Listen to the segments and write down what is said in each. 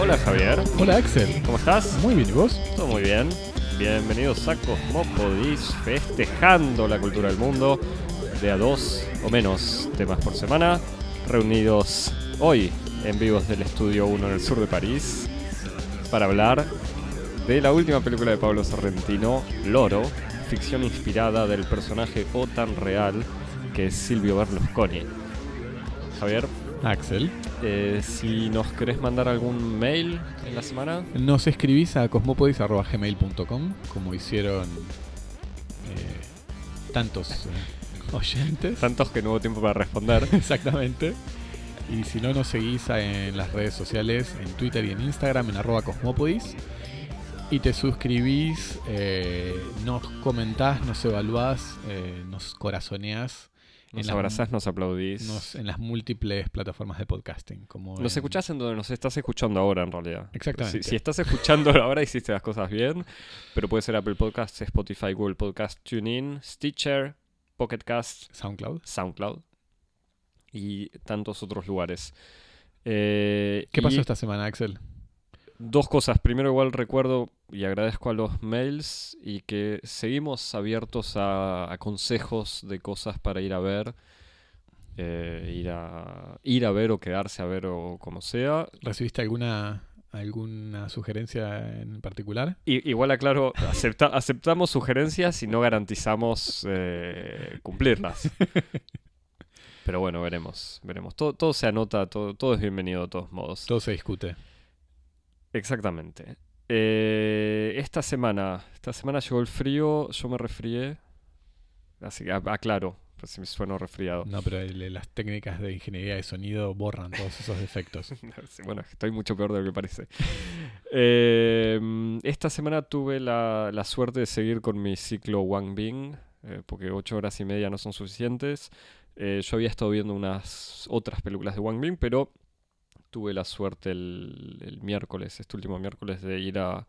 Hola Javier, Hola Axel. ¿cómo estás? Muy bien, ¿y vos? Todo muy bien. Bienvenidos a Cosmopodis, festejando la cultura del mundo de a dos o menos temas por semana, reunidos hoy en vivos del Estudio 1 en el sur de París para hablar de la última película de Pablo Sorrentino, Loro, ficción inspirada del personaje o tan real que es Silvio Berlusconi. Javier, Axel. eh, si nos querés mandar algún mail en la semana, Nos escribís a cosmopodis.gmail.com como hicieron eh, tantos eh, oyentes. tantos que no hubo tiempo para responder. Exactamente. Y si no, nos seguís en las redes sociales, en Twitter y en Instagram, en arroba cosmopodis. Y te suscribís, eh, nos comentás, nos evaluás, eh, nos corazoneás Nos abrazás, nos aplaudís. nos- en las múltiples plataformas de podcasting. Como Nos en- escuchás en donde nos estás escuchando ahora, en realidad. Exactamente. Si, si estás escuchando ahora, hiciste las cosas bien. Pero puede ser Apple Podcasts, Spotify, Google Podcast, TuneIn, Stitcher, Pocket Cast, SoundCloud. SoundCloud y tantos otros lugares. Eh, ¿Qué y pasó esta semana, Axel? Dos cosas. Primero, igual recuerdo y agradezco a los mails y que seguimos abiertos a, a consejos de cosas para ir a ver. eh, ir, a, ir a ver o quedarse a ver o como sea. ¿Recibiste alguna alguna sugerencia en particular? Igual aclaro, acepta- aceptamos sugerencias y no garantizamos eh, cumplirlas. Pero bueno, veremos, veremos. Todo, todo se anota, todo, todo es bienvenido de todos modos. Todo se discute. Exactamente. Eh, esta semana, esta semana llegó el frío, yo me resfrié. Así que aclaro, por si me sueno resfriado. No, pero el- las técnicas de ingeniería de sonido borran todos esos defectos. Sí, bueno, estoy mucho peor de lo que parece. Eh, esta semana tuve la, la suerte de seguir con mi ciclo Wang Bing, eh, porque ocho horas y media no son suficientes. Eh, yo había estado viendo unas otras películas de Wang Bing, pero tuve la suerte el, miércoles, este último miércoles, de ir a,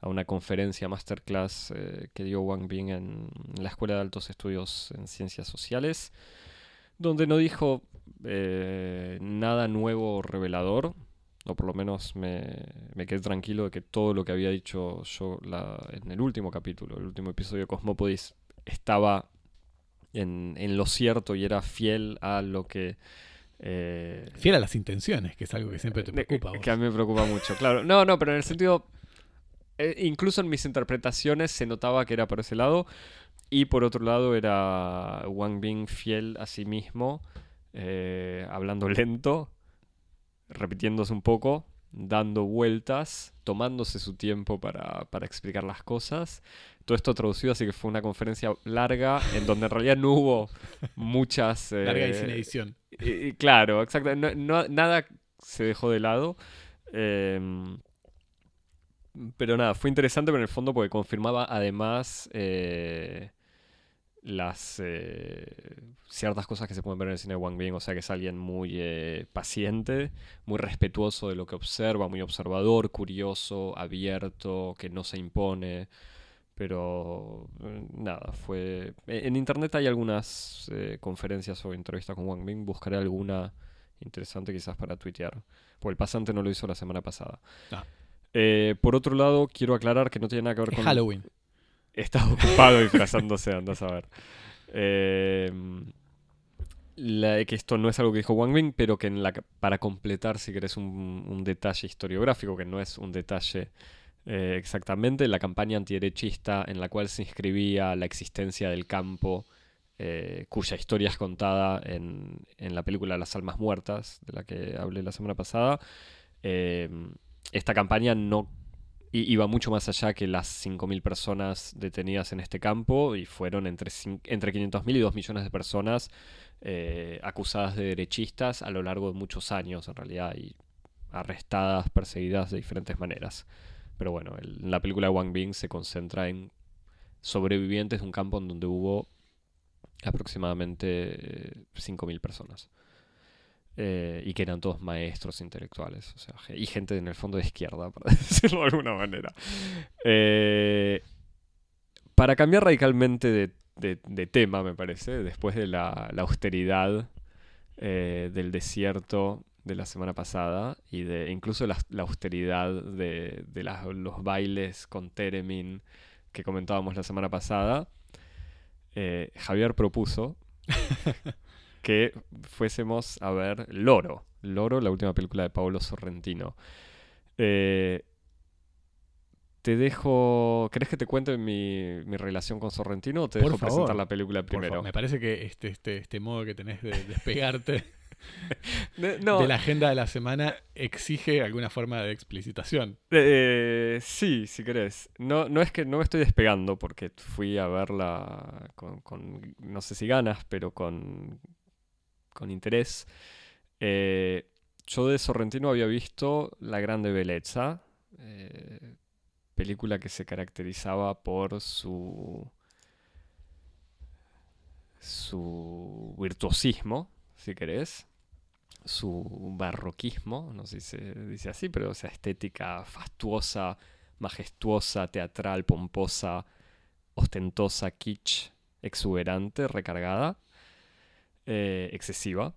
a una conferencia masterclass eh, que dio Wang Bing en la Escuela de Altos Estudios en Ciencias Sociales, donde no dijo eh, nada nuevo revelador, o por lo menos me, me quedé tranquilo de que todo lo que había dicho yo la- en el último capítulo, el último episodio de Cosmopodis, estaba en, en lo cierto y era fiel a lo que... eh, Fiel a las intenciones, que es algo que siempre te preocupa. Que a mí me preocupa mucho, claro. No, no, pero en el sentido. eh, incluso en mis interpretaciones se notaba que era por ese lado. Y por otro lado era Wang Bing fiel a sí mismo, eh, hablando lento, repitiéndose un poco, dando vueltas, tomándose su tiempo para, para explicar las cosas. Todo esto traducido, así que fue una conferencia larga en donde en realidad no hubo muchas... Larga y eh, sin edición. Claro, exacto. no- nada se dejó de lado. em, pero nada, fue interesante, pero en el fondo porque confirmaba además eh, las eh, ciertas cosas que se pueden ver en el cine de Wang Bing. O sea que es alguien muy eh, paciente, muy respetuoso de lo que observa, muy observador, curioso, abierto, que no se impone. Pero eh, nada, fue... e- En internet hay algunas eh, conferencias o entrevistas con Wang Bing. Buscaré alguna interesante quizás para tuitear. Porque el pasante no lo hizo la semana pasada. Ah. Eh, por otro lado, quiero aclarar que no tiene nada que ver Es con... Halloween. Está ocupado disfrazándose, andas a ver. Eh, la- que esto no es algo que dijo Wang Bing, pero que en la, para completar, si querés, un, un detalle historiográfico, que no es un detalle eh, exactamente, la campaña antiderechista en la cual se inscribía la existencia del campo, eh, cuya historia es contada en, la película Las Almas Muertas, de la que hablé la semana pasada. eh, esta campaña no iba mucho más allá que las 5.000 personas detenidas en este campo y fueron entre, entre 500.000 y 2 millones de personas acusadas de derechistas a lo largo de muchos años en realidad y arrestadas, perseguidas de diferentes maneras. Pero bueno, el- la película Wang Bing se concentra en sobrevivientes de un campo en donde hubo aproximadamente eh, 5.000 personas. Eh, y que eran todos maestros intelectuales, o sea, y gente en el fondo de izquierda, para decirlo de alguna manera. Eh, para cambiar radicalmente de, de- tema, me parece, después de la, la austeridad eh, del desierto de la semana pasada y de incluso la, la austeridad de, de las- los bailes con Teremin que comentábamos la semana pasada, eh, Javier propuso que fuésemos a ver Loro. Loro, la última película de Paolo Sorrentino. Eh, te dejo. ¿Querés que te cuente mi, mi relación con Sorrentino o te Por dejo presentar la película Por primero? favor, me parece que este, este, este modo que tenés de despegarte De- no, de la agenda de la semana exige alguna forma de explicitación. eh, sí, si querés. No, no es que no me estoy despegando porque fui a verla con, con, no sé si ganas, pero con, con interés. Eh, yo de Sorrentino había visto La Grande Bellezza, eh, película que se caracterizaba por su su virtuosismo, si querés, su barroquismo, no sé si se dice así, pero esa estética fastuosa, majestuosa, teatral, pomposa, ostentosa, kitsch, exuberante, recargada, eh, excesiva,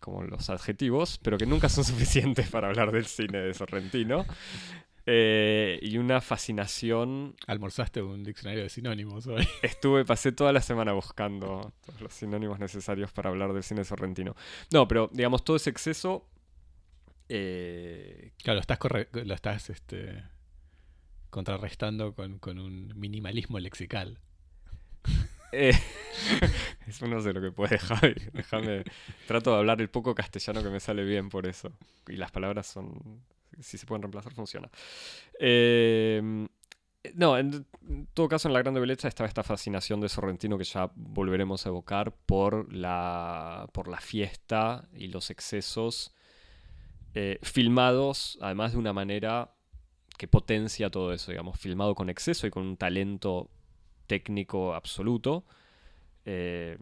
como los adjetivos, pero que nunca son suficientes para hablar del cine de Sorrentino. Eh, y una fascinación Almorzaste un diccionario de sinónimos hoy. Estuve, pasé toda la semana buscando todos los sinónimos necesarios para hablar del cine sorrentino. No, pero digamos, todo ese exceso. eh, Claro, estás corre- lo estás este, contrarrestando con, con un minimalismo lexical. eh, es uno de lo que puede, Javi. Déjame. Trato de hablar el poco castellano que me sale bien por eso. Y las palabras son. Si se pueden reemplazar, funciona. Eh, no, en todo caso, en La Grande Belleza estaba esta fascinación de Sorrentino que ya volveremos a evocar por la, por la fiesta y los excesos eh, filmados, además de una manera que potencia todo eso, digamos, filmado con exceso y con un talento técnico absoluto. eh,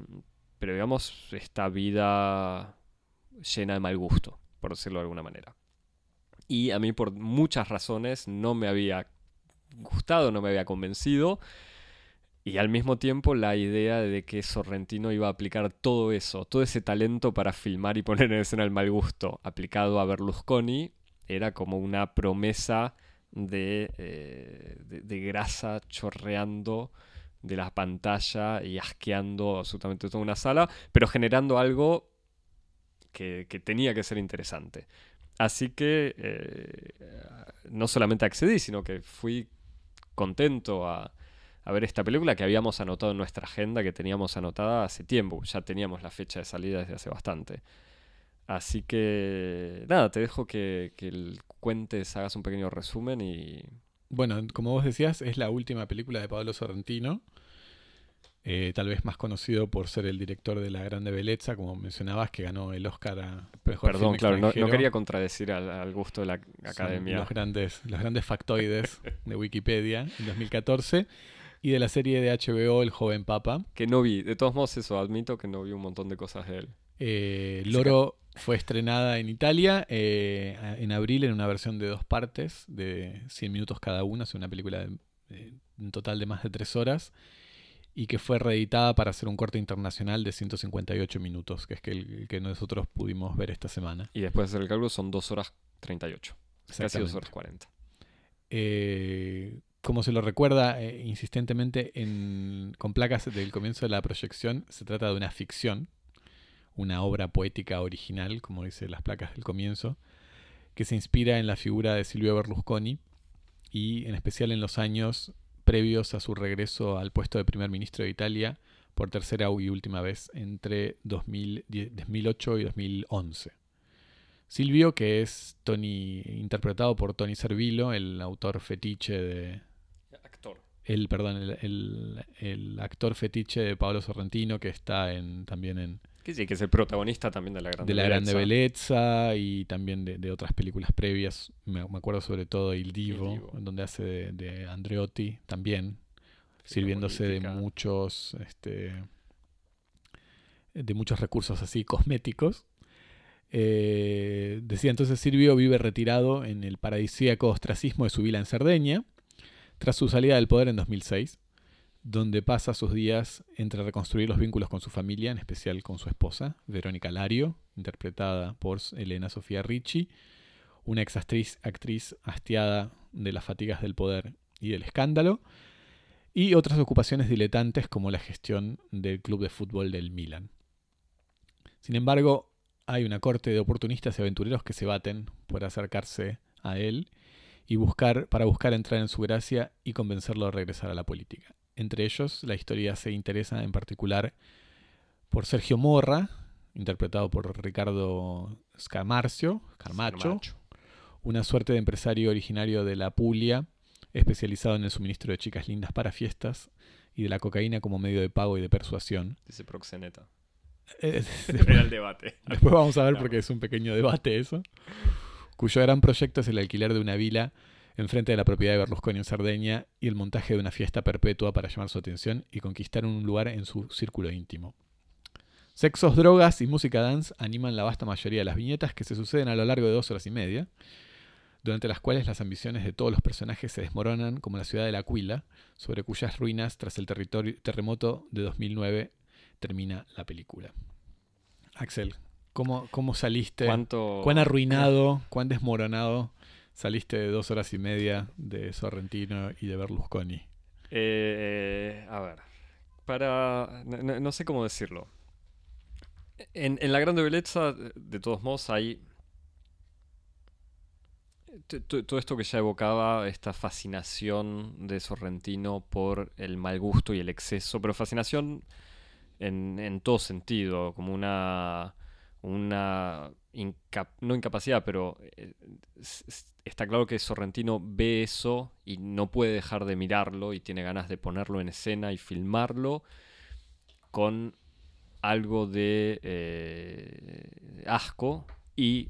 pero digamos, esta vida llena de mal gusto, por decirlo de alguna manera. Y a mí por muchas razones no me había gustado, no me había convencido. Y al mismo tiempo la idea de que Sorrentino iba a aplicar todo eso, todo ese talento para filmar y poner en escena el mal gusto aplicado a Berlusconi, era como una promesa de, eh, de, grasa chorreando de la pantalla y asqueando absolutamente toda una sala, pero generando algo que, que tenía que ser interesante. Así que eh, no solamente accedí, sino que fui contento a, ver esta película que habíamos anotado en nuestra agenda, que teníamos anotada hace tiempo. Ya teníamos la fecha de salida desde hace bastante. Así que, nada, te dejo que, que cuentes, hagas un pequeño resumen y... Bueno, como vos decías, es la última película de Pablo Sorrentino. Eh, tal vez más conocido por ser el director de La Grande Belleza, como mencionabas, que ganó el Oscar a Mejor Perdón, claro, no, quería contradecir al, al gusto de la Son academia. Los grandes, los grandes factoides de Wikipedia en 2014. Y de la serie de HBO El Joven Papa. Que no vi, de todos modos eso, admito que no vi un montón de cosas de él. Eh, Loro fue estrenada en Italia eh, en abril en una versión de dos partes, de 100 minutos cada una, es una película de, de un total de más de tres horas, y que fue reeditada para hacer un corte internacional de 158 minutos, que es que el, el que nosotros pudimos ver esta semana. Y después de hacer el cálculo son 2 horas 38. Casi 2 Exactamente. horas 40. Eh, como se lo recuerda eh, insistentemente en, con placas del comienzo de la proyección, se trata de una ficción, una obra poética original, como dice las placas del comienzo, que se inspira en la figura de Silvio Berlusconi y en especial en los años previos a su regreso al puesto de primer ministro de Italia por tercera y última vez entre 2010 2008 y 2011. Silvio, que es Tony, interpretado por Tony Servillo, el autor fetiche de. Actor. El, perdón, el, el- el actor fetiche de Pablo Sorrentino, que está en, también en Que sí, que es el protagonista también de la Grande de La Grande. Bellezza y también de, de otras películas previas. Me, me acuerdo sobre todo Il Divo, Il Divo. en donde hace de, de Andreotti también, Sí, sirviéndose de muchos este, de muchos recursos así cosméticos. Eh, decía entonces Silvio vive retirado en el paradisíaco ostracismo de su vila en Cerdeña, tras su salida del poder en 2006. Donde pasa sus días entre reconstruir los vínculos con su familia, en especial con su esposa, Verónica Lario, interpretada por Elena Sofía Ricci, una ex actriz, hastiada de las fatigas del poder y del escándalo, y otras ocupaciones diletantes como la gestión del club de fútbol del Milan. Sin embargo, hay una corte de oportunistas y aventureros que se baten por acercarse a él y buscar para buscar entrar en su gracia y convencerlo de regresar a la política. Entre ellos, la historia se interesa en particular por Sergio Morra, interpretado por Ricardo Scamarcio, Carmacho, una suerte de empresario originario de la Puglia, especializado en el suministro de chicas lindas para fiestas y de la cocaína como medio de pago y de persuasión. Dice proxeneta. Eh, el debate. Después vamos a ver porque es un pequeño debate eso. Cuyo gran proyecto es el alquiler de una vila enfrente de la propiedad de Berlusconi en Sardeña y el montaje de una fiesta perpetua para llamar su atención y conquistar un lugar en su círculo íntimo. Sexos, drogas y música dance animan la vasta mayoría de las viñetas que se suceden a lo largo de dos horas y media, durante las cuales las ambiciones de todos los personajes se desmoronan como la ciudad de La Aquila, sobre cuyas ruinas tras el terremoto de 2009 termina la película. Axel, ¿cómo, cómo saliste? ¿Cuánto... ¿Cuán arruinado, cuán desmoronado saliste de dos horas y media de Sorrentino y de Berlusconi? Eh, a ver, para... No, sé cómo decirlo. En, en, La Grande Belleza, de todos modos, hay todo esto que ya evocaba, esta fascinación de Sorrentino por el mal gusto y el exceso, pero fascinación en, todo sentido, como una, una no incapacidad, pero eh, está claro que Sorrentino ve eso y no puede dejar de mirarlo y tiene ganas de ponerlo en escena y filmarlo con algo de eh, asco y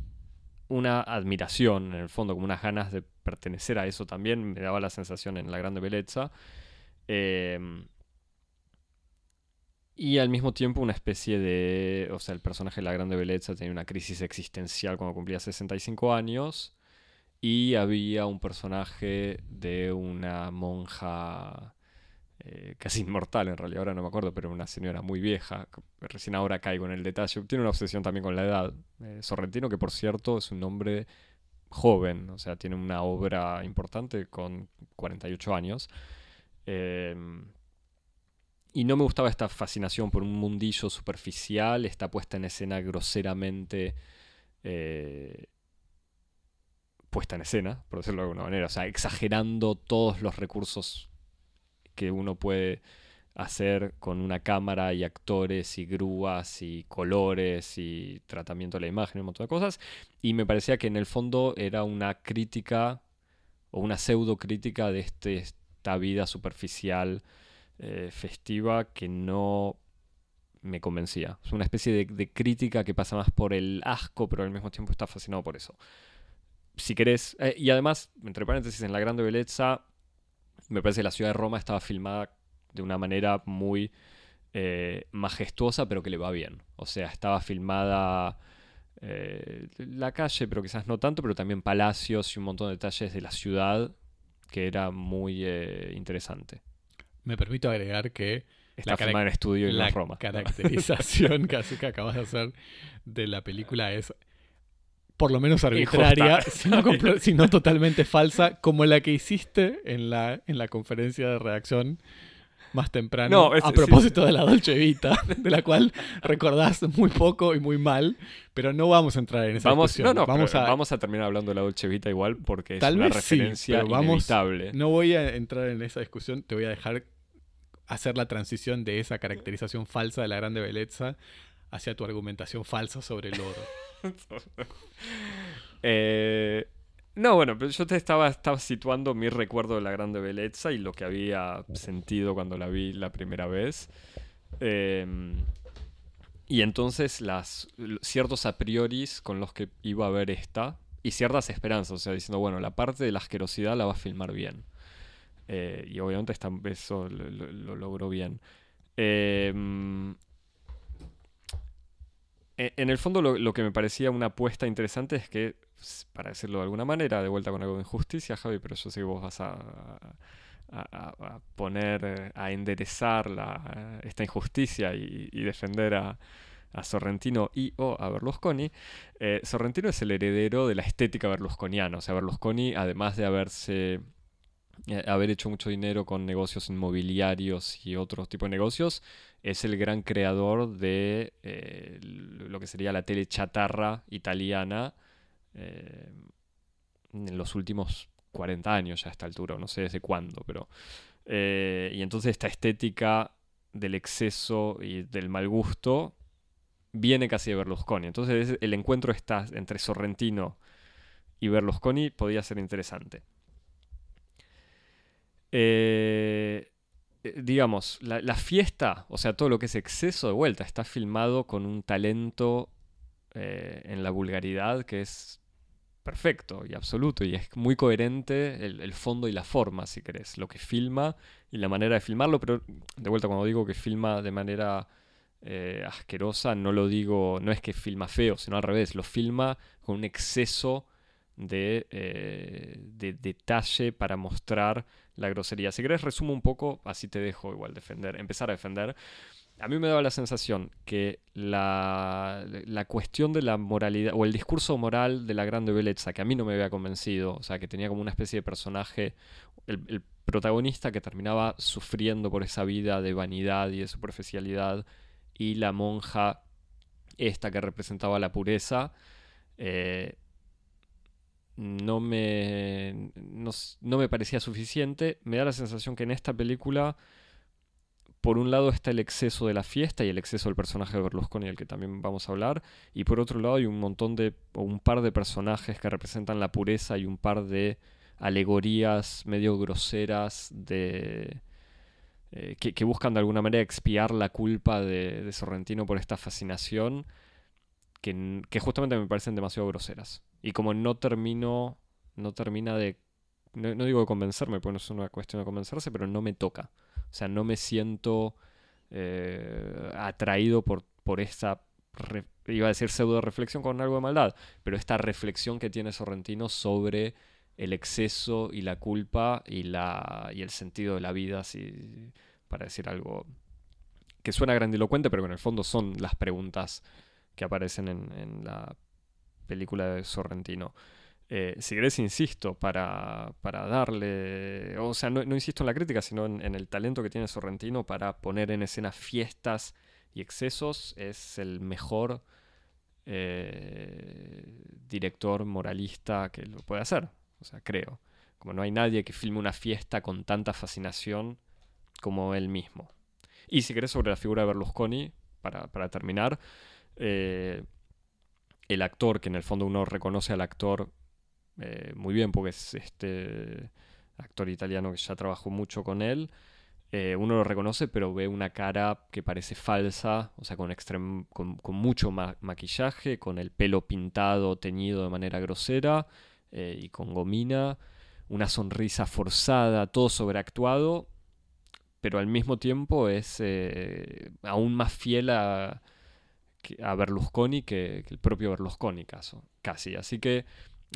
una admiración, en el fondo, como unas ganas de pertenecer a eso también, me daba la sensación en La Grande Belleza. Em, y al mismo tiempo una especie de... O sea, el personaje de La Grande Belleza tenía una crisis existencial cuando cumplía 65 años. Y había un personaje de una monja eh, casi inmortal en realidad, ahora no me acuerdo, pero una señora muy vieja, recién ahora caigo en el detalle, tiene una obsesión también con la edad. Eh, Sorrentino, que por cierto es un hombre joven, o sea, tiene una obra importante con 48 años. Em, y no me gustaba esta fascinación por un mundillo superficial, esta puesta en escena groseramente eh, puesta en escena, por decirlo de alguna manera, o sea, exagerando todos los recursos que uno puede hacer con una cámara y actores y grúas y colores y tratamiento de la imagen y un montón de cosas. Y me parecía que en el fondo era una crítica o una pseudo crítica de este, esta vida superficial eh, festiva que no me convencía. Es una especie de, crítica que pasa más por el asco, pero al mismo tiempo está fascinado por eso. Si querés, eh, y además, entre paréntesis, en La Grande Belleza me parece que la ciudad de Roma estaba filmada de una manera muy eh, majestuosa, pero que le va bien. O sea, estaba filmada la calle, pero quizás no tanto, pero también palacios y un montón de detalles de la ciudad que era muy interesante. Me permito agregar que está filmada en estudio en la Roma. caracterización casi que acabas de hacer de la película es por lo menos arbitraria, sino, totalmente falsa, como la que hiciste en la, en la conferencia de reacción más temprano a propósito de la Dolce Vita, de la cual recordás muy poco y muy mal, pero no vamos a entrar en esa vamos, discusión. No, no, vamos, a, vamos a terminar hablando de la Dolce Vita igual porque es una referencia inevitable. no voy a entrar en esa discusión, te voy a dejar hacer la transición de esa caracterización falsa de la grande belleza hacia tu argumentación falsa sobre el oro. Eh, no, bueno, pero yo te estaba, estaba situando mi recuerdo de la grande belleza y lo que había sentido cuando la vi la primera vez. Em, y entonces las ciertos a prioris con los que iba a ver esta y ciertas esperanzas, o sea, diciendo, bueno, la parte de la asquerosidad la va a filmar bien. Eh, y obviamente eso lo, logró bien. Eh, e, en el fondo lo, que me parecía una apuesta interesante es que, para decirlo de alguna manera, de vuelta con algo de injusticia, Javi, pero yo sé que vos vas a, a, poner, a enderezar la, esta injusticia y, defender a, Sorrentino y o a Berlusconi, eh, Sorrentino es el heredero de la estética berlusconiana. O sea, Berlusconi, además de haberse haber hecho mucho dinero con negocios inmobiliarios y otros tipos de negocios, es el gran creador de eh, lo que sería la tele chatarra italiana en los últimos 40 años ya a esta altura, no sé desde cuándo, pero... Eh, y entonces esta estética del exceso y del mal gusto viene casi de Berlusconi. Entonces el encuentro está entre Sorrentino y Berlusconi podía ser interesante. Eh, eh, digamos, la, fiesta, o sea, todo lo que es exceso de vuelta, está filmado con un talento en la vulgaridad que es perfecto y absoluto y es muy coherente el, fondo y la forma, si querés, lo que filma y la manera de filmarlo, pero de vuelta cuando digo que filma de manera eh, asquerosa, no lo digo, no es que filma feo, sino al revés, lo filma con un exceso de, eh, de detalle para mostrar la grosería. Si querés resumo un poco, así te dejo igual defender, empezar a defender a mí me daba la sensación que la, cuestión de la moralidad, o el discurso moral de la grande belleza, que a mí no me había convencido, o sea, que tenía como una especie de personaje, el, protagonista que terminaba sufriendo por esa vida de vanidad y de superficialidad, y la monja esta que representaba la pureza, eh, no, me, no me parecía suficiente. Me da la sensación que en esta película por un lado está el exceso de la fiesta y el exceso del personaje de Berlusconi, del que también vamos a hablar, y por otro lado hay un montón de, o un par de personajes que representan la pureza y un par de alegorías medio groseras de... Eh, que, buscan de alguna manera expiar la culpa de, Sorrentino por esta fascinación, que, justamente me parecen demasiado groseras. Y como no termino, no termina de... No, no digo de convencerme, porque no es una cuestión de convencerse, pero no me toca. O sea, no me siento eh, atraído por, por esta, iba a decir pseudo reflexión con algo de maldad, pero esta reflexión que tiene Sorrentino sobre el exceso y la culpa y, la, y el sentido de la vida, si, para decir algo que suena grandilocuente, pero que en el fondo son las preguntas que aparecen en, en la película de Sorrentino. Eh, si querés, insisto, para, darle, o sea, no, insisto en la crítica, sino en, el talento que tiene Sorrentino para poner en escena fiestas y excesos, es el mejor eh, director moralista que lo puede hacer, o sea, creo. Como no hay nadie que filme una fiesta con tanta fascinación como él mismo. Y si querés, sobre la figura de Berlusconi, para, terminar, eh, el actor, que en el fondo uno reconoce al actor eh, muy bien porque es este actor italiano que ya trabajó mucho con él. Eh, uno lo reconoce, pero ve una cara que parece falsa, o sea, con, con, mucho maquillaje, con el pelo pintado, teñido de manera grosera y con gomina, una sonrisa forzada, todo sobreactuado, pero al mismo tiempo es aún más fiel a, a Berlusconi que, el propio Berlusconi, caso, casi. Así que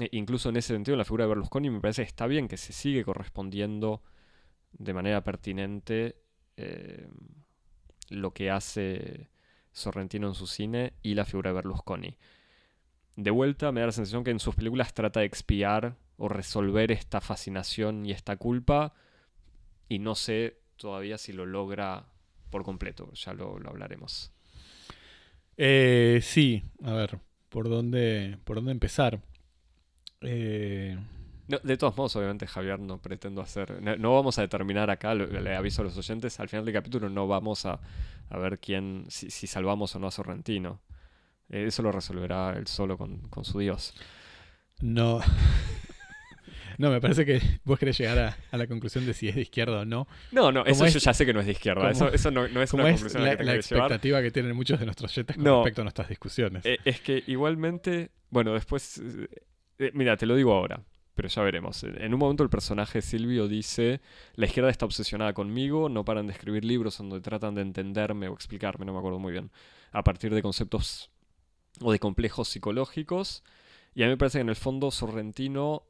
e incluso en ese sentido, la figura de Berlusconi me parece que está bien que se sigue correspondiendo de manera pertinente eh, lo que hace Sorrentino en su cine y la figura de Berlusconi. De vuelta, me da la sensación que en sus películas trata de expiar o resolver esta fascinación y esta culpa, y no sé todavía si lo logra por completo, ya lo, hablaremos. Eh, sí, a ver, ¿por dónde, por dónde empezar? Eh, de todos modos, obviamente, Javier, no pretendo hacer. No, vamos a determinar acá, le, aviso a los oyentes, al final del capítulo no vamos a, ver quién, si, salvamos o no a Sorrentino. Eh, eso lo resolverá él solo con, su Dios. No. No, me parece que vos querés llegar a, la conclusión de si es de izquierda o no. No, no, eso yo ya sé que no es de izquierda. eso, eso no, es una conclusión la, que la expectativa que tienen muchos de nuestros oyentes con respecto a nuestras discusiones. Eh, es que igualmente, bueno, después eh, mira, te lo digo ahora, pero ya veremos. En un momento el personaje Silvio dice, la izquierda está obsesionada conmigo, no paran de escribir libros donde tratan de entenderme o explicarme, no me acuerdo muy bien, a partir de conceptos o de complejos psicológicos. Y a mí me parece que en el fondo Sorrentino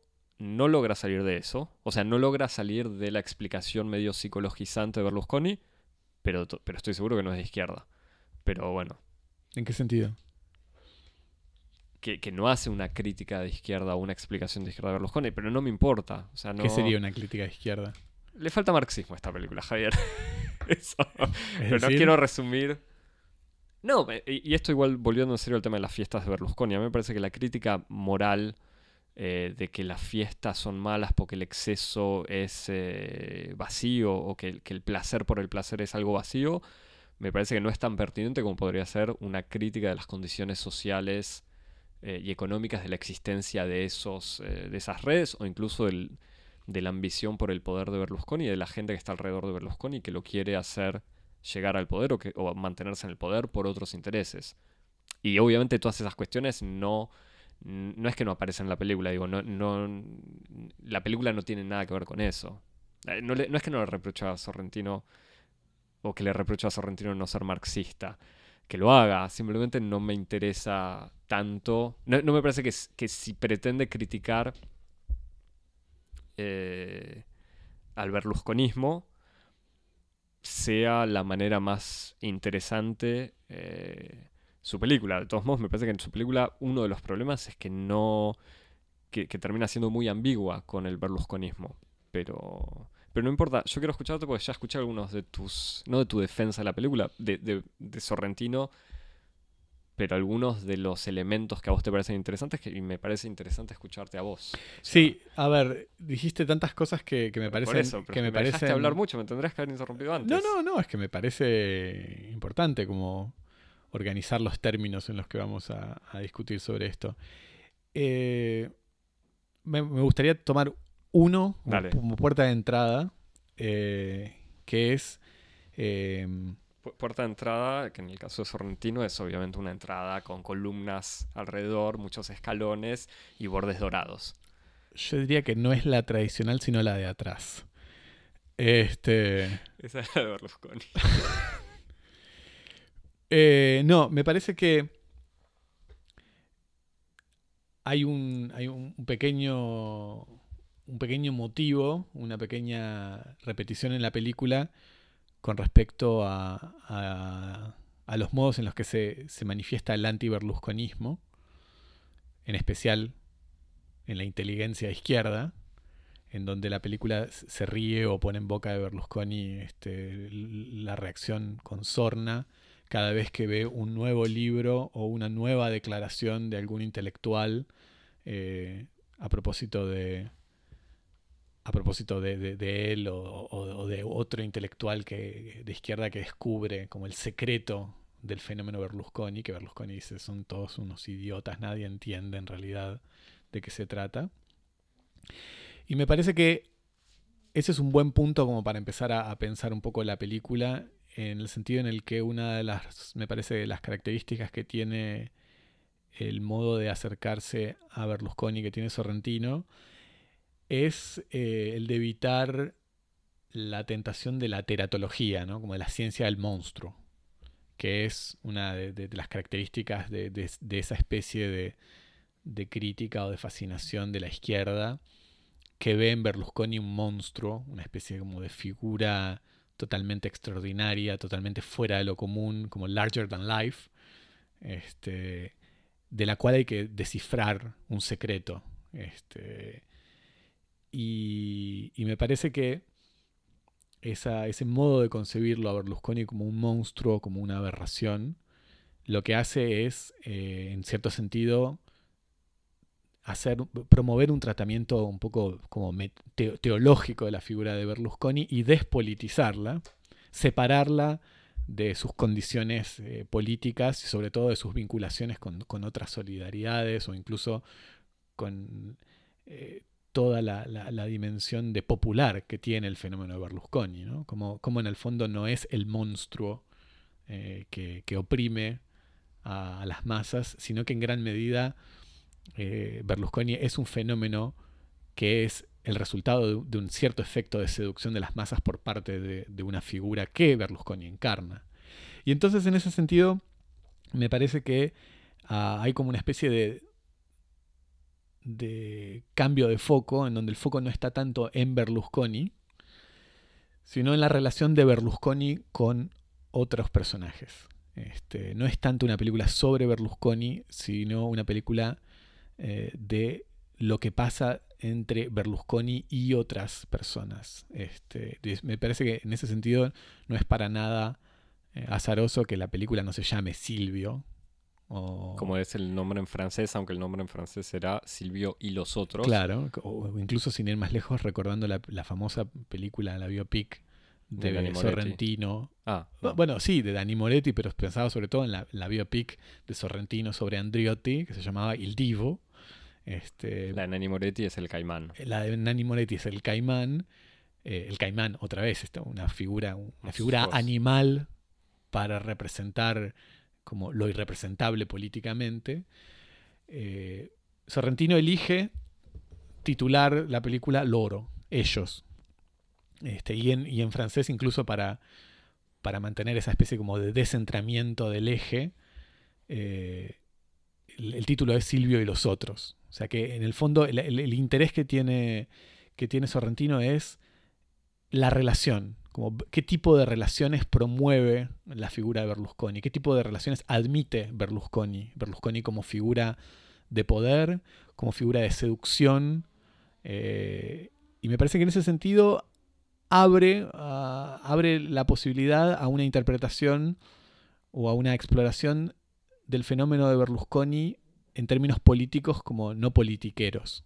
no logra salir de eso. O sea, no logra salir de la explicación medio psicologizante de Berlusconi, pero, pero estoy seguro que no es de izquierda. Pero bueno. ¿En qué sentido? Que, no hace una crítica de izquierda o una explicación de izquierda de Berlusconi, pero no me importa. O sea, no... ¿Qué sería una crítica de izquierda? Le falta marxismo a esta película, Javier. Eso. Pero no quiero resumir. No, y esto igual volviendo en serio al tema de las fiestas de Berlusconi. A mí me parece que la crítica moral eh, de que las fiestas son malas porque el exceso es eh, vacío o que, el placer por el placer es algo vacío, me parece que no es tan pertinente como podría ser una crítica de las condiciones sociales eh, y económicas de la existencia de, esos, de esas redes o incluso de la ambición por el poder de Berlusconi y de la gente que está alrededor de Berlusconi que lo quiere hacer llegar al poder o, que, o mantenerse en el poder por otros intereses. Y obviamente todas esas cuestiones no no es que no aparece en la película, digo, no, no, la película no tiene nada que ver con eso. Eh, no, es que no le reproche a Sorrentino o que le reproche a Sorrentino no ser marxista. Que lo haga, simplemente no me interesa tanto. No, me parece que, que, si pretende criticar eh, al berlusconismo, sea la manera más interesante eh, su película. De todos modos, me parece que en su película uno de los problemas es que no. que, termina siendo muy ambigua con el berlusconismo. Pero. Pero no importa, yo quiero escucharte porque ya escuché algunos de tus. no de tu defensa de la película, de, Sorrentino, pero algunos de los elementos que a vos te parecen interesantes que, y me parece interesante escucharte a vos. sí, a ver, dijiste tantas cosas que, me parecen... Por eso, que me, me parecen... hablar mucho, me tendrías que haber interrumpido antes. No, no, no, es que me parece importante como organizar los términos en los que vamos a, discutir sobre esto. Eh, me, gustaría tomar uno como, puerta de entrada, eh, que es... Em, puerta de entrada, que en el caso de Sorrentino es obviamente una entrada con columnas alrededor, muchos escalones y bordes dorados. Yo diría que no es la tradicional, sino la de atrás. Este. Esa es la de Berlusconi. Eh, no, me parece que hay un, hay un pequeño un pequeño motivo, una pequeña repetición en la película con respecto a, a, los modos en los que se, se manifiesta el anti-berlusconismo, en especial en la inteligencia izquierda, en donde la película se ríe o pone en boca de Berlusconi este, la reacción con sorna cada vez que ve un nuevo libro o una nueva declaración de algún intelectual eh, a propósito de a propósito de, él o, de otro intelectual que, de izquierda que descubre como el secreto del fenómeno Berlusconi, que Berlusconi dice son todos unos idiotas, nadie entiende en realidad de qué se trata. Y me parece que ese es un buen punto como para empezar a, a pensar un poco la película en el sentido en el que una de las, me parece, las características que tiene el modo de acercarse a Berlusconi que tiene Sorrentino es eh, el de evitar la tentación de la teratología, ¿no? como de la ciencia del monstruo, que es una de, las características de, esa especie de, de, crítica o de fascinación de la izquierda, que ve en Berlusconi un monstruo, una especie como de figura totalmente extraordinaria, totalmente fuera de lo común, como larger than life, este, de la cual hay que descifrar un secreto. Este, y, me parece que ese modo de concebirlo a Berlusconi como un monstruo, como una aberración, lo que hace es, eh, en cierto sentido, hacer, promover un tratamiento un poco como teológico de la figura de Berlusconi y despolitizarla, separarla de sus condiciones eh, políticas y sobre todo de sus vinculaciones con, otras solidaridades o incluso con eh, toda la, dimensión de popular que tiene el fenómeno de Berlusconi, como, como en el fondo no es el monstruo eh, que, oprime a las masas, sino que en gran medida eh, Berlusconi es un fenómeno que es el resultado de, un cierto efecto de seducción de las masas por parte de, una figura que Berlusconi encarna. Y entonces en ese sentido me parece que ah, hay como una especie de, de cambio de foco, en donde el foco no está tanto en Berlusconi, sino en la relación de Berlusconi con otros personajes. Este, no es tanto una película sobre Berlusconi, sino una película eh, de lo que pasa entre Berlusconi y otras personas. Este, me parece que en ese sentido no es para nada eh, azaroso que la película no se llame Silvio. Como es el nombre en francés, aunque el nombre en francés será Silvio y los otros. Claro, o incluso sin ir más lejos, recordando la, la famosa película, la biopic de, Sorrentino. Ah, Bueno, sí, de Dani Moretti, pero pensaba sobre todo en la, biopic de Sorrentino sobre Andriotti, que se llamaba Il Divo. Este, la de Nani Moretti es el caimán. La de Nani Moretti es el caimán. Eh, el caimán, otra vez, una figura, una figura animal para representar como lo irrepresentable políticamente. Eh, Sorrentino elige titular la película Loro, ellos, este, y, en, francés incluso para, para mantener esa especie como de descentramiento del eje, eh, el, título es Silvio y los otros. O sea que en el fondo el, interés que tiene, que tiene Sorrentino es la relación, como qué tipo de relaciones promueve la figura de Berlusconi, qué tipo de relaciones admite Berlusconi, Berlusconi como figura de poder, como figura de seducción. Eh, y me parece que en ese sentido abre, ah, abre la posibilidad a una interpretación o a una exploración del fenómeno de Berlusconi en términos políticos como no politiqueros.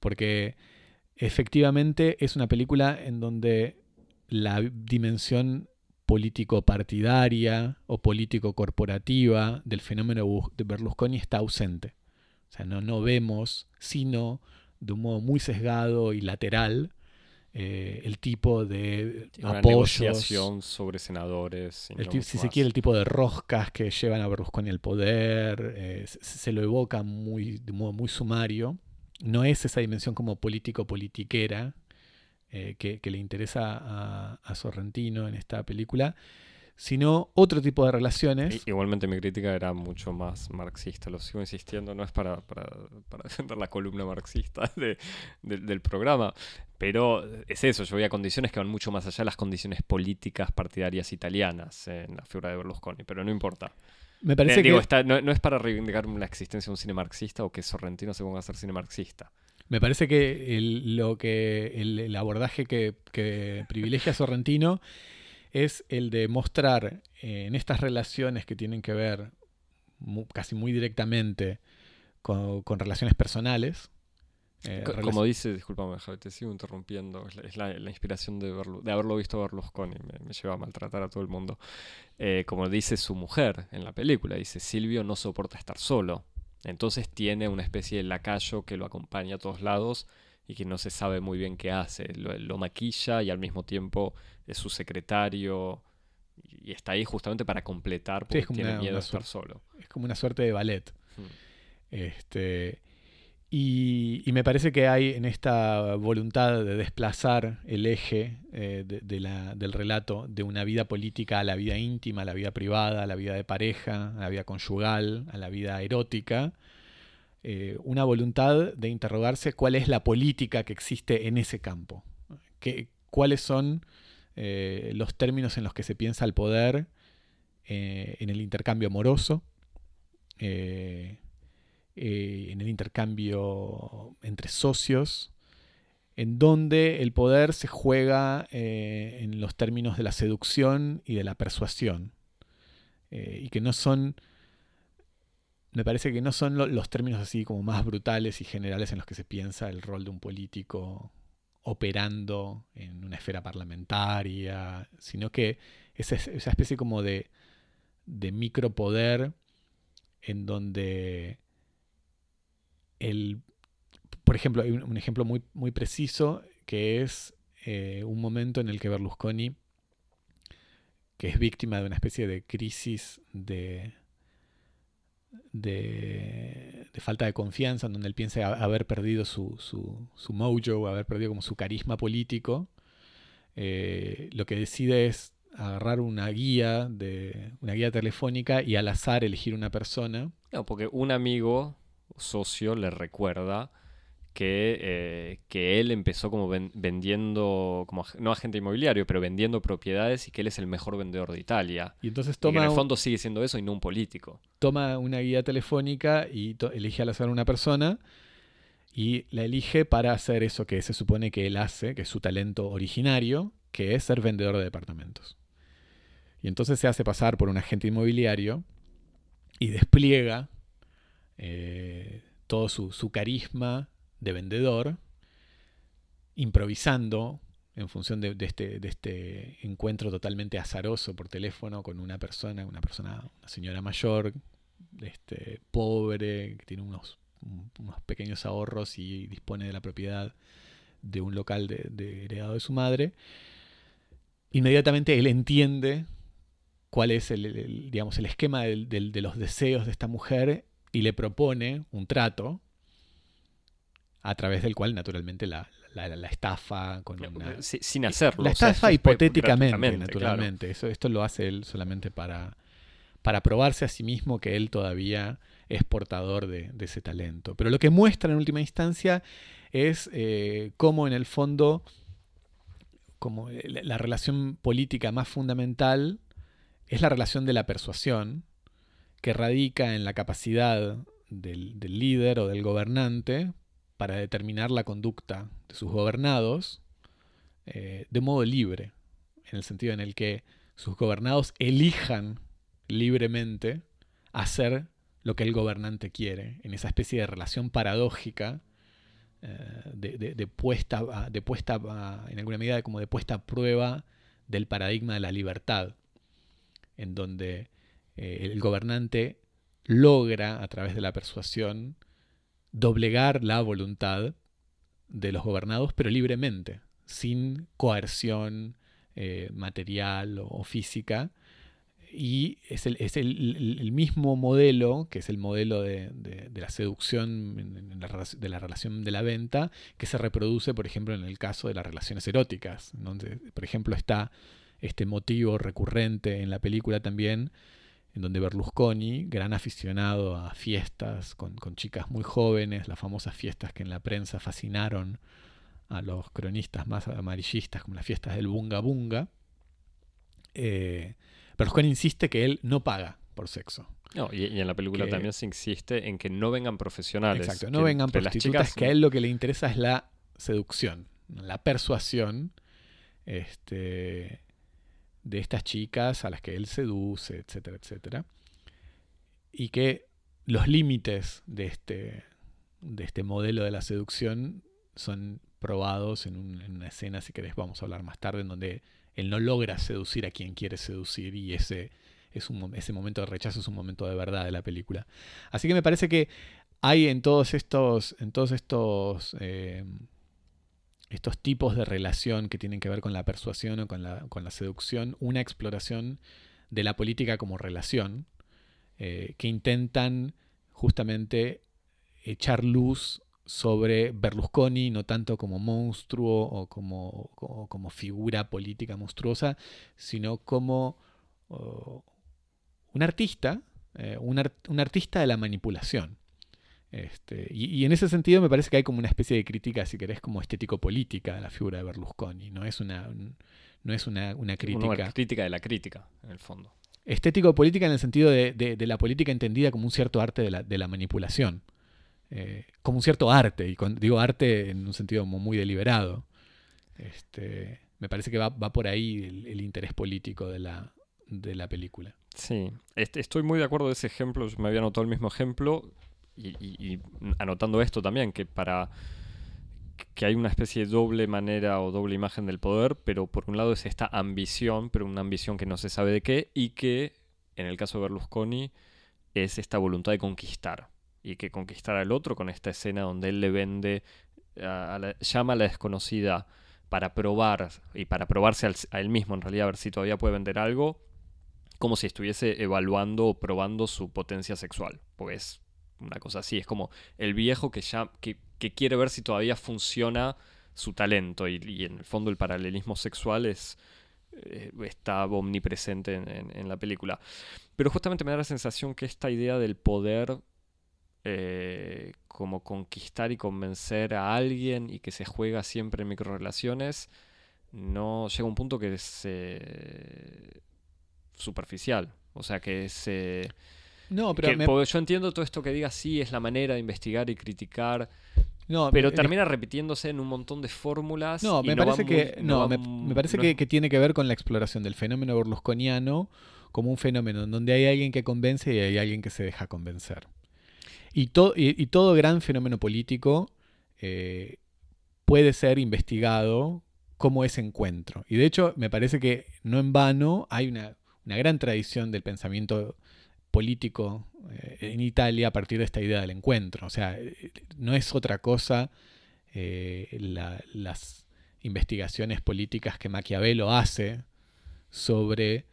Porque efectivamente es una película en donde la dimensión político-partidaria o político-corporativa del fenómeno de Berlusconi está ausente. O sea, no, no vemos, sino de un modo muy sesgado y lateral, eh, el tipo de Una negociación sobre senadores. si se quiere, el tipo de roscas que llevan a Berlusconi al poder. Eh, se, lo evoca muy, de modo muy sumario. No es esa dimensión como político-politiquera eh, que, le interesa a, a Sorrentino en esta película sino otro tipo de relaciones. Igualmente mi crítica era mucho más marxista, lo sigo insistiendo, no es para, para, defender la columna marxista del programa, pero es eso, yo voy a condiciones que van mucho más allá de las condiciones políticas partidarias italianas en la figura de Berlusconi, pero no importa. Me parece eh, que... no, es para reivindicar la existencia de un cine marxista o que Sorrentino se ponga a hacer cine marxista. Me parece que el, lo que el, abordaje que, que privilegia Sorrentino es el de mostrar eh, en estas relaciones que tienen que ver casi muy directamente con, relaciones personales. Eh, como dice, discúlpame, te sigo interrumpiendo, es la, inspiración de, de haberlo visto a Berlusconi, me, me, lleva a maltratar a todo el mundo. Eh, como dice su mujer en la película, dice, Silvio no soporta estar solo, entonces tiene una especie de lacayo que lo acompaña a todos lados y que no se sabe muy bien qué hace. Lo, maquilla y al mismo tiempo es su secretario y está ahí justamente para completar porque tiene miedo de estar solo. Es como una suerte de ballet. Hmm. Este, y, me parece que hay en esta voluntad de desplazar el eje eh, de, la, del relato de una vida política a la vida íntima, a la vida privada, a la vida de pareja, a la vida conyugal, a la vida erótica, eh, una voluntad de interrogarse cuál es la política que existe en ese campo, cuáles son eh, los términos en los que se piensa el poder eh, en el intercambio amoroso, en el intercambio entre socios, en donde el poder se juega en los términos de la seducción y de la persuasión, y que no son me parece que no son los términos así como más brutales y generales en los que se piensa el rol de un político operando en una esfera parlamentaria, sino que esa, especie como de, de micropoder en donde el, por ejemplo, hay un, ejemplo muy, muy preciso que es eh, un momento en el que Berlusconi, que es víctima de una especie de crisis de, de, falta de confianza, en donde él piensa haber perdido su, su, mojo, haber perdido como su carisma político, eh, lo que decide es agarrar una guía de una guía telefónica y al azar elegir una persona. No, porque un amigo, socio le recuerda que, eh, que él empezó como vendiendo, como no agente inmobiliario, pero vendiendo propiedades y que él es el mejor vendedor de Italia. Y entonces toma... en el fondo sigue siendo eso y no un político. Toma una guía telefónica y elige al azar una persona y la elige para hacer eso que se supone que él hace, que es su talento originario, que es ser vendedor de departamentos. Y entonces se hace pasar por un agente inmobiliario y despliega eh, todo su, carisma de vendedor, improvisando en función de, este, de, este, encuentro totalmente azaroso por teléfono con una persona, una persona, una señora mayor, este, pobre, que tiene unos, unos pequeños ahorros y dispone de la propiedad de un local de, heredado de su madre. Inmediatamente él entiende cuál es el, digamos, el esquema de los deseos de esta mujer y le propone un trato a través del cual naturalmente la, estafa con una... sin hacerlo. La estafa hipotéticamente, naturalmente. Eso, esto lo hace él solamente para, para probarse a sí mismo que él todavía es portador de, ese talento. Pero lo que muestra en última instancia es eh, cómo en el fondo como la relación política más fundamental es la relación de la persuasión, que radica en la capacidad del, líder o del gobernante para determinar la conducta de sus gobernados eh, de modo libre, en el sentido en el que sus gobernados elijan libremente hacer lo que el gobernante quiere, en esa especie de relación paradójica eh, de, puesta, de puesta en alguna medida como de puesta a prueba del paradigma de la libertad en donde eh, el gobernante logra, a través de la persuasión, doblegar la voluntad de los gobernados, pero libremente, sin coerción eh, material o, física. Y es, el, mismo modelo, que es el modelo de, la seducción, de la relación de la venta, que se reproduce, por ejemplo, en el caso de las relaciones eróticas, donde, por ejemplo, está este motivo recurrente en la película también, en donde Berlusconi, gran aficionado a fiestas con, chicas muy jóvenes, las famosas fiestas que en la prensa fascinaron a los cronistas más amarillistas, como las fiestas del Bunga Bunga, eh, Berlusconi insiste que él no paga por sexo. y, en la película también se insiste en que no vengan profesionales. Exacto, no vengan prostitutas, que a él lo que le interesa es la seducción, la persuasión. Este, de estas chicas a las que él seduce, etcétera, etcétera. Y que los límites de este, de este modelo de la seducción son probados en, una escena, si querés, vamos a hablar más tarde, en donde él no logra seducir a quien quiere seducir y ese, es un, ese momento de rechazo es un momento de verdad de la película. Así que me parece que hay en todos estos, en todos estos eh, estos tipos de relación que tienen que ver con la persuasión o con la, con la seducción, una exploración de la política como relación, eh, que intentan justamente echar luz sobre Berlusconi, no tanto como monstruo o como, como, figura política monstruosa, sino como oh, un artista, eh, un artista de la manipulación. Este, y, en ese sentido me parece que hay como una especie de crítica, si querés, como estético-política de la figura de Berlusconi. No es una, no es una, crítica. Una crítica de la crítica, en el fondo. Estético-política en el sentido de, la política entendida como un cierto arte de la, manipulación. Eh, como un cierto arte, y digo arte en un sentido muy deliberado. Este, me parece que va, por ahí el, interés político de la, de la película. Sí, estoy muy de acuerdo de ese ejemplo, me había notado el mismo ejemplo y, anotando esto también, que para que hay una especie de doble manera o doble imagen del poder, pero por un lado es esta ambición, pero una ambición que no se sabe de qué, y que en el caso de Berlusconi es esta voluntad de conquistar, y que conquistar al otro con esta escena donde él le vende, llama a la desconocida para probar, y para probarse a él mismo en realidad, a ver si todavía puede vender algo, como si estuviese evaluando o probando su potencia sexual, pues una cosa así. Es como el viejo que ya que, quiere ver si todavía funciona su talento y, en el fondo el paralelismo sexual es eh, está omnipresente en, la película. Pero justamente me da la sensación que esta idea del poder eh, como conquistar y convencer a alguien y que se juega siempre en microrelaciones, no llega a un punto que es eh, superficial. O sea, que es... eh, No, pero que- me- porque yo entiendo todo esto que diga, sí, es la manera de investigar y criticar, no, pero me- termina repitiéndose en un montón de fórmulas. No, me parece que no, me, parece que, tiene que ver con la exploración del fenómeno berlusconiano como un fenómeno en donde hay alguien que convence y hay alguien que se deja convencer. Y, to- y- y todo gran fenómeno político eh, puede ser investigado como ese encuentro. Y de hecho, me parece que no en vano hay una, una gran tradición del pensamiento político eh, en Italia a partir de esta idea del encuentro. O sea, eh, no es otra cosa eh, la- las investigaciones políticas que Maquiavelo hace sobre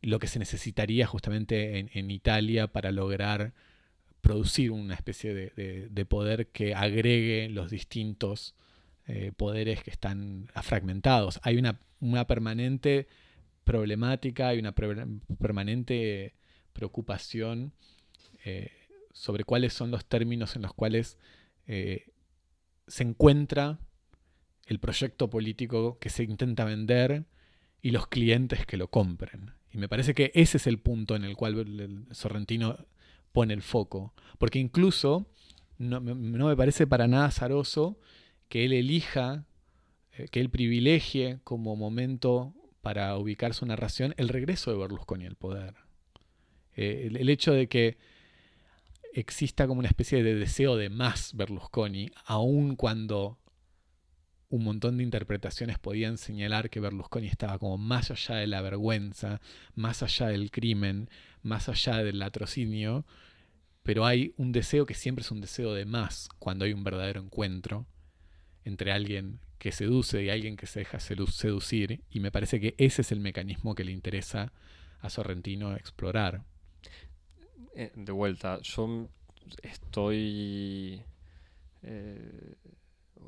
lo que se necesitaría justamente en, Italia para lograr producir una especie de, de- de poder que agregue los distintos poderes que están fragmentados. Hay una, una permanente problemática, hay una permanente preocupación eh, sobre cuáles son los términos en los cuales eh, se encuentra el proyecto político que se intenta vender y los clientes que lo compren. Y me parece que ese es el punto en el cual Sorrentino pone el foco. Porque incluso no, me- no me parece para nada azaroso que él elija, eh, que él privilegie como momento para ubicar su narración el regreso de Berlusconi al poder. Eh, el, hecho de que exista como una especie de deseo de más Berlusconi, aun cuando un montón de interpretaciones podían señalar que Berlusconi estaba como más allá de la vergüenza, más allá del crimen, más allá del latrocinio, pero hay un deseo que siempre es un deseo de más cuando hay un verdadero encuentro entre alguien que seduce y alguien que se deja sedu- seducir, y me parece que ese es el mecanismo que le interesa a Sorrentino explorar. Eh, de vuelta, yo estoy. eh,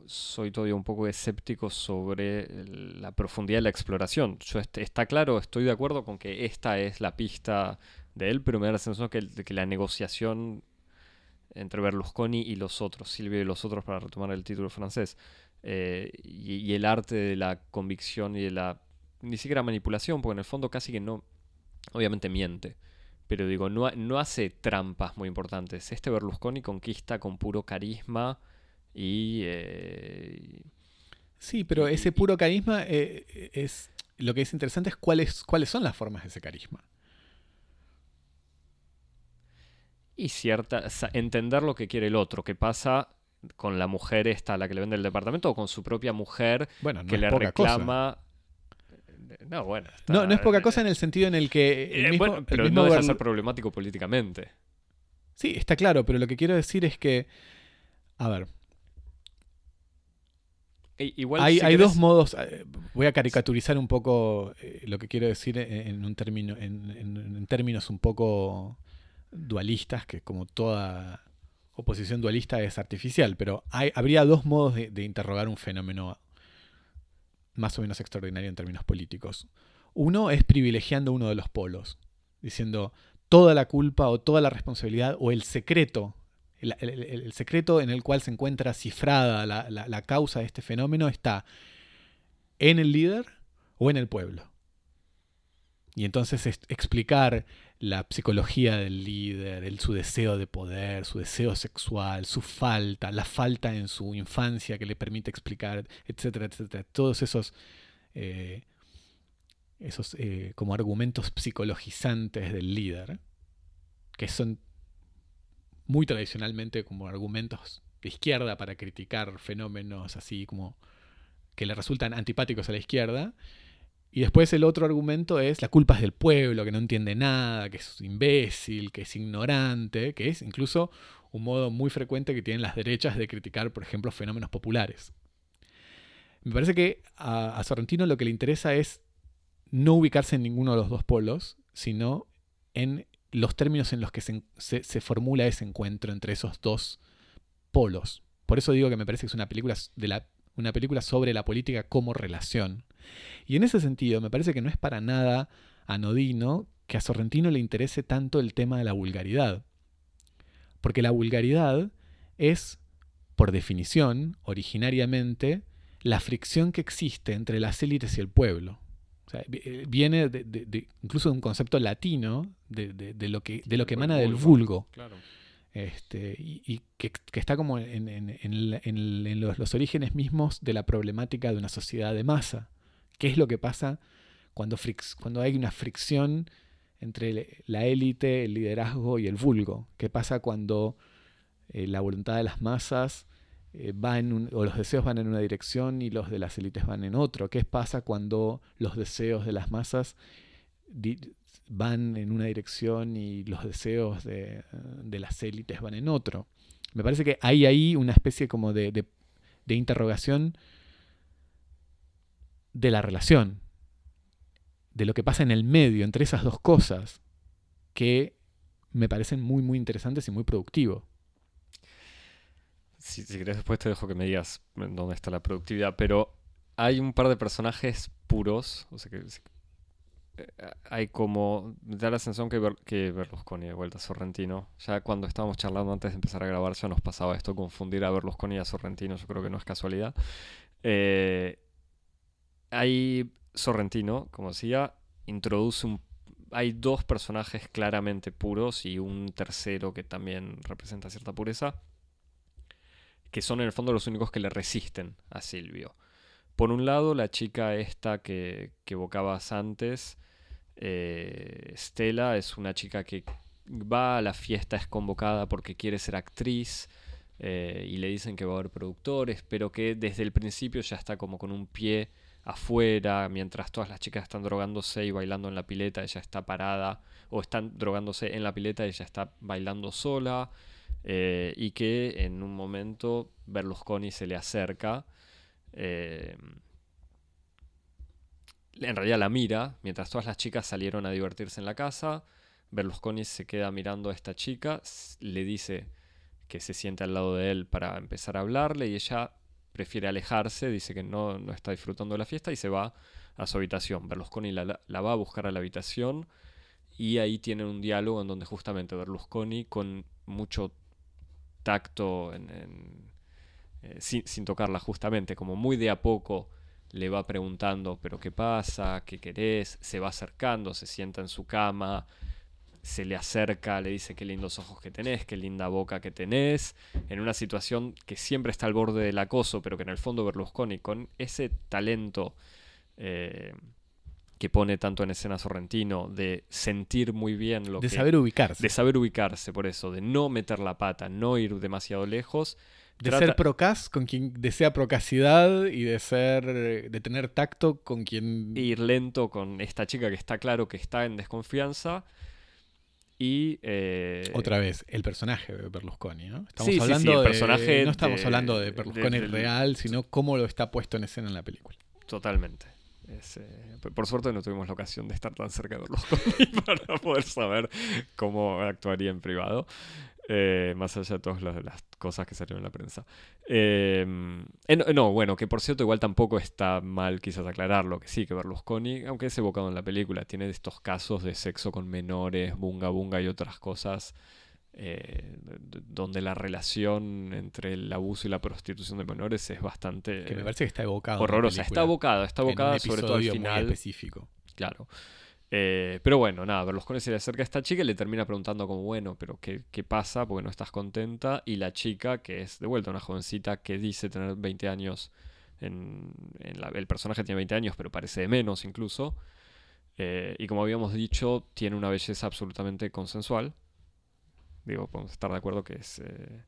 soy todavía un poco escéptico sobre la profundidad de la exploración. Yo est- está claro, estoy de acuerdo con que esta es la pista de él, pero me da la sensación que, de que la negociación entre Berlusconi y los otros, Silvio y los otros, para retomar el título francés, eh, y, y el arte de la convicción y de la. ni siquiera manipulación, porque en el fondo casi que no. Obviamente miente. Pero digo, no, no hace trampas muy importantes. Este Berlusconi conquista con puro carisma y... eh, Sí, pero Y- ese puro carisma eh, es. Lo que es interesante es cuáles, cuáles son las formas de ese carisma. y cierta... entender lo que quiere el otro. ¿Qué pasa con la mujer esta, a la que le vende el departamento, o con su propia mujer Bueno, no que le cosa. No, bueno. No, está- no es poca cosa en el sentido en el que el Eh, el pero mismo no deja de ser problemático políticamente. Sí, está claro, pero lo que quiero decir es que, a ver, E- igual hay, si hay querés- dos modos. eh, Voy a caricaturizar un poco eh, lo que quiero decir en, un término, en, en- en términos un poco dualistas, que como toda oposición dualista es artificial, pero hay, habría dos modos de, de interrogar un fenómeno más o menos extraordinario en términos políticos. Uno es privilegiando uno de los polos, diciendo toda la culpa o toda la responsabilidad o el secreto, el, secreto en el cual se encuentra cifrada la, la- causa de este fenómeno está en el líder o en el pueblo. Y entonces es- explicar la psicología del líder, el, su deseo de poder, su deseo sexual, su falta, la falta en su infancia que le permite explicar, etcétera, etcétera. Todos esos, eh, esos eh, como argumentos psicologizantes del líder, que son muy tradicionalmente como argumentos de izquierda para criticar fenómenos así como que le resultan antipáticos a la izquierda. Y después el otro argumento es la culpa es del pueblo, que no entiende nada, que es imbécil, que es ignorante, que es incluso un modo muy frecuente que tienen las derechas de criticar, por ejemplo, fenómenos populares. Me parece que a, a Sorrentino lo que le interesa es no ubicarse en ninguno de los dos polos, sino en los términos en los que se, se- se formula ese encuentro entre esos dos polos. Por eso digo que me parece que es una película, de la, una película sobre la política como relación. Y en ese sentido, me parece que no es para nada anodino que a Sorrentino le interese tanto el tema de la vulgaridad. Porque la vulgaridad es, por definición, originariamente, la fricción que existe entre las élites y el pueblo. O sea, eh, viene de, de- de- incluso de un concepto latino de, lo que, de lo que emana del vulgo. Claro. Este, y y que, que está como en, en- en la- en- en los, los orígenes mismos de la problemática de una sociedad de masa. ¿Qué es lo que pasa cuando, cuando hay una fricción entre la élite, el liderazgo y el vulgo? ¿Qué pasa cuando eh, la voluntad de las masas eh, va en un- o los deseos van en una dirección y los de las élites van en otro? ¿Qué pasa cuando los deseos de las masas van en una dirección y los deseos de, de las élites van en otro? Me parece que hay ahí una especie como de- de interrogación de la relación, de lo que pasa en el medio entre esas dos cosas, que me parecen muy, muy interesantes y muy productivos. Si, si querés después te dejo que me digas en dónde está la productividad, pero hay un par de personajes puros, o sea que eh, hay como, da la sensación que, Ber- que Berlusconi de vuelta a Sorrentino, ya cuando estábamos charlando antes de empezar a grabar ya nos pasaba esto, confundir a Berlusconi y a Sorrentino, yo creo que no es casualidad. Eh, hay Sorrentino, como decía, introduce un... Hay dos personajes claramente puros y un tercero que también representa cierta pureza que son en el fondo los únicos que le resisten a Silvio. Por un lado, la chica esta que, que evocabas antes, eh, Stella, es una chica que va a la fiesta, es convocada porque quiere ser actriz eh, y le dicen que va a haber productores, pero que desde el principio ya está como con un pie afuera, mientras todas las chicas están drogándose y bailando en la pileta, ella está parada, o están drogándose en la pileta, ella está bailando sola, eh, y que en un momento Berlusconi se le acerca. eh, en realidad la mira, mientras todas las chicas salieron a divertirse en la casa. Berlusconi se queda mirando a esta chica, le dice que se siente al lado de él para empezar a hablarle y ella prefiere alejarse, dice que no, no está disfrutando de la fiesta y se va a su habitación. Berlusconi la, va a buscar a la habitación y ahí tienen un diálogo en donde justamente Berlusconi con mucho tacto, eh, sin, sin tocarla justamente, como muy de a poco le va preguntando, pero ¿qué pasa? ¿Qué querés? Se va acercando, se sienta en su cama, se le acerca, le dice qué lindos ojos que tenés, qué linda boca que tenés, en una situación que siempre está al borde del acoso, pero que en el fondo Berlusconi, con ese talento eh, que pone tanto en escena Sorrentino, de sentir muy bien lo De que... saber ubicarse. de saber ubicarse, por eso, de no meter la pata, no ir demasiado lejos. De Trata- ser procas con quien desea procacidad y de ser de tener tacto con quien ir lento con esta chica que está claro que está en desconfianza. Y. eh, otra vez el personaje de Berlusconi, ¿no? Estamos Sí, sí, sí, hablando el de personaje no estamos de- hablando de de- Berlusconi del- real, sino cómo lo está puesto en escena en la película. Totalmente. Es, eh, por suerte no tuvimos la ocasión de estar tan cerca de Berlusconi para poder saber cómo actuaría en privado. Eh, más allá de todas las, las cosas que salieron en la prensa. Eh, eh, no, no, bueno, que por cierto igual tampoco está mal quizás aclararlo, que sí, que Berlusconi, aunque es evocado en la película, tiene estos casos de sexo con menores, bunga bunga y otras cosas, eh, donde la relación entre el abuso y la prostitución de menores es bastante... Que me parece que está evocado. horrorosa. Está abocada, está abocada sobre todo al episodio muy final. específico. Claro. Eh, pero bueno, nada, Berlusconi se le acerca a esta chica y le termina preguntando como, bueno, pero ¿qué, qué pasa? Porque no estás contenta. Y la chica, que es de vuelta una jovencita que dice tener 20 años, en, la- el personaje tiene 20 años, pero parece de menos incluso. Eh, y como habíamos dicho, tiene una belleza absolutamente consensual. Digo, podemos estar de acuerdo que es, eh,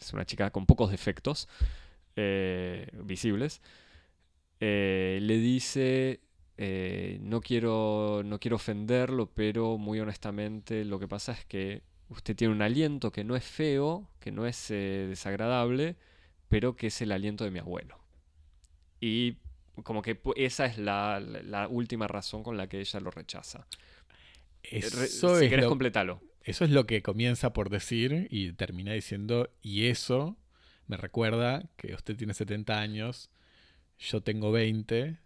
es una chica con pocos defectos visibles. Le dice, eh, no, quiero, no quiero ofenderlo, pero muy honestamente lo que pasa es que usted tiene un aliento que no es feo, que no es eh, desagradable, pero que es el aliento de mi abuelo. Y como que esa es la, la- la última razón con la que ella lo rechaza. Eh, Eso, si es querés lo, completalo. eso es lo que comienza por decir y termina diciendo, y eso me recuerda que usted tiene 70 años, yo tengo 20,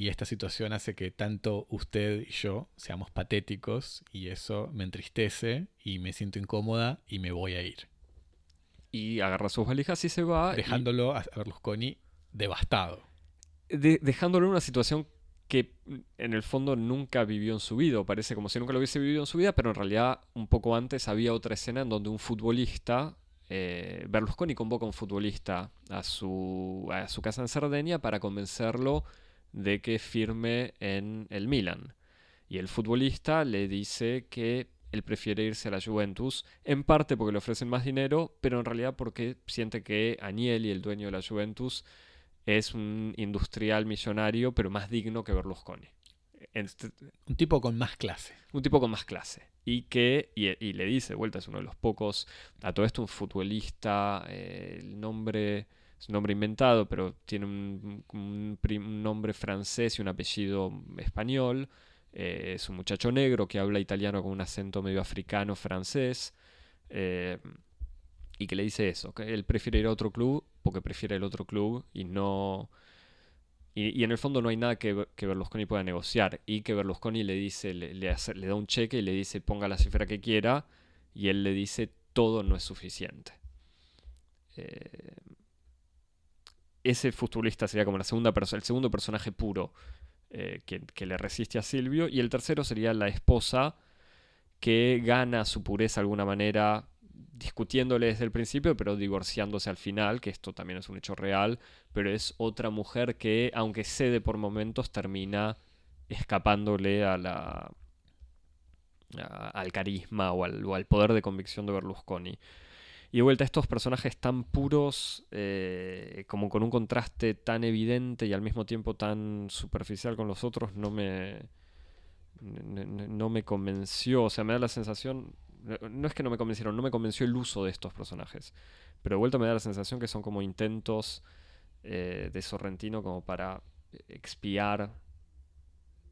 y esta situación hace que tanto usted y yo seamos patéticos y eso me entristece y me siento incómoda y me voy a ir. Y agarra sus valijas y se va. y- Dejándolo a Berlusconi devastado. de- dejándolo en una situación que en el fondo nunca vivió en su vida. Parece como si nunca lo hubiese vivido en su vida, pero en realidad un poco antes había otra escena en donde un futbolista, eh, Berlusconi convoca a un futbolista a su, a su casa en Cerdeña para convencerlo de que firme en el Milan. Y el futbolista le dice que él prefiere irse a la Juventus, en parte porque le ofrecen más dinero, pero en realidad porque siente que Agnelli, el dueño de la Juventus, es un industrial millonario, pero más digno que Berlusconi. Ent- Un tipo con más clase. un tipo con más clase. Y que, y, y le dice, de vuelta, es uno de los pocos, a todo esto un futbolista, eh, el nombre, es un nombre inventado, pero tiene un, nombre francés y un apellido español. Eh, es un muchacho negro que habla italiano con un acento medio africano francés. eh, y que le dice eso, que él prefiere ir a otro club porque prefiere el otro club y no... Y, en el fondo no hay nada que, que Berlusconi pueda negociar. Y que Berlusconi le dice, le, le da un cheque y le dice ponga la cifra que quiera. Y él le dice todo no es suficiente. Eh, ese futbolista sería como el segundo personaje puro eh, que, le resiste a Silvio. Y el tercero sería la esposa que gana su pureza de alguna manera discutiéndole desde el principio, pero divorciándose al final, que esto también es un hecho real, pero es otra mujer que, aunque cede por momentos, termina escapándole a la, al carisma o al poder de convicción de Berlusconi. Y de vuelta, estos personajes tan puros, eh, como con un contraste tan evidente y al mismo tiempo tan superficial con los otros, no me, no me convenció. O sea, me da la sensación. No es que no me convencieron, no me convenció el uso de estos personajes. Pero de vuelta me da la sensación que son como intentos eh, de Sorrentino como para expiar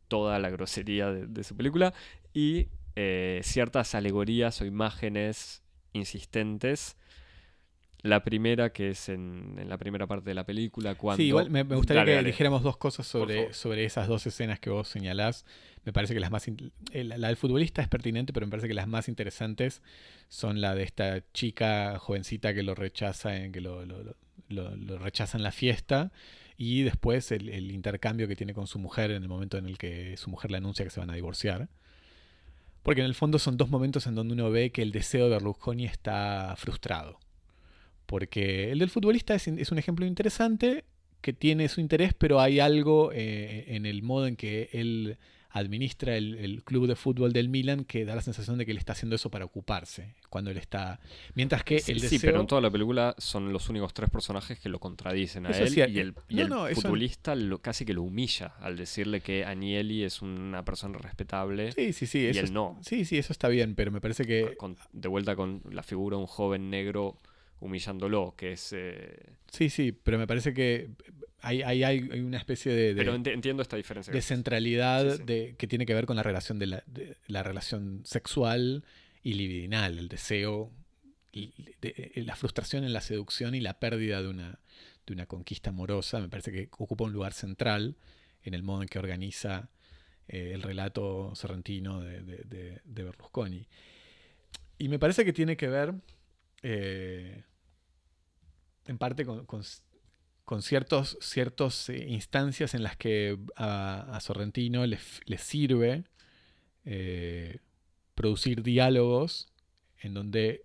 toda la grosería de, su película y eh, ciertas alegorías o imágenes insistentes. La primera, que es en, en la primera parte de la película, cuando... Sí, igual me, me gustaría Dale, que dale. dijéramos dos cosas sobre, sobre esas dos escenas que vos señalás. Me parece que las más. eh, La, la del futbolista es pertinente, pero me parece que las más interesantes son la de esta chica jovencita que lo rechaza, en, que lo, lo- lo- lo- lo rechaza en la fiesta. Y después el, el intercambio que tiene con su mujer en el momento en el que su mujer le anuncia que se van a divorciar. Porque en el fondo son dos momentos en donde uno ve que el deseo de Berlusconi está frustrado. Porque el del futbolista es, un ejemplo interesante que tiene su interés, pero hay algo eh, en el modo en que él administra el, el club de fútbol del Milan que da la sensación de que él está haciendo eso para ocuparse cuando él está mientras que Sí, el sí, pero en toda la película son los únicos tres personajes que lo contradicen a Eso él y el, y No, el no, eso- futbolista lo, casi que lo humilla al decirle que Agnelli es una persona respetable sí sí sí y eso él no. sí sí eso está bien pero me parece que Con- de vuelta con la figura de un joven negro humillándolo, que es... eh, sí sí pero me parece que hay, hay, una especie de, de- Pero ent- entiendo esta diferencia. de centralidad Sí, sí. De, que tiene que ver con la relación de la, de la relación sexual y libidinal, el deseo, y- de- la frustración en la seducción y la pérdida de una, de una conquista amorosa. Me parece que ocupa un lugar central en el modo en que organiza eh, el relato sorrentino de, Berlusconi. Y me parece que tiene que ver eh, en parte con, con con ciertos eh, instancias en las que a, Sorrentino le sirve eh, producir diálogos en donde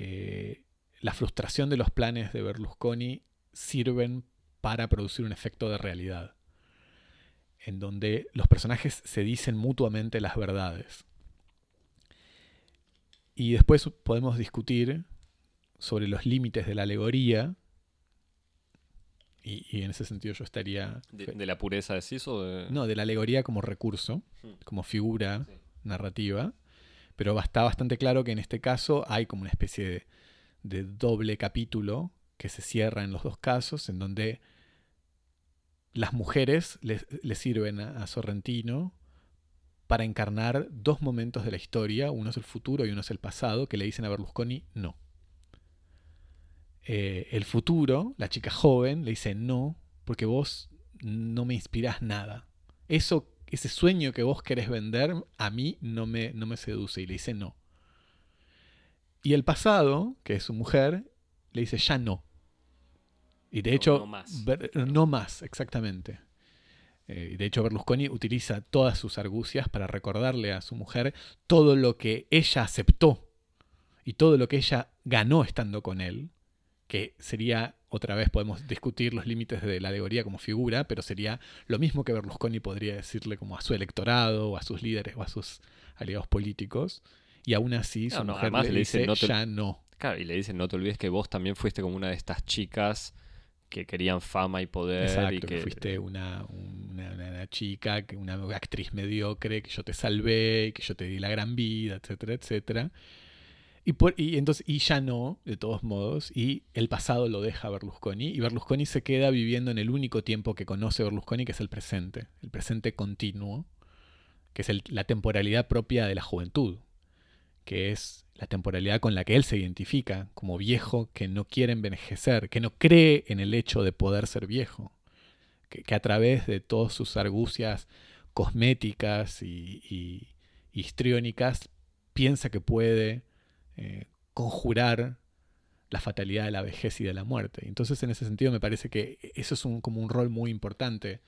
eh, la frustración de los planes de Berlusconi sirven para producir un efecto de realidad, en donde los personajes se dicen mutuamente las verdades. Y después podemos discutir sobre los límites de la alegoría, y, y en ese sentido yo estaría... ¿De, de la pureza decís o de...? No, de la alegoría como recurso, Hmm. como figura Sí. narrativa, pero está bastante claro que en este caso hay como una especie de, de doble capítulo que se cierra en los dos casos, en donde las mujeres le, le sirven a, a Sorrentino para encarnar dos momentos de la historia, uno es el futuro y uno es el pasado, que le dicen a Berlusconi no. Eh, el futuro, la chica joven, le dice no, porque vos no me inspirás nada. Eso, ese sueño que vos querés vender, a mí no me, no me seduce. Y le dice no. Y el pasado, que es su mujer, le dice ya no. Y de hecho, no más. ver- no más, exactamente. Eh, y de hecho, Berlusconi utiliza todas sus argucias para recordarle a su mujer todo lo que ella aceptó y todo lo que ella ganó estando con él, que sería, otra vez podemos discutir los límites de la alegoría como figura, pero sería lo mismo que Berlusconi podría decirle como a su electorado, o a sus líderes, o a sus aliados políticos, y aún así su No, no, mujer le, le dice, dice, "No te- ya no. Claro, y le dicen, no te olvides que vos también fuiste como una de estas chicas que querían fama y poder Exacto, y que... que... fuiste una, una, una- chica, una actriz mediocre, que yo te salvé, que yo te di la gran vida, etcétera, etcétera. Y, por- y entonces, y ya no, de todos modos, y el pasado lo deja Berlusconi, y Berlusconi se queda viviendo en el único tiempo que conoce Berlusconi, que es el presente, el presente continuo, que es la temporalidad propia de la juventud, que es la temporalidad con la que él se identifica como viejo que no quiere envejecer, que no cree en el hecho de poder ser viejo, que, que a través de todas sus argucias cosméticas y, y histriónicas piensa que puede eh, conjurar la fatalidad de la vejez y de la muerte. Entonces, en ese sentido, me parece que eso es como un rol muy importante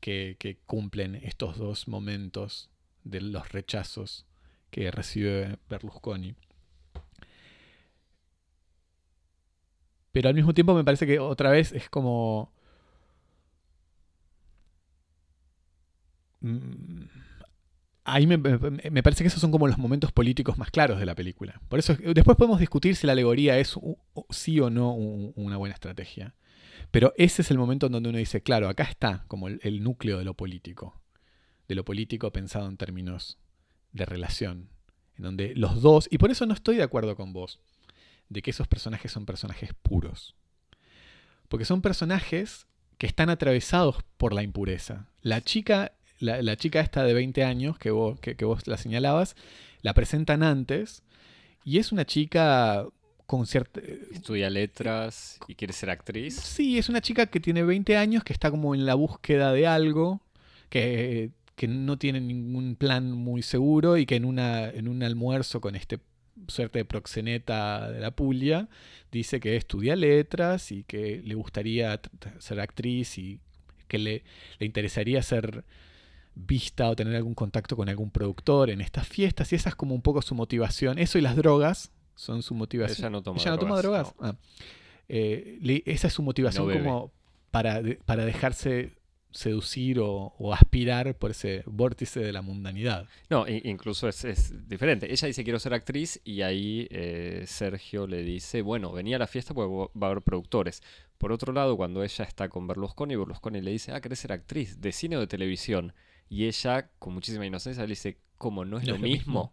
que, que cumplen estos dos momentos de los rechazos que recibe Berlusconi. Pero al mismo tiempo me parece que otra vez es como... Mm, Ahí me, parece que esos son como los momentos políticos más claros de la película. Por eso después podemos discutir si la alegoría es sí o no un- una buena estrategia. Pero ese es el momento en donde uno dice, claro, acá está como el núcleo de lo político. De lo político pensado en términos de relación. En donde los dos, y por eso no estoy de acuerdo con vos, de que esos personajes son personajes puros. Porque son personajes que están atravesados por la impureza. La chica, la, la chica esta de 20 años que vos, que, que vos la señalabas, la presentan antes y es una chica con cierta... Estudia letras y quiere ser actriz. Sí, es una chica que tiene 20 años, que está como en la búsqueda de algo, que, que no tiene ningún plan muy seguro y que en, una, en un almuerzo con este suerte de proxeneta de la Puglia dice que estudia letras y que le gustaría ser actriz y que le, le interesaría ser vista o tener algún contacto con algún productor en estas fiestas y esa es como un poco su motivación. Eso y las drogas son su motivación. Ella no toma ¿Ella no toma drogas, drogas? Ah. Eh, le- esa es su motivación No como para, de- para dejarse seducir o, o aspirar por ese vórtice de la mundanidad. No, incluso es, es diferente. Ella dice quiero ser actriz y ahí eh, Sergio le dice, bueno, venía a la fiesta porque va a haber productores. Por otro lado, cuando ella está con Berlusconi, Berlusconi le dice, ah, ¿querés ser actriz de cine o de televisión? Y ella, con muchísima inocencia, le dice, ¿cómo no es No lo es mismo? mismo.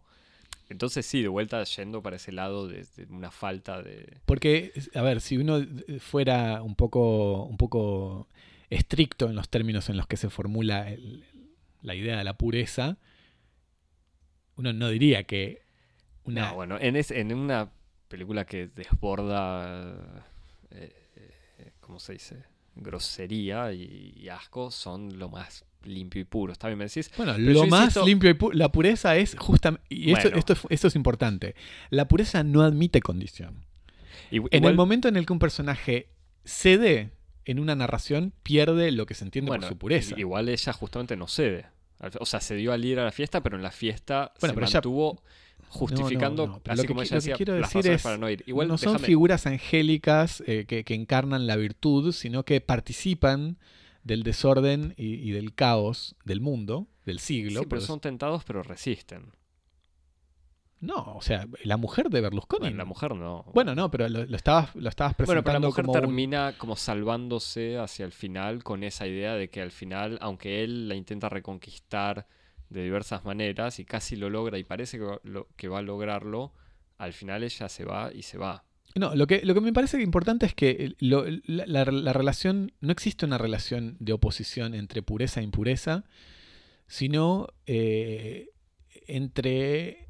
Entonces sí, de vuelta yendo para ese lado de, de una falta de... Porque, a ver, si uno eh, fuera un poco, un poco estricto en los términos en los que se formula el- la idea de la pureza, uno no diría que una... No, bueno, en, es- en una película que desborda, eh, eh, ¿cómo se dice? Grosería y, y asco son lo más limpio y puro. Está bien, me decís. Bueno, Pero lo más insisto- limpio y pu- la pureza es justamente... Y esto, Bueno. esto, es, esto es importante. La pureza no admite condición. En el momento en el que un personaje cede en una narración, pierde lo que se entiende bueno, por su pureza. Igual ella justamente no cede. O sea, cedió al ir a la fiesta, pero en la fiesta Bueno, se pero mantuvo justificando, No, no, no, así lo que como qui- ella lo que decía, quiero decir es, para no ir. Igual no son figuras angélicas eh, que, que encarnan la virtud, sino que participan del desorden y, y del caos del mundo, del siglo. Sí, pero son tentados, pero resisten. No, o sea, la mujer de Berlusconi. Bueno, la mujer no. Bueno, no, pero lo, lo estabas, lo estabas Bueno, presentando pero la mujer como un- termina como salvándose hacia el final con esa idea de que al final, aunque él la intenta reconquistar de diversas maneras y casi lo logra y parece que lo- que va a lograrlo, al final ella se va y se va. No, lo que, lo que me parece importante es que la, la- la relación, no existe una relación de oposición entre pureza e impureza, sino eh, entre,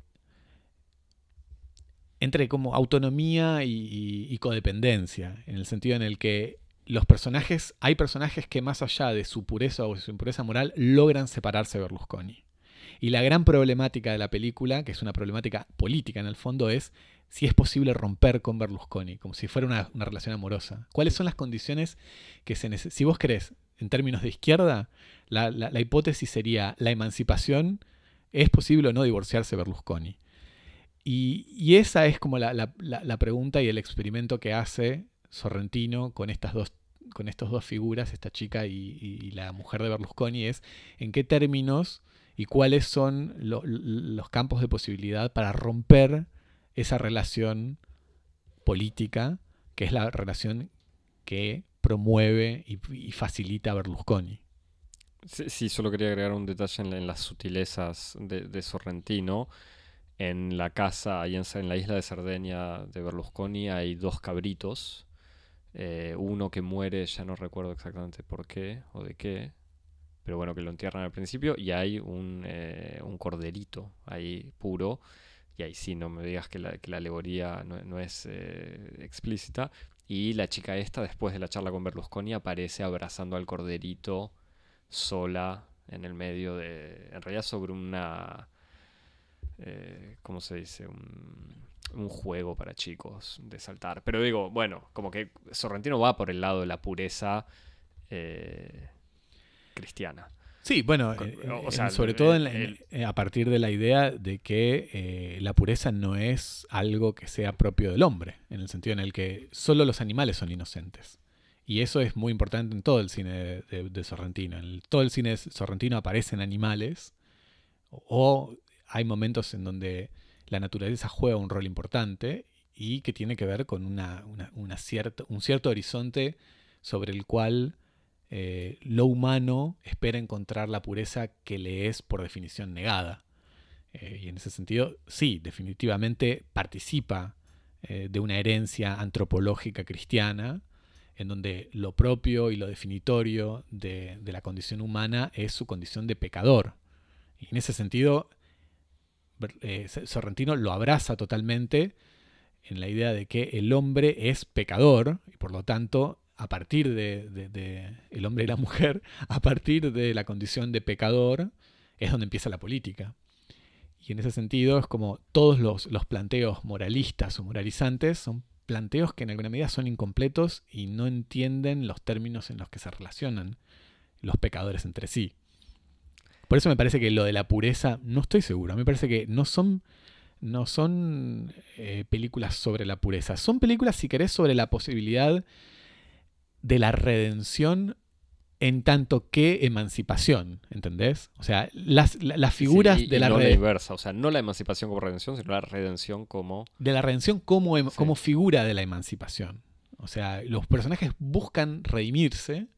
entre como autonomía y, y- y codependencia, en el sentido en el que los personajes, hay personajes que más allá de su pureza o su impureza moral logran separarse de Berlusconi. Y la gran problemática de la película, que es una problemática política en el fondo, es si es posible romper con Berlusconi, como si fuera una, relación amorosa. ¿Cuáles son las condiciones que se necesitan? Si vos querés, en términos de izquierda, la, la, hipótesis sería la emancipación, ¿es posible o no divorciarse Berlusconi? Y, y esa es como la, la, pregunta y el experimento que hace Sorrentino con estas dos con dos figuras, esta chica y, la mujer de Berlusconi, es en qué términos y cuáles son lo, los campos de posibilidad para romper esa relación política, que es la relación que promueve y, facilita a Berlusconi. Sí, solo quería agregar un detalle en, las sutilezas de, Sorrentino. En la casa, ahí en, en, la isla de Cerdeña de Berlusconi, hay dos cabritos. Eh, uno que muere, ya no recuerdo exactamente por qué o de qué, pero bueno, que lo entierran al principio. Y hay un, eh, un corderito ahí puro. Y ahí sí, no me digas que la, que la alegoría no, no es eh, explícita. Y la chica esta, después de la charla con Berlusconi, aparece abrazando al corderito sola en el medio de... En realidad sobre una... Eh, ¿Cómo se dice? Un, un, juego para chicos de saltar. Pero digo, bueno, como que Sorrentino va por el lado de la pureza eh, cristiana. Sí, bueno, eh, o sea, sobre todo en, a partir de la idea de que eh, la pureza no es algo que sea propio del hombre, en el sentido en el que solo los animales son inocentes. Y eso es muy importante en todo el cine de, de, de Sorrentino. En el, todo el cine sorrentino aparecen animales o hay momentos en donde la naturaleza juega un rol importante y que tiene que ver con una, una, una cierta, un cierto horizonte sobre el cual eh, lo humano espera encontrar la pureza que le es por definición negada. Eh, y en ese sentido, sí, definitivamente participa eh, de una herencia antropológica cristiana, en donde lo propio y lo definitorio de, de, la condición humana es su condición de pecador. Y en ese sentido, Sorrentino lo abraza totalmente en la idea de que el hombre es pecador y por lo tanto a partir de, el hombre y la mujer, a partir de la condición de pecador, es donde empieza la política. Y en ese sentido es como todos los, los planteos moralistas o moralizantes son planteos que en alguna medida son incompletos y no entienden los términos en los que se relacionan los pecadores entre sí. Por eso me parece que lo de la pureza, no estoy seguro, me parece que no son, no son eh, películas sobre la pureza, son películas, si querés, sobre la posibilidad de la redención en tanto que emancipación, ¿entendés? O sea, las, las figuras sí, y, de la no la inversa, o sea, no la emancipación como redención, sino la redención como... De la redención como, sí. como figura de la emancipación. O sea, los personajes buscan redimirse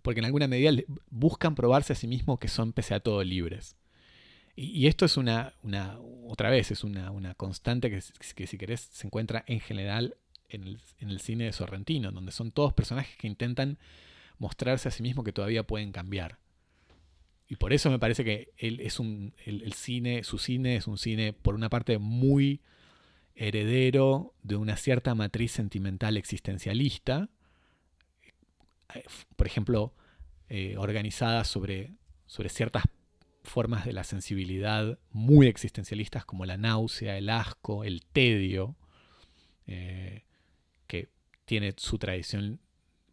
porque en alguna medida buscan probarse a sí mismos que son pese a todo libres. Y, y esto es una, una, otra vez, es una, una constante que, que, si querés se encuentra en general en el, cine de Sorrentino, donde son todos personajes que intentan mostrarse a sí mismos que todavía pueden cambiar. Y por eso me parece que él es un, el, cine, su cine es un cine, por una parte, muy heredero de una cierta matriz sentimental existencialista, por ejemplo, eh, organizada sobre, sobre ciertas formas de la sensibilidad muy existencialistas como la náusea, el asco, el tedio, eh, tiene su tradición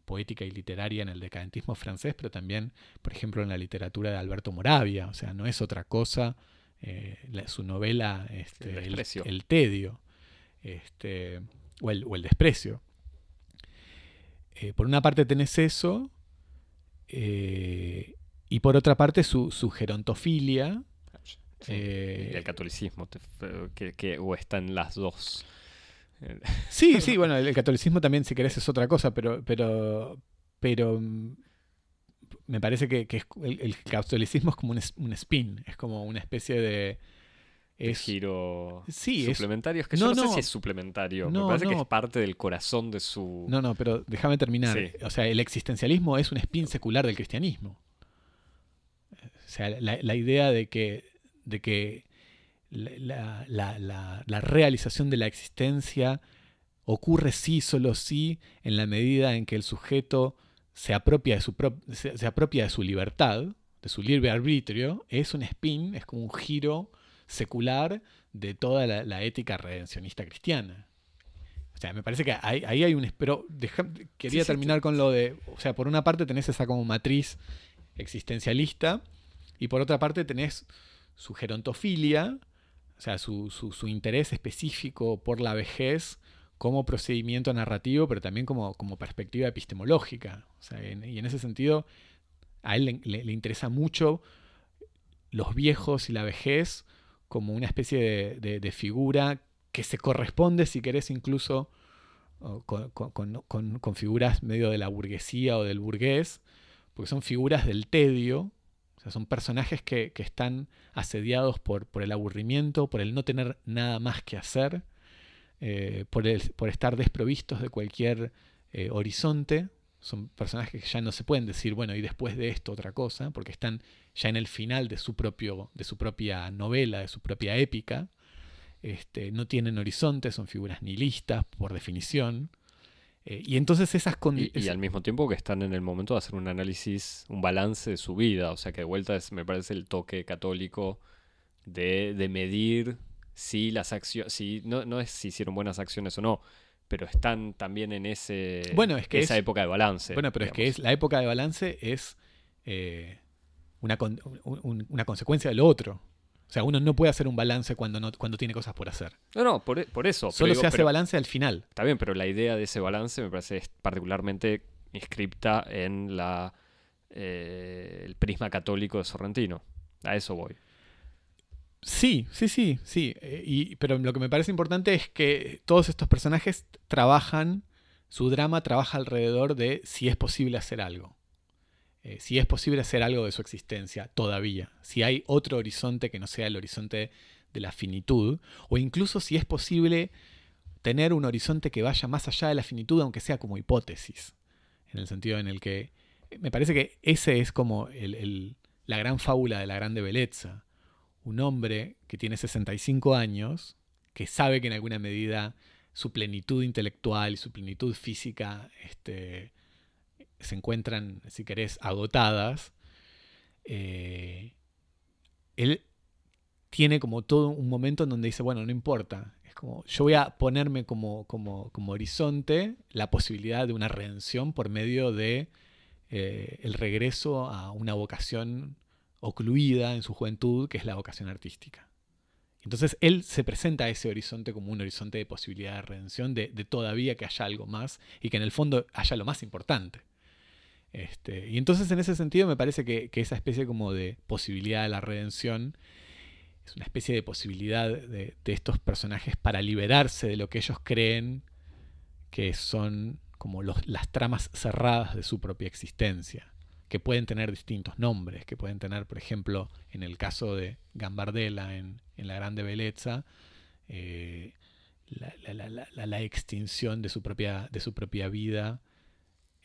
poética y literaria en el decadentismo francés, pero también, por ejemplo, en la literatura de Alberto Moravia. O sea, no es otra cosa eh, la, su novela este, el, el, el, tedio este, o, el, o el desprecio. Eh, por una parte tenés eso, eh, y por otra parte su, su gerontofilia. Sí, eh, el catolicismo, que, que, o están las dos. Sí, sí, bueno, el catolicismo también, si querés, es otra cosa, pero, pero, pero mm, me parece que, que el, el, catolicismo es como un, un, spin, es como una especie de... Es, giro sí, suplementario. Es, que no, yo no, no, sé si es suplementario. No, me parece que es parte del corazón de su. No, no, pero déjame terminar. Sí. O sea, el existencialismo es un spin secular del cristianismo. O sea, la, la idea de que, de que la, la, la, realización de la existencia ocurre sí, solo sí, en la medida en que el sujeto se apropia de su, se, apropia de su libertad, de su libre arbitrio, es un spin, es como un giro secular de toda la, ética redencionista cristiana. O sea, me parece que ahí, hay un... Pero quería terminar con lo de... O sea, por una parte tenés esa como matriz existencialista y por otra parte tenés su gerontofilia, o sea, su, su, interés específico por la vejez como procedimiento narrativo, pero también como, como perspectiva epistemológica. O sea, y en ese sentido, a él le, interesa mucho los viejos y la vejez como una especie de, figura que se corresponde, si querés, incluso con, con, figuras medio de la burguesía o del burgués, porque son figuras del tedio, son personajes que, están asediados por, por, el aburrimiento, por el no tener nada más que hacer, eh, por, por, estar desprovistos de cualquier eh, horizonte. Son personajes que ya no se pueden decir, bueno, y después de esto otra cosa, porque están ya en el final de su, propio, de su propia novela, de su propia épica. Este, no tienen horizonte, son figuras nihilistas por definición. Eh, y entonces esas condiciones... Y, al mismo tiempo que están en el momento de hacer un análisis, un balance de su vida. O sea que de vuelta es, me parece el toque católico de, de medir si las acciones, si, no, no es si hicieron buenas acciones o no, pero están también en ese bueno, es que esa época de balance. Bueno, pero es que es la época de balance es eh, una, una consecuencia de lo otro. O sea, uno no puede hacer un balance cuando, no, cuando tiene cosas por hacer. No, no, por, por eso. Solo se hace balance al final. Está bien, pero la idea de ese balance me parece particularmente inscripta en la, eh, el prisma católico de Sorrentino. A eso voy. Sí, sí, sí, sí. Eh, y, pero lo que me parece importante es que todos estos personajes trabajan, su drama trabaja alrededor de si es posible hacer algo. Eh, si es posible hacer algo de su existencia todavía, si hay otro horizonte que no sea el horizonte de la finitud, o incluso si es posible tener un horizonte que vaya más allá de la finitud, aunque sea como hipótesis, en el sentido en el que me parece que ese es como la gran fábula de la grande belleza, un hombre que tiene 65 años, que sabe que en alguna medida su plenitud intelectual y su plenitud física este, se encuentran, si querés, agotadas, eh, él tiene como todo un momento en donde dice, bueno, no importa, es como, yo voy a ponerme como, como, como horizonte la posibilidad de una redención por medio de eh, el regreso a una vocación ocluida en su juventud, que es la vocación artística. Entonces él se presenta a ese horizonte como un horizonte de posibilidad de redención, de, de todavía que haya algo más y que en el fondo haya lo más importante. Este, y entonces en ese sentido me parece que, esa especie como de posibilidad de la redención es una especie de posibilidad de, estos personajes para liberarse de lo que ellos creen que son como las tramas cerradas de su propia existencia, que pueden tener distintos nombres, que pueden tener, por ejemplo, en el caso de Gambardella en, La Grande Belleza, eh, la, extinción de su propia, de su propia vida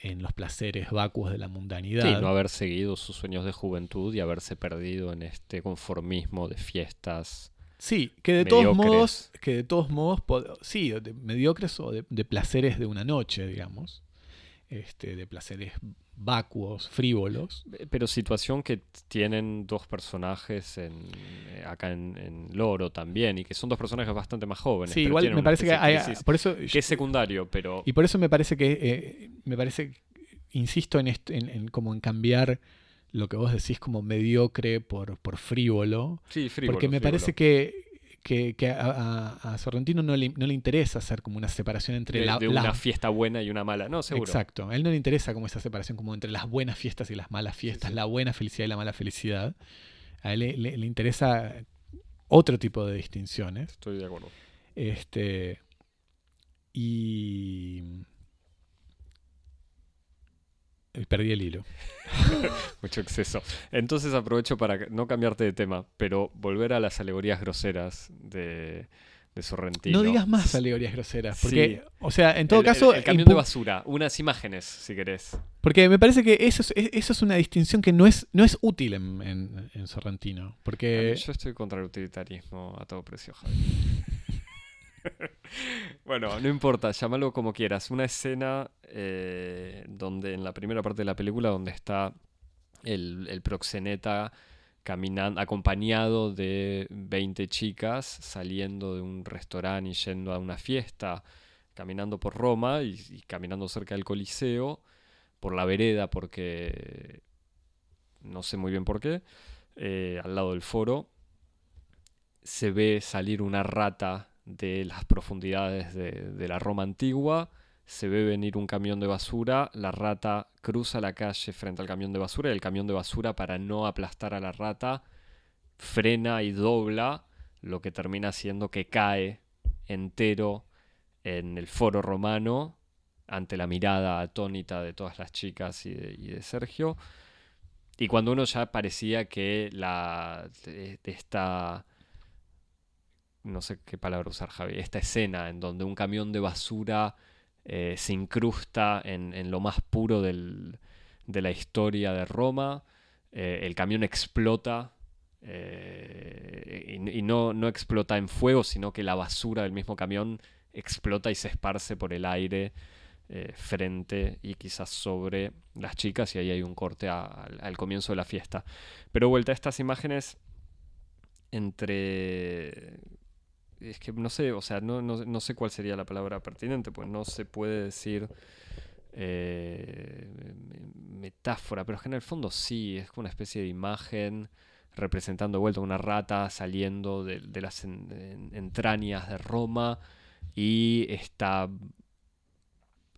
en los placeres vacuos de la mundanidad. Sí, no haber seguido sus sueños de juventud y haberse perdido en este conformismo de fiestas. Sí, que de todos modos, que de todos modos, sí, de mediocres o de, de, placeres de una noche, digamos, este, de placeres vacuos, frívolos. Pero situación que tienen dos personajes en, eh, acá en, Loro también, y que son dos personajes bastante más jóvenes. Sí, igual me parece que hay, por eso, que es secundario, pero... Y por eso me parece que, eh, me parece, insisto en, esto, en, como en cambiar lo que vos decís como mediocre por, por frívolo. Sí, frívolo. Porque me parece que que, a, Sorrentino no le, no le, interesa hacer como una separación entre la, una fiesta buena y una mala, no, seguro. Exacto, a él no le interesa como esa separación como entre las buenas fiestas y las malas fiestas, la buena felicidad y la mala felicidad. A él le, le, interesa otro tipo de distinciones. Estoy de acuerdo. Este, y Perdí el hilo. Mucho exceso. Entonces aprovecho para no cambiarte de tema, pero volver a las alegorías groseras de, Sorrentino. No digas más alegorías groseras, porque, o sea, en todo caso... El, camión de basura, unas imágenes, si querés. Porque me parece que eso es, eso es una distinción que no es, no es útil en, Sorrentino, porque... Yo estoy contra el utilitarismo a todo precio, Javi. Bueno, no importa, llámalo como quieras. Una escena eh, donde en la primera parte de la película, donde está el, proxeneta caminando, acompañado de 20 chicas saliendo de un restaurante y yendo a una fiesta, caminando por Roma y, y caminando cerca del Coliseo, por la vereda, porque no sé muy bien por qué, eh, al lado del foro, se ve salir una rata de las profundidades de, la Roma antigua, se ve venir un camión de basura, la rata cruza la calle frente al camión de basura y el camión de basura para no aplastar a la rata frena y dobla, lo que termina haciendo que cae entero en el foro romano ante la mirada atónita de todas las chicas y de, Sergio. Y cuando uno ya parecía que la esta no sé qué palabra usar, Javi, esta escena en donde un camión de basura eh, se incrusta en, en lo más puro del- de la historia de Roma, eh, el camión explota. eh, y no, no explota en fuego, sino que la basura del mismo camión explota y se esparce por el aire frente y quizás sobre las chicas y ahí hay un corte al comienzo de la fiesta. Pero vuelta a estas imágenes entre... Es que no sé, o sea, no, no- no sé cuál sería la palabra pertinente, pues no se puede decir eh, me- metáfora, pero es que en el fondo sí, es como una especie de imagen representando de vuelta una rata saliendo de, las en- en- entrañas de Roma y esta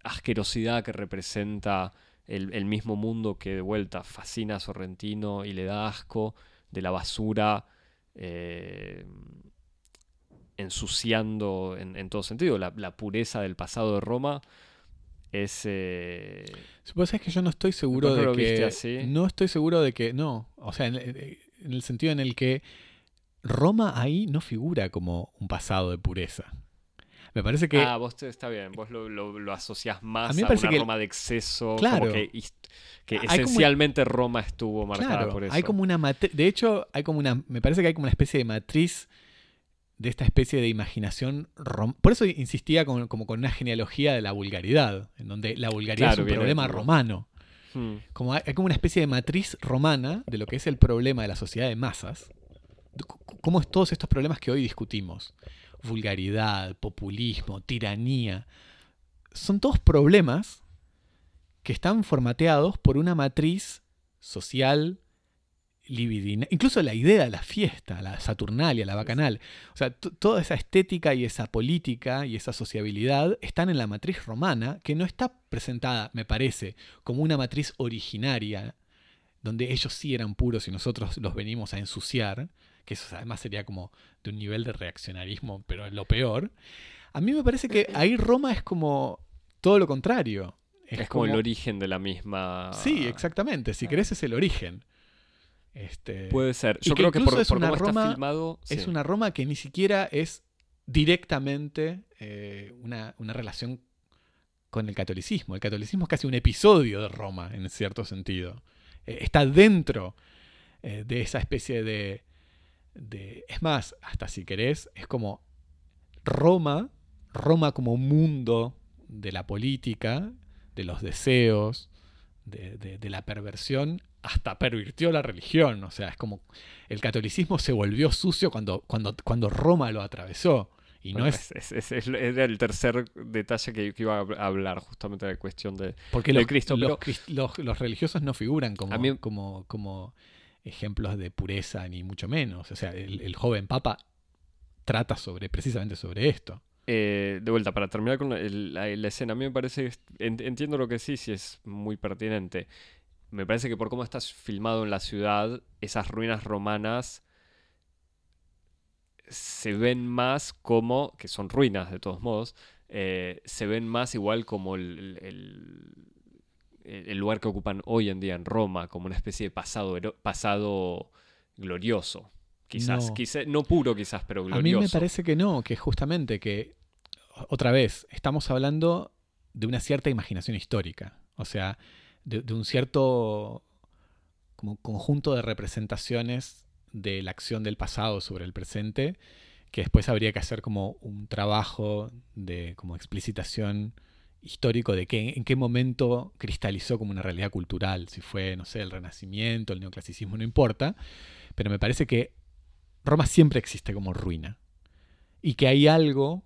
asquerosidad que representa el, el mismo mundo que de vuelta fascina a Sorrentino y le da asco de la basura eh, ensuciando en, en todo sentido. La, la pureza del pasado de Roma es... eh, que yo no estoy seguro ¿Por qué de que. así? No estoy seguro de que. No. O sea, en, en el sentido en el que Roma ahí no figura como un pasado de pureza. Me parece que. Ah, vos te- está bien, vos lo, lo, lo asociás más A mí me parece una que- Roma de exceso, Claro. como que, que Hay como- esencialmente Roma estuvo marcada claro, por eso. hay como una matri- De hecho, hay como una. Me parece que hay como una especie de matriz de esta especie de imaginación. rom- Por eso insistía con- como con una genealogía de la vulgaridad, en donde la vulgaridad Claro, es un problema romano. Hmm. Como hay, hay como una especie de matriz romana de lo que es el problema de la sociedad de masas. ¿Cómo es todos estos problemas que hoy discutimos? Vulgaridad, populismo, tiranía. Son todos problemas que están formateados por una matriz social, libidina. Incluso la idea de la fiesta, la saturnalia, la bacanal. O sea, toda esa estética y esa política y esa sociabilidad están en la matriz romana, que no está presentada, me parece, como una matriz originaria, donde ellos sí eran puros y nosotros los venimos a ensuciar, que eso además sería como de un nivel de reaccionarismo, pero es lo peor. A mí me parece que ahí Roma es como todo lo contrario. Es, como, el origen de la misma... Sí, exactamente. Si querés es el origen. Este, Puede ser. Yo que creo que por, es por una cómo está Roma- filmado... es sí. una Roma que ni siquiera es directamente eh, una, una relación con el catolicismo. El catolicismo es casi un episodio de Roma, en cierto sentido. Eh, está dentro eh, de esa especie de, de... Es más, hasta si querés, es como Roma, Roma como mundo de la política, de los deseos, de, de- de la perversión, hasta pervirtió la religión. O sea, es como el catolicismo se volvió sucio cuando, cuando, cuando Roma lo atravesó. Y no Bueno, es es- es- es- era el tercer detalle que, que iba a hablar, justamente la cuestión de... porque de los, Cristo, los pero- los- los religiosos no figuran como, mí- como, como ejemplos de pureza, ni mucho menos. O sea, el, el joven papa trata sobre, precisamente sobre esto. Eh, de vuelta, para terminar con la, la- la escena, a mí me parece, en- entiendo lo que sí, sí es muy pertinente. Me parece que por cómo estás filmado en la ciudad, esas ruinas romanas se ven más como, que son ruinas de todos modos, eh, se ven más igual como el, el- lugar que ocupan hoy en día en Roma, como una especie de pasado, pasado glorioso. Quizás, No. quizá- no puro quizás, pero A glorioso. mí me parece que no, que justamente que, otra vez, estamos hablando de una cierta imaginación histórica, o sea, de, de un cierto como conjunto de representaciones de la acción del pasado sobre el presente que después habría que hacer como un trabajo de como explicitación histórico de qué, en qué momento cristalizó como una realidad cultural, si fue, no sé, el renacimiento, el neoclasicismo, no importa, pero me parece que Roma siempre existe como ruina y que hay algo,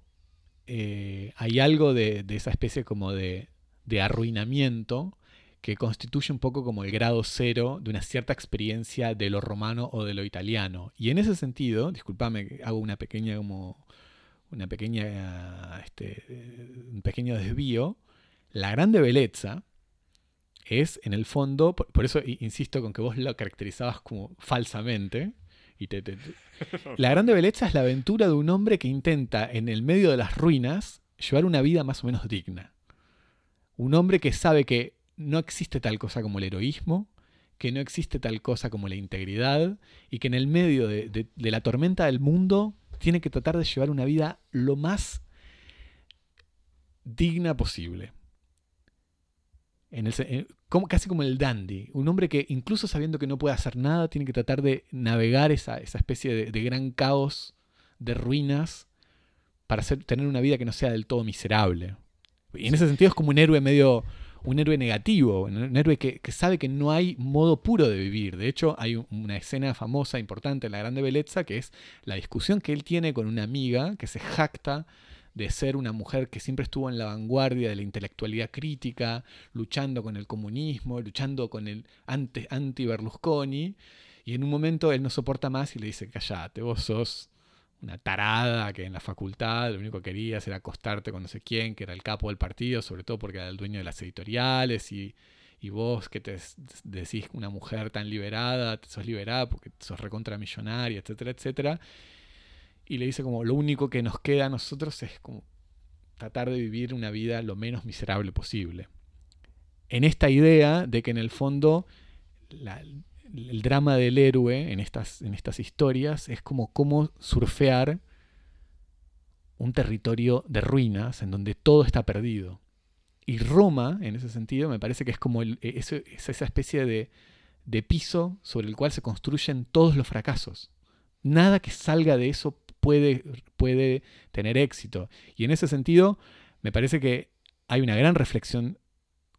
eh, hay algo de, esa especie como de, de arruinamiento que constituye un poco como el grado cero de una cierta experiencia de lo romano o de lo italiano. Y en ese sentido, discúlpame, hago una pequeña como una pequeña este, un pequeño desvío. La grande belleza es en el fondo, por, eso insisto con que vos lo caracterizabas como falsamente. Y La grande belleza es la aventura de un hombre que intenta en el medio de las ruinas llevar una vida más o menos digna. Un hombre que sabe que no existe tal cosa como el heroísmo, que no existe tal cosa como la integridad y que en el medio de, la tormenta del mundo tiene que tratar de llevar una vida lo más digna posible. En el, como, casi como el dandy, un hombre que incluso sabiendo que no puede hacer nada, tiene que tratar de navegar esa, especie de, gran caos de ruinas para tener una vida que no sea del todo miserable. Y en ese sentido es como un héroe medio un héroe negativo, un héroe que, sabe que no hay modo puro de vivir. De hecho, hay una escena famosa, importante en La Grande Belleza, que es la discusión que él tiene con una amiga que se jacta de ser una mujer que siempre estuvo en la vanguardia de la intelectualidad crítica, luchando con el comunismo, luchando con el anti-Berlusconi, y en un momento él no soporta más y le dice, callate, vos sos una tarada que en la facultad lo único que querías era acostarte con no sé quién, que era el capo del partido, sobre todo porque era el dueño de las editoriales y, vos que te decís una mujer tan liberada, sos liberada porque sos recontra millonaria, etcétera, etcétera. Y le dice como lo único que nos queda a nosotros es como tratar de vivir una vida lo menos miserable posible. En esta idea de que en el fondo la, el drama del héroe en estas, en estas historias es como cómo surfear un territorio de ruinas en donde todo está perdido. Y Roma, en ese sentido, me parece que es como es, esa especie de, de piso sobre el cual se construyen todos los fracasos. Nada que salga de eso puede, puede tener éxito. Y en ese sentido, me parece que hay una gran reflexión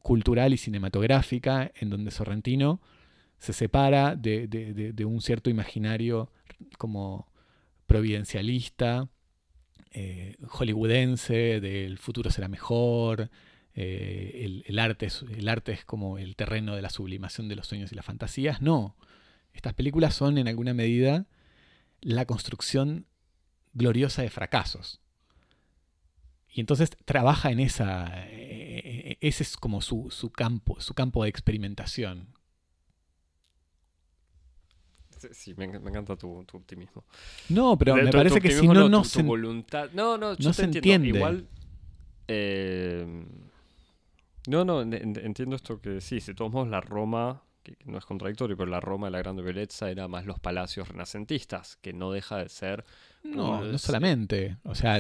cultural y cinematográfica en donde Sorrentino se separa de, un cierto imaginario como providencialista, eh, hollywoodense, del futuro será mejor, eh, el, arte es, el arte es como el terreno de la sublimación de los sueños y las fantasías. No, estas películas son en alguna medida la construcción gloriosa de fracasos. Y entonces trabaja en esa, eh, ese es como su, campo, su campo de experimentación, Sí, me, encanta tu, optimismo. No, pero me parece que si no, no, se, voluntad. No, no, yo te entiende. Igual. Eh, no, no, entiendo esto que sí, de todos modos la Roma, que no es contradictorio, pero la Roma de la Grande Belleza era más los palacios renacentistas, que no deja de ser. No, no solamente. O sea,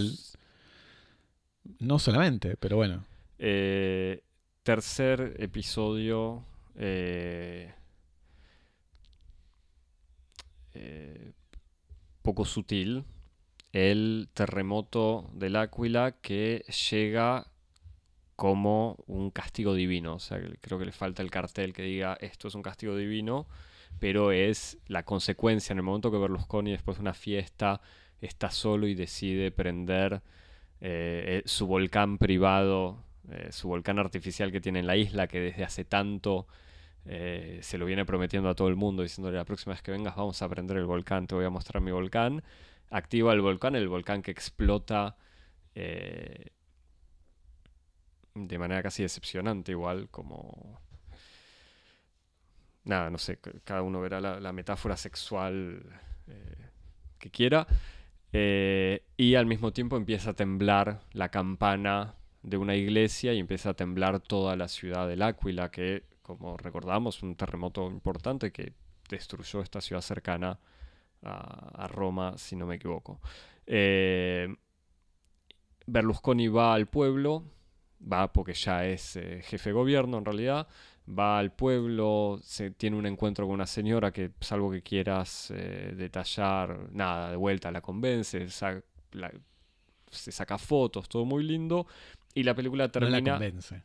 no solamente, pero bueno. Eh, tercer episodio. Eh, eh, poco sutil, el terremoto del Áquila que llega como un castigo divino. O sea, creo que le falta el cartel que diga esto es un castigo divino, pero es la consecuencia en el momento que Berlusconi después de una fiesta está solo y decide prender eh, eh, su volcán privado, su volcán artificial que tiene en la isla, que desde hace tanto eh, se lo viene prometiendo a todo el mundo, diciéndole la próxima vez que vengas vamos a prender el volcán, te voy a mostrar mi volcán. Activa el volcán, el volcán que explota eh, de manera casi decepcionante, igual como... Nada, no sé, cada uno verá la, metáfora sexual eh, que quiera. y al mismo tiempo empieza a temblar la campana de una iglesia y empieza a temblar toda la ciudad del Áquila, que como recordamos, un terremoto importante que destruyó esta ciudad cercana a, Roma, si no me equivoco. Eh, Berlusconi va al pueblo, va porque ya es eh, jefe de gobierno en realidad, va al pueblo, se tiene un encuentro con una señora que, salvo que quieras eh, detallar, nada, de vuelta la convence, se saca fotos, todo muy lindo, y la película termina... la convence.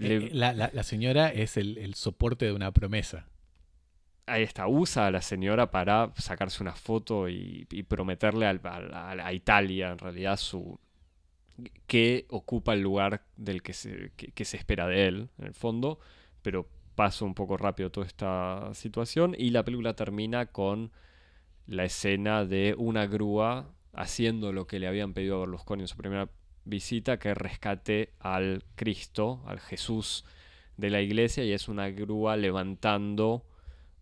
Eh, la, señora es el, soporte de una promesa. Ahí está, usa a la señora para sacarse una foto y, prometerle a, Italia, en realidad, su, que ocupa el lugar del que se, que, se espera de él, en el fondo, pero paso un poco rápido toda esta situación y la película termina con la escena de una grúa haciendo lo que le habían pedido a Berlusconi en su primera visita, que rescate al Cristo, al Jesús de la iglesia, y es una grúa levantando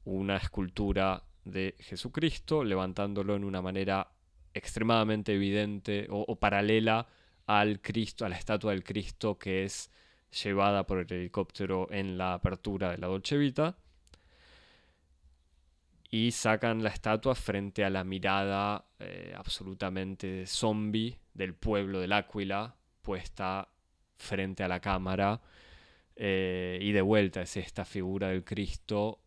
una escultura de Jesucristo, levantándolo en una manera extremadamente evidente o paralela al Cristo, a la estatua del Cristo que es llevada por el helicóptero en la apertura de la Dolce Vita. Y sacan la estatua frente a la mirada eh, absolutamente zombie del pueblo del Áquila, puesta frente a la cámara. Eh, y de vuelta es esta figura del Cristo,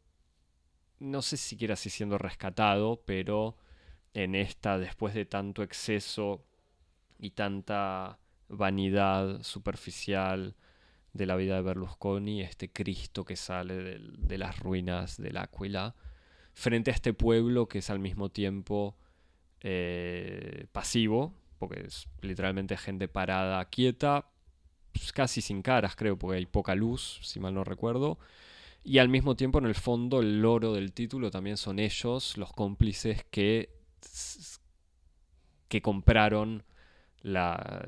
no sé siquiera si siendo rescatado, pero en esta, después de tanto exceso y tanta vanidad superficial de la vida de Berlusconi, este Cristo que sale de, las ruinas del Áquila, frente a este pueblo que es al mismo tiempo eh, pasivo, porque es literalmente gente parada, quieta, pues casi sin caras creo, porque hay poca luz, si mal no recuerdo, y al mismo tiempo en el fondo el loro del título también son ellos, los cómplices que, que compraron la,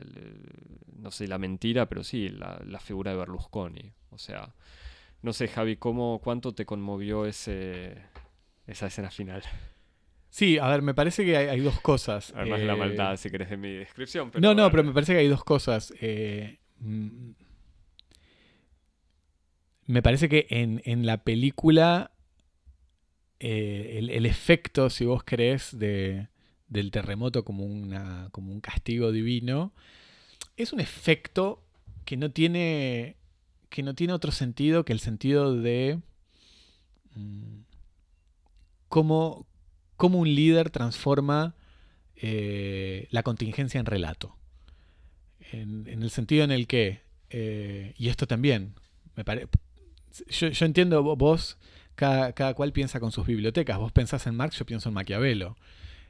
no sé, la mentira, pero sí, la, figura de Berlusconi. O sea, no sé, Javi, ¿cómo, ¿cuánto te conmovió ese, esa escena final? Sí, a ver, me parece que hay, dos cosas. Además de la eh, maldad, si querés, de mi descripción. no, no, pero me parece que hay dos cosas. Eh, mm, me parece que en, la película eh, el, efecto, si vos crees, de, del terremoto como, una, como un castigo divino, es un efecto que no tiene, que no tiene otro sentido que el sentido de mm, cómo, un líder transforma eh, la contingencia en relato. En, el sentido en el que, eh, y esto también, me parece, yo, yo, entiendo vos, cada, cada, cual piensa con sus bibliotecas, vos pensás en Marx, yo pienso en Maquiavelo.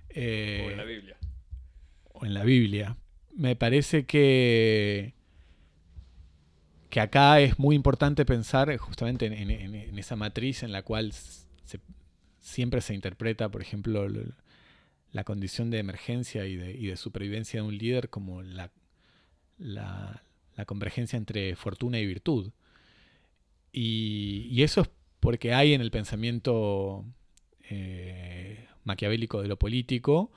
Eh, o en la Biblia. O en la Biblia. Me parece que, que acá es muy importante pensar justamente en, esa matriz en la cual siempre se interpreta, por ejemplo, la condición de emergencia y de, supervivencia de un líder como la, la, convergencia entre fortuna y virtud. Y, y, eso es porque hay en el pensamiento eh, maquiavélico de lo político,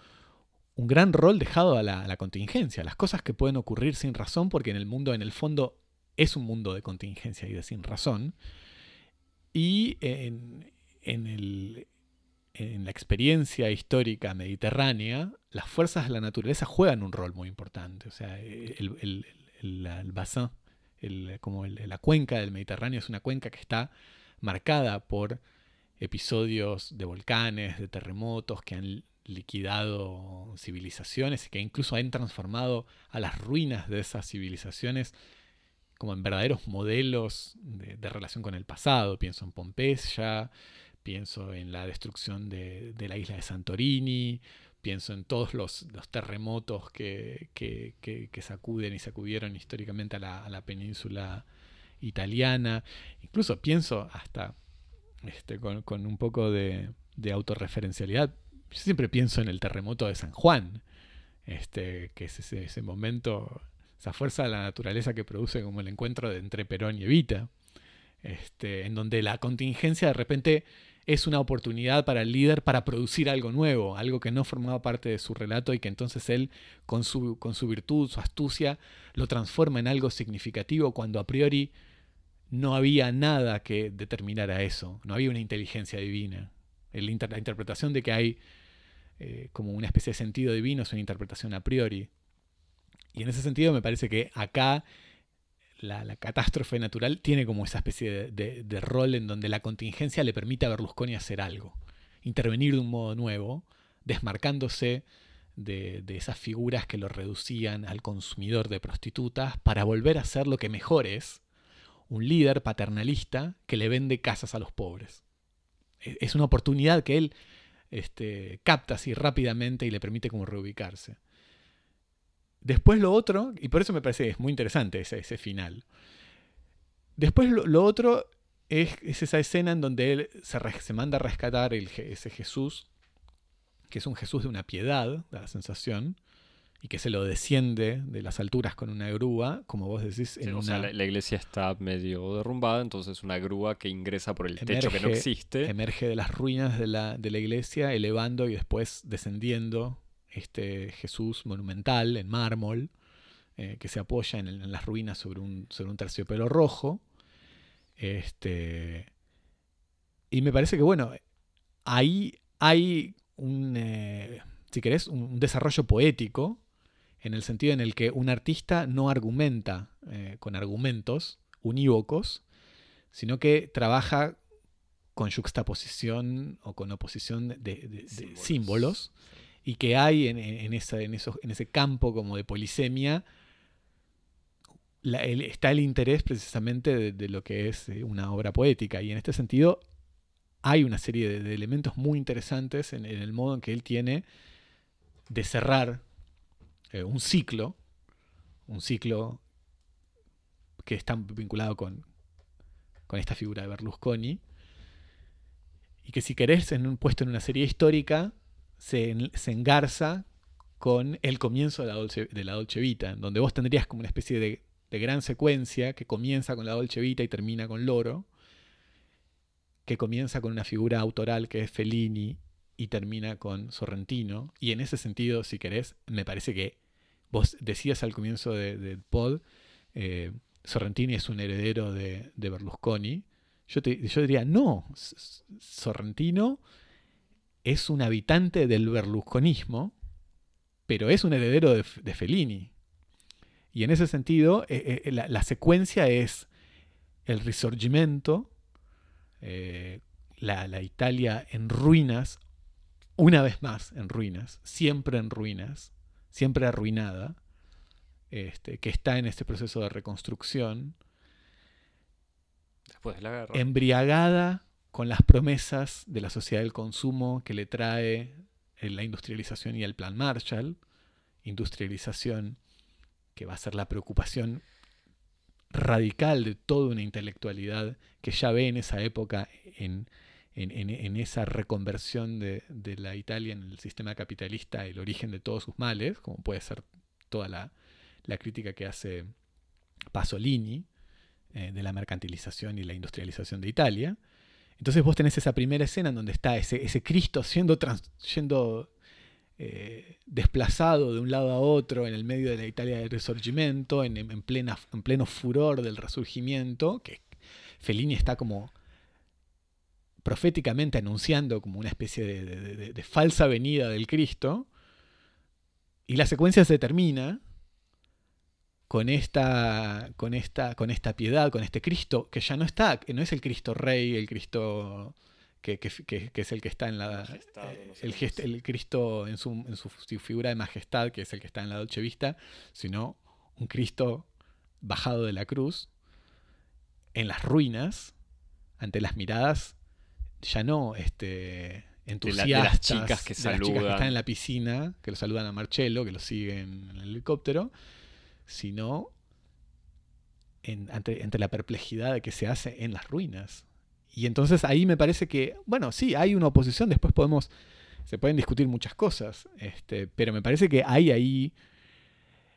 un gran rol dejado a la, contingencia, a las cosas que pueden ocurrir sin razón, porque en el mundo, en el fondo, es un mundo de contingencia y de sin razón. Y en, la experiencia histórica mediterránea, las fuerzas de la naturaleza juegan un rol muy importante. O sea, el, el, el como la cuenca del Mediterráneo es una cuenca que está marcada por episodios de volcanes, de terremotos que han liquidado civilizaciones y que incluso han transformado a las ruinas de esas civilizaciones como en verdaderos modelos de, relación con el pasado. Pienso en Pompeya, pienso en la destrucción de, la isla de Santorini, pienso en todos los, terremotos que, sacuden y sacudieron históricamente a la, a la península italiana. Incluso pienso hasta este, con, un poco de, autorreferencialidad. Yo siempre pienso en el terremoto de San Juan, este, que es ese, momento, esa fuerza de la naturaleza que produce como el encuentro de, entre Perón y Evita, este, en donde la contingencia de repente es una oportunidad para el líder para producir algo nuevo, algo que no formaba parte de su relato y que entonces él, con su, con su virtud, su astucia, lo transforma en algo significativo cuando a priori no había nada que determinara eso, no había una inteligencia divina. la interpretación de que hay eh, como una especie de sentido divino es una interpretación a priori. Y en ese sentido me parece que acá la, catástrofe natural tiene como esa especie de, rol en donde la contingencia le permite a Berlusconi hacer algo, intervenir de un modo nuevo, desmarcándose de, esas figuras que lo reducían al consumidor de prostitutas para volver a ser lo que mejor es, un líder paternalista que le vende casas a los pobres. E, es una oportunidad que él este, capta así rápidamente y le permite como reubicarse. Después lo otro, y por eso me parece es muy interesante ese, ese final. Después lo, otro es, esa escena en donde él se, se manda a rescatar el, ese Jesús, que es un Jesús de una piedad, da la sensación, y que se lo desciende de las alturas con una grúa, como vos decís. En una... la, iglesia está medio derrumbada, entonces una grúa que ingresa por el techo que no existe. Emerge de las ruinas de la, de la iglesia, elevando y después descendiendo este Jesús monumental en mármol, eh, que se apoya en, las ruinas sobre un, sobre un terciopelo rojo. Este, y me parece que, bueno, ahí hay un, eh, si querés, un desarrollo poético, en el sentido en el que un artista no argumenta eh, con argumentos unívocos, sino que trabaja con juxtaposición o con oposición de, símbolos y que hay en, en, ese campo como de polisemia, está el interés precisamente de, lo que es eh, una obra poética. Y en este sentido hay una serie de, elementos muy interesantes en, el modo en que él tiene de cerrar eh, un ciclo, un ciclo que está vinculado con, con esta figura de Berlusconi, y que si querés, en un, puesto en una serie histórica, se, engarza con el comienzo de la, Dolce, de la Dolce Vita, donde vos tendrías como una especie de, gran secuencia que comienza con la Dolce Vita y termina con Loro, que comienza con una figura autoral que es Fellini y termina con Sorrentino. Y en ese sentido, si querés, me parece que vos decías al comienzo del pod, eh, Sorrentini es un heredero de, Berlusconi. Yo, yo diría, no, Sorrentino es un habitante del berlusconismo, pero es un heredero de, Fellini. Y en ese sentido, eh, eh, la, secuencia es el risorgimento, eh, la, Italia en ruinas, una vez más en ruinas, siempre en ruinas, siempre arruinada, este, que está en este proceso de reconstrucción, Después de la guerra. embriagada con las promesas de la sociedad del consumo que le trae eh, la industrialización y el plan Marshall, industrialización que va a ser la preocupación radical de toda una intelectualidad que ya ve en esa época en, esa reconversión de, la Italia en el sistema capitalista el origen de todos sus males, como puede ser toda la, crítica que hace Pasolini eh, de la mercantilización y la industrialización de Italia. Entonces vos tenés esa primera escena en donde está ese, ese Cristo siendo, yendo eh, desplazado de un lado a otro en el medio de la Italia del Resurgimiento, en, en, plena, en pleno furor del Resurgimiento, que Fellini está como proféticamente anunciando como una especie de falsa venida del Cristo, y la secuencia se termina con esta, con esta, con esta piedad, con este Cristo, que ya no está, no es el Cristo Rey, el Cristo que, es el que está en la. el, el, Cristo en, su, en su, figura de majestad, que es el que está en la Dolce Vista, sino un Cristo bajado de la cruz, en las ruinas, ante las miradas, ya no este, entusiastas, las chicas que de las chicas que están en la piscina, que lo saludan a Marcello, que lo siguen en el helicóptero, sino entre, la perplejidad de que se hace en las ruinas. Y entonces ahí me parece que, bueno, sí, hay una oposición, después podemos, se pueden discutir muchas cosas, este, pero me parece que hay ahí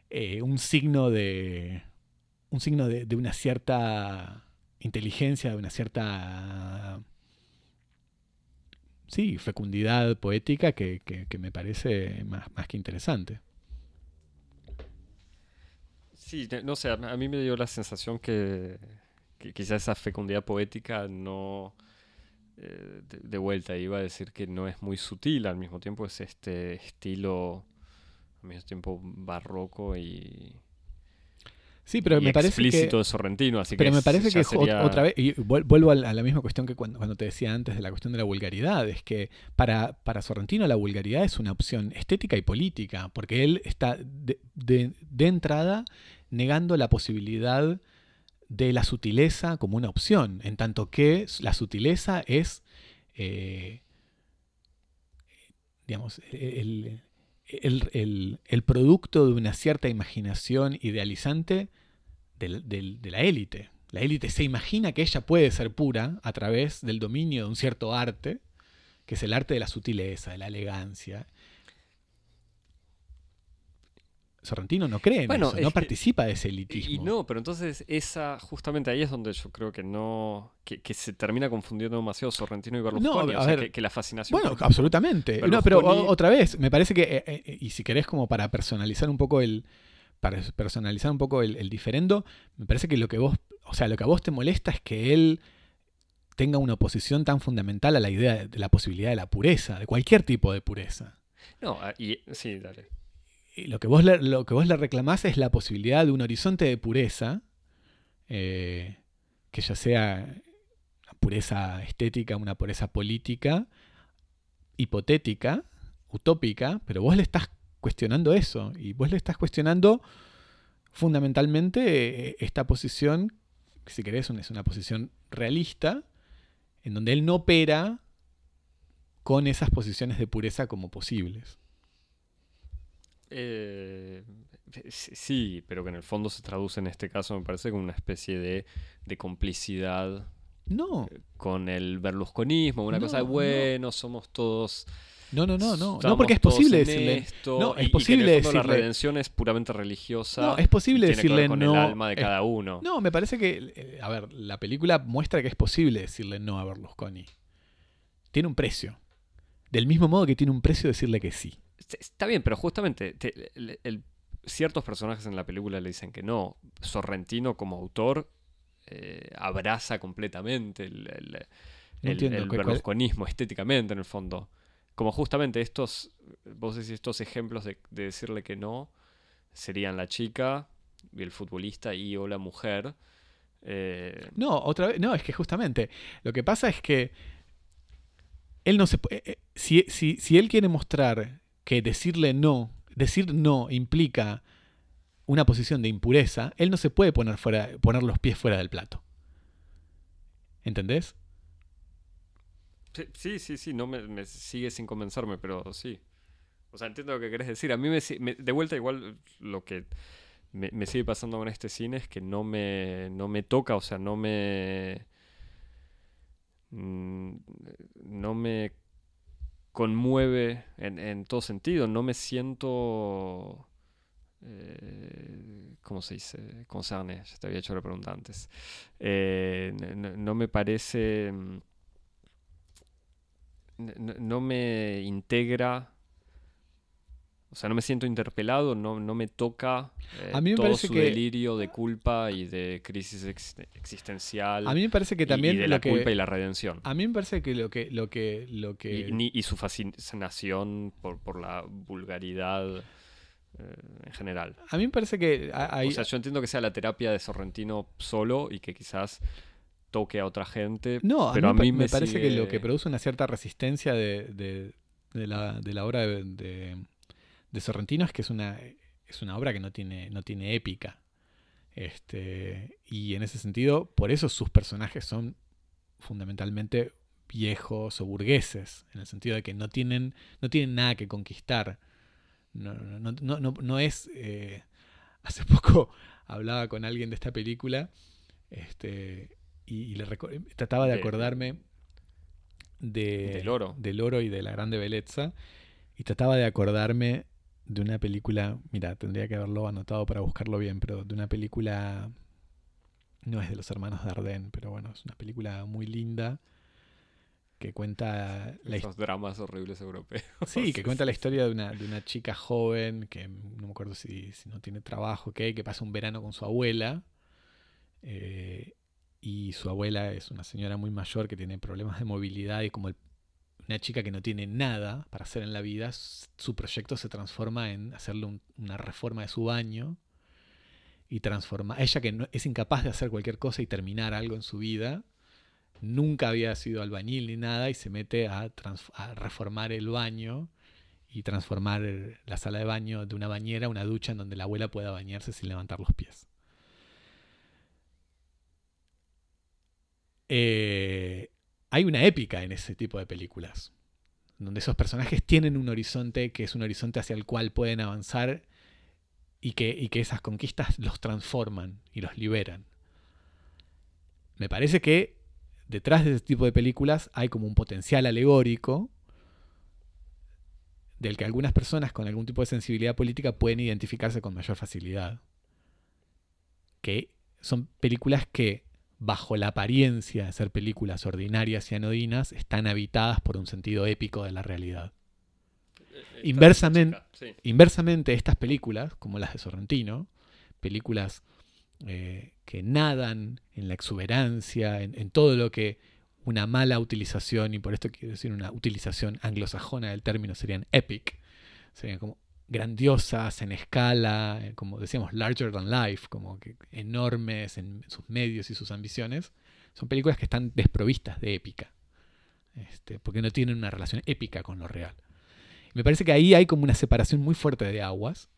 eh, un signo de, un signo de, una cierta inteligencia, de una cierta, sí, fecundidad poética que, me parece más, más que interesante. Sí, no sé, a mí me dio la sensación que, que quizás esa fecundidad poética no... Eh, de, vuelta, iba a decir que no es muy sutil, al mismo tiempo es este estilo, al mismo tiempo barroco y... Sí, pero y me parece explícito que, de Sorrentino, así pero que me parece que sería- otra vez, y vuel- vuelvo a la, a la misma cuestión que cuando, cuando te decía antes de la cuestión de la vulgaridad, es que para, para Sorrentino la vulgaridad es una opción estética y política, porque él está de, de- de entrada negando la posibilidad de la sutileza como una opción, en tanto que la sutileza es, eh, digamos, el, producto de una cierta imaginación idealizante de la élite. La élite se imagina que ella puede ser pura a través del dominio de un cierto arte, que es el arte de la sutileza, de la elegancia. Sorrentino no cree en Bueno, eso, es no que- participa de ese Y elitismo. no, pero entonces esa, justamente ahí es donde yo creo que no, que, que se termina confundiendo demasiado Sorrentino y Berlusconi. a o sea, ver. que, que la fascinación. Bueno, absolutamente. No, pero o- otra vez, me parece que, eh, eh, y si querés como para personalizar un poco el, para personalizar un poco el, el diferendo, me parece que lo que vos, o sea, lo que a vos te molesta es que él tenga una oposición tan fundamental a la idea de, de la posibilidad de la pureza, de cualquier tipo de pureza. No, ah, y, sí, dale. Y lo que vos le, lo que vos le reclamás es la posibilidad de un horizonte de pureza, eh, que ya sea una pureza estética, una pureza política, hipotética, utópica, pero vos le estás cuestionando eso, y vos le estás cuestionando fundamentalmente eh, esta posición, que si querés es una posición realista, en donde él no opera con esas posiciones de pureza como posibles. Eh, sí, pero que en el fondo se traduce en este caso, me parece, como una especie de, de complicidad No, con el berlusconismo, una cosa de No, no. bueno, somos todos. no, no, no, no, no, porque es posible decirle, esto, no, y- es y que posible en el fondo La redención es puramente religiosa. no, es posible y que ver decirle con no. el alma de es- cada uno. No, me parece que, eh, a ver, la película muestra que es posible decirle no a Berlusconi. Tiene un precio. Del mismo modo que tiene un precio decirle que sí. Está bien, pero justamente te- el- el- ciertos personajes en la película le dicen que no. Sorrentino como autor eh, abraza completamente el, el- No el- entiendo, el ¿cuál- cuál- berlusconismo estéticamente en el fondo. Como justamente estos, vos decís estos ejemplos de, de decirle que no, serían la chica, y el futbolista y o la mujer. Eh, No, otra vez, no, es que justamente lo que pasa es que él no se eh, eh, si, si, si él quiere mostrar que decirle no, decir no implica una posición de impureza, él no se puede poner fuera, poner los pies fuera del plato. ¿Entendés? Sí, sí, sí, no me, me sigue sin convencerme, pero sí. O sea, entiendo lo que querés decir. A mí me- de vuelta igual lo que me, me sigue pasando con este cine es que no me, no me toca, o sea, no me... mm, No me conmueve en, todo sentido, no me siento... Eh, ¿Cómo se dice? Concerné, ya te había hecho la pregunta antes. Eh, no me parece... mm, no me integra, o sea, no me siento interpelado, no, no me toca eh, A mí me todo parece su que- delirio de culpa y de crisis ex- existencial A mí me parece que también y de la que, culpa y la redención. a mí me parece que lo que lo que lo que Y, ni- y su fascinación por, por la vulgaridad eh, en general. a mí me parece que hay- o sea, yo entiendo que sea la terapia de Sorrentino solo y que quizás toque a otra gente, No, a pero mí, a mí me, me, parece que lo que produce una cierta resistencia de, de- de la, de la obra de, de- Sorrentino es que es una, es una obra que no tiene, no tiene épica. Este, y en ese sentido, por eso sus personajes son fundamentalmente viejos o burgueses, en el sentido de que no tienen, no tienen nada que conquistar. No, no, no, no, es. eh, hace poco hablaba con alguien de esta película. Este, y, y le trataba de De- acordarme de, Del oro. del oro y de la grande belleza. Y trataba de acordarme de una película, mira, tendría que haberlo anotado para buscarlo bien, pero de una película, no es de los hermanos Dardenne, pero bueno, es una película muy linda que cuenta la esos dramas horribles europeos. Sí, que cuenta la historia de una, de una chica joven que no me acuerdo si, si no tiene trabajo, ¿qué? que pasa un verano con su abuela. eh, y su abuela es una señora muy mayor que tiene problemas de movilidad y como el- una chica que no tiene nada para hacer en la vida, su proyecto se transforma en hacerle un- una reforma de su baño. y transformar. Ella que no, es incapaz de hacer cualquier cosa y terminar algo en su vida, nunca había sido albañil ni nada y se mete a, a reformar el baño y transformar la sala de baño de una bañera a una ducha en donde la abuela pueda bañarse sin levantar los pies. Eh, hay una épica en ese tipo de películas, donde esos personajes tienen un horizonte que es un horizonte hacia el cual pueden avanzar y que, y que esas conquistas los transforman y los liberan. Me parece que detrás de ese tipo de películas hay como un potencial alegórico del que algunas personas con algún tipo de sensibilidad política pueden identificarse con mayor facilidad. Que son películas que, bajo la apariencia de ser películas ordinarias y anodinas, están habitadas por un sentido épico de la realidad. Inversamente, inversamente, estas películas, como las de Sorrentino, películas eh, que nadan en la exuberancia, en, todo lo que una mala utilización, y por esto quiero decir una utilización anglosajona del término, serían epic, serían como grandiosas en escala, eh, como decíamos, larger than life, como que enormes en sus medios y sus ambiciones, son películas que están desprovistas de épica, este, porque no tienen una relación épica con lo real. Me parece que ahí hay como una separación muy fuerte de aguas,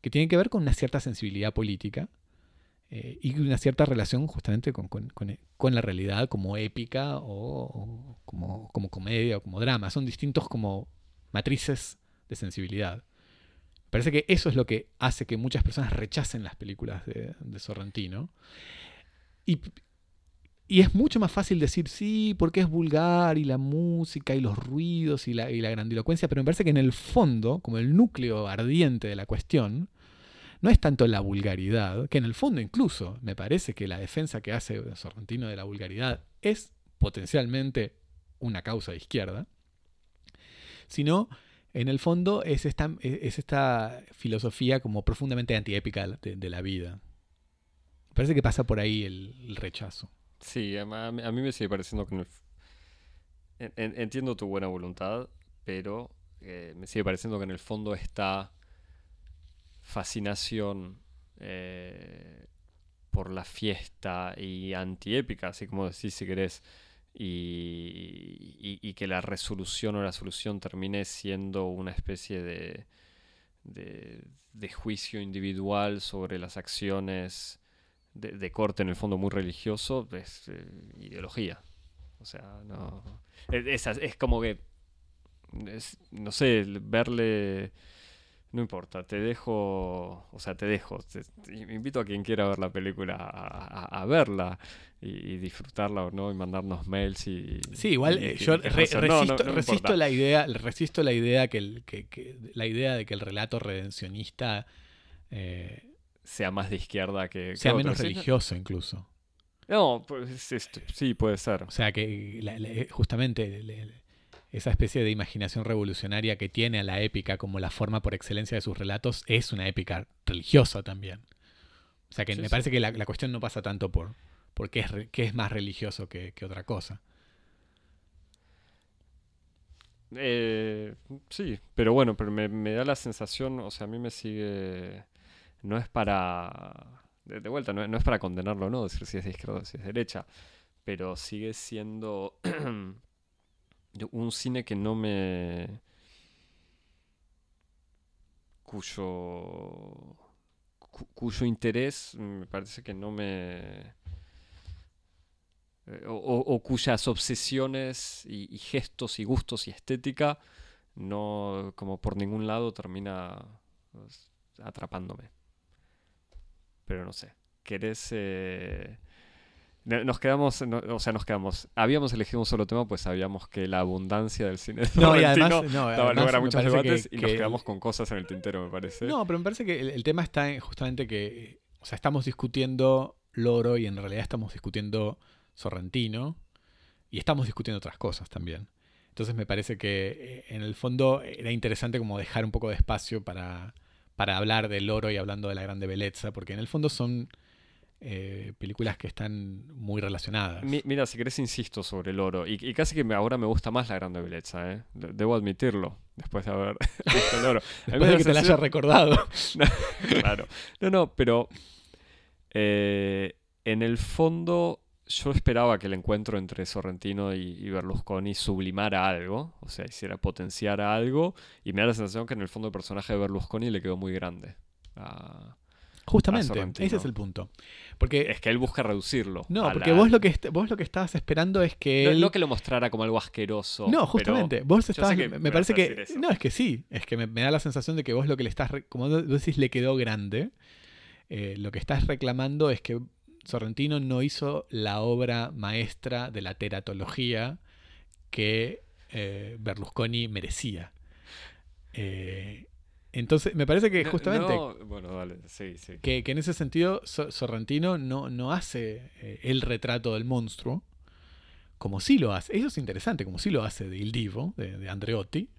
que tiene que ver con una cierta sensibilidad política, eh, y una cierta relación justamente con, la realidad como épica o, como, comedia o como drama. Son distintos como matrices de sensibilidad. Parece que eso es lo que hace que muchas personas rechacen las películas de, Sorrentino. Y, y, es mucho más fácil decir sí, porque es vulgar y la música y los ruidos y la, y la grandilocuencia, pero me parece que en el fondo, como el núcleo ardiente de la cuestión, no es tanto la vulgaridad, que en el fondo incluso me parece que la defensa que hace Sorrentino de la vulgaridad es potencialmente una causa de izquierda, sino en el fondo es esta, es esta filosofía como profundamente antiépica de, la vida. Parece que pasa por ahí el, rechazo. Sí, a, mí me sigue pareciendo que... entiendo tu buena voluntad, pero eh, me sigue pareciendo que en el fondo está fascinación eh, por la fiesta y antiépica, así como decís si querés, y, que la resolución o la solución termine siendo una especie de, de, juicio individual sobre las acciones de, corte en el fondo muy religioso, es eh, ideología. O sea, no. Es, es como que. no sé, verle no importa, te dejo, o sea, te dejo. invito a quien quiera ver la película a, verla y, disfrutarla o no y mandarnos mails y... Sí, igual eh, yo resisto, la idea, resisto la idea que, la idea de que el relato redencionista eh, sea más de izquierda que... Sea menos religioso incluso. No, pues, sí, puede ser. O sea que justamente esa especie de imaginación revolucionaria que tiene a la épica como la forma por excelencia de sus relatos es una épica religiosa también. O sea que me parece que la, cuestión no pasa tanto por, por qué, es, es más religioso que, otra cosa. Eh, sí, pero bueno, pero me, da la sensación, o sea, a mí me sigue... No es para... De, vuelta, no, no, es para condenarlo, ¿no? Decir si es de izquierda o si es derecha. Pero sigue siendo un cine que no me... cuyo... cuyo interés me parece que no me... Eh, o, cuyas obsesiones y, gestos y gustos y estética no como por ningún lado termina pues, atrapándome. Pero no sé. ¿Querés eh, nos quedamos, o sea, nos quedamos. Habíamos elegido un solo tema, pues sabíamos que la abundancia del cine no, y además, no, daba lugar a muchos debates y nos quedamos con cosas en el tintero, me parece. No, pero me parece que el, tema está en justamente que, o sea, estamos discutiendo Loro y en realidad estamos discutiendo Sorrentino y estamos discutiendo otras cosas también. Entonces me parece que eh, en el fondo era interesante como dejar un poco de espacio para, para hablar del Loro y hablando de la grande belleza, porque en el fondo son eh, películas que están muy relacionadas. mira, si querés insisto sobre el oro. Y, casi que ahora me gusta más la grande belleza, ¿eh? Debo admitirlo, después de haber visto el oro. después de que te la haya recordado. claro. No, no, pero Eh, en el fondo, yo esperaba que el encuentro entre Sorrentino y, y Berlusconi sublimara algo, o sea, hiciera potenciar algo, y me da la sensación que en el fondo el personaje de Berlusconi le quedó muy grande. a- Justamente, ese es el punto. Porque es que él busca reducirlo. no, porque la- vos lo que vos lo que estabas esperando es que no, él no que lo mostrara como algo asqueroso. No, justamente. Vos estabas, que me parece que. eso. No, es que sí. Es que me, me da la sensación de que vos lo que le estás. Como decís, le quedó grande. eh, lo que estás reclamando es que Sorrentino no hizo la obra maestra de la teratología que eh, Berlusconi merecía. Eh, entonces, me parece que justamente. no, bueno, dale, sí, sí. Que, que en ese sentido So- Sorrentino no, no hace eh, el retrato del monstruo, como sí lo hace, eso es interesante, como sí lo hace de Il Divo, de, de Andreotti,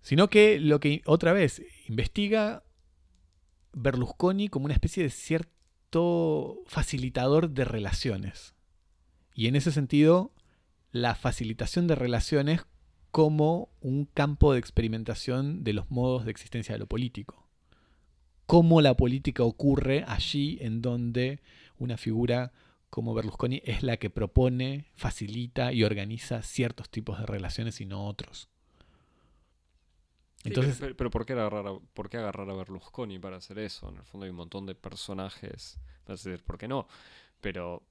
sino que lo que otra vez investiga Berlusconi como una especie de cierto facilitador de relaciones. Y en ese sentido, la facilitación de relaciones como un campo de experimentación de los modos de existencia de lo político cómo la política ocurre allí en donde una figura como Berlusconi es la que propone, facilita y organiza ciertos tipos de relaciones y no otros. Sí, Entonces, pero, pero ¿por, qué agarrar a, por qué agarrar a Berlusconi para hacer eso? En el fondo hay un montón de personajes. A decir, ¿por qué no? Pero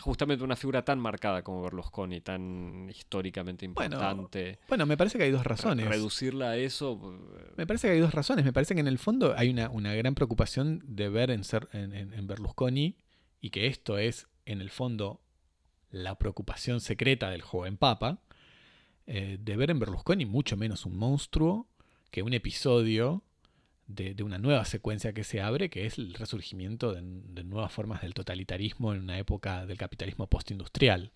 justamente una figura tan marcada como Berlusconi, tan históricamente Bueno, importante, bueno, me parece que hay dos razones. reducirla a eso. eh, Me parece que hay dos razones. Me parece que en el fondo hay una, una gran preocupación de ver en, ser, en Berlusconi y que esto es, en el fondo, la preocupación secreta del joven Papa, eh, de ver en Berlusconi mucho menos un monstruo que un episodio de, de una nueva secuencia que se abre, que es el resurgimiento de, de nuevas formas del totalitarismo en una época del capitalismo postindustrial.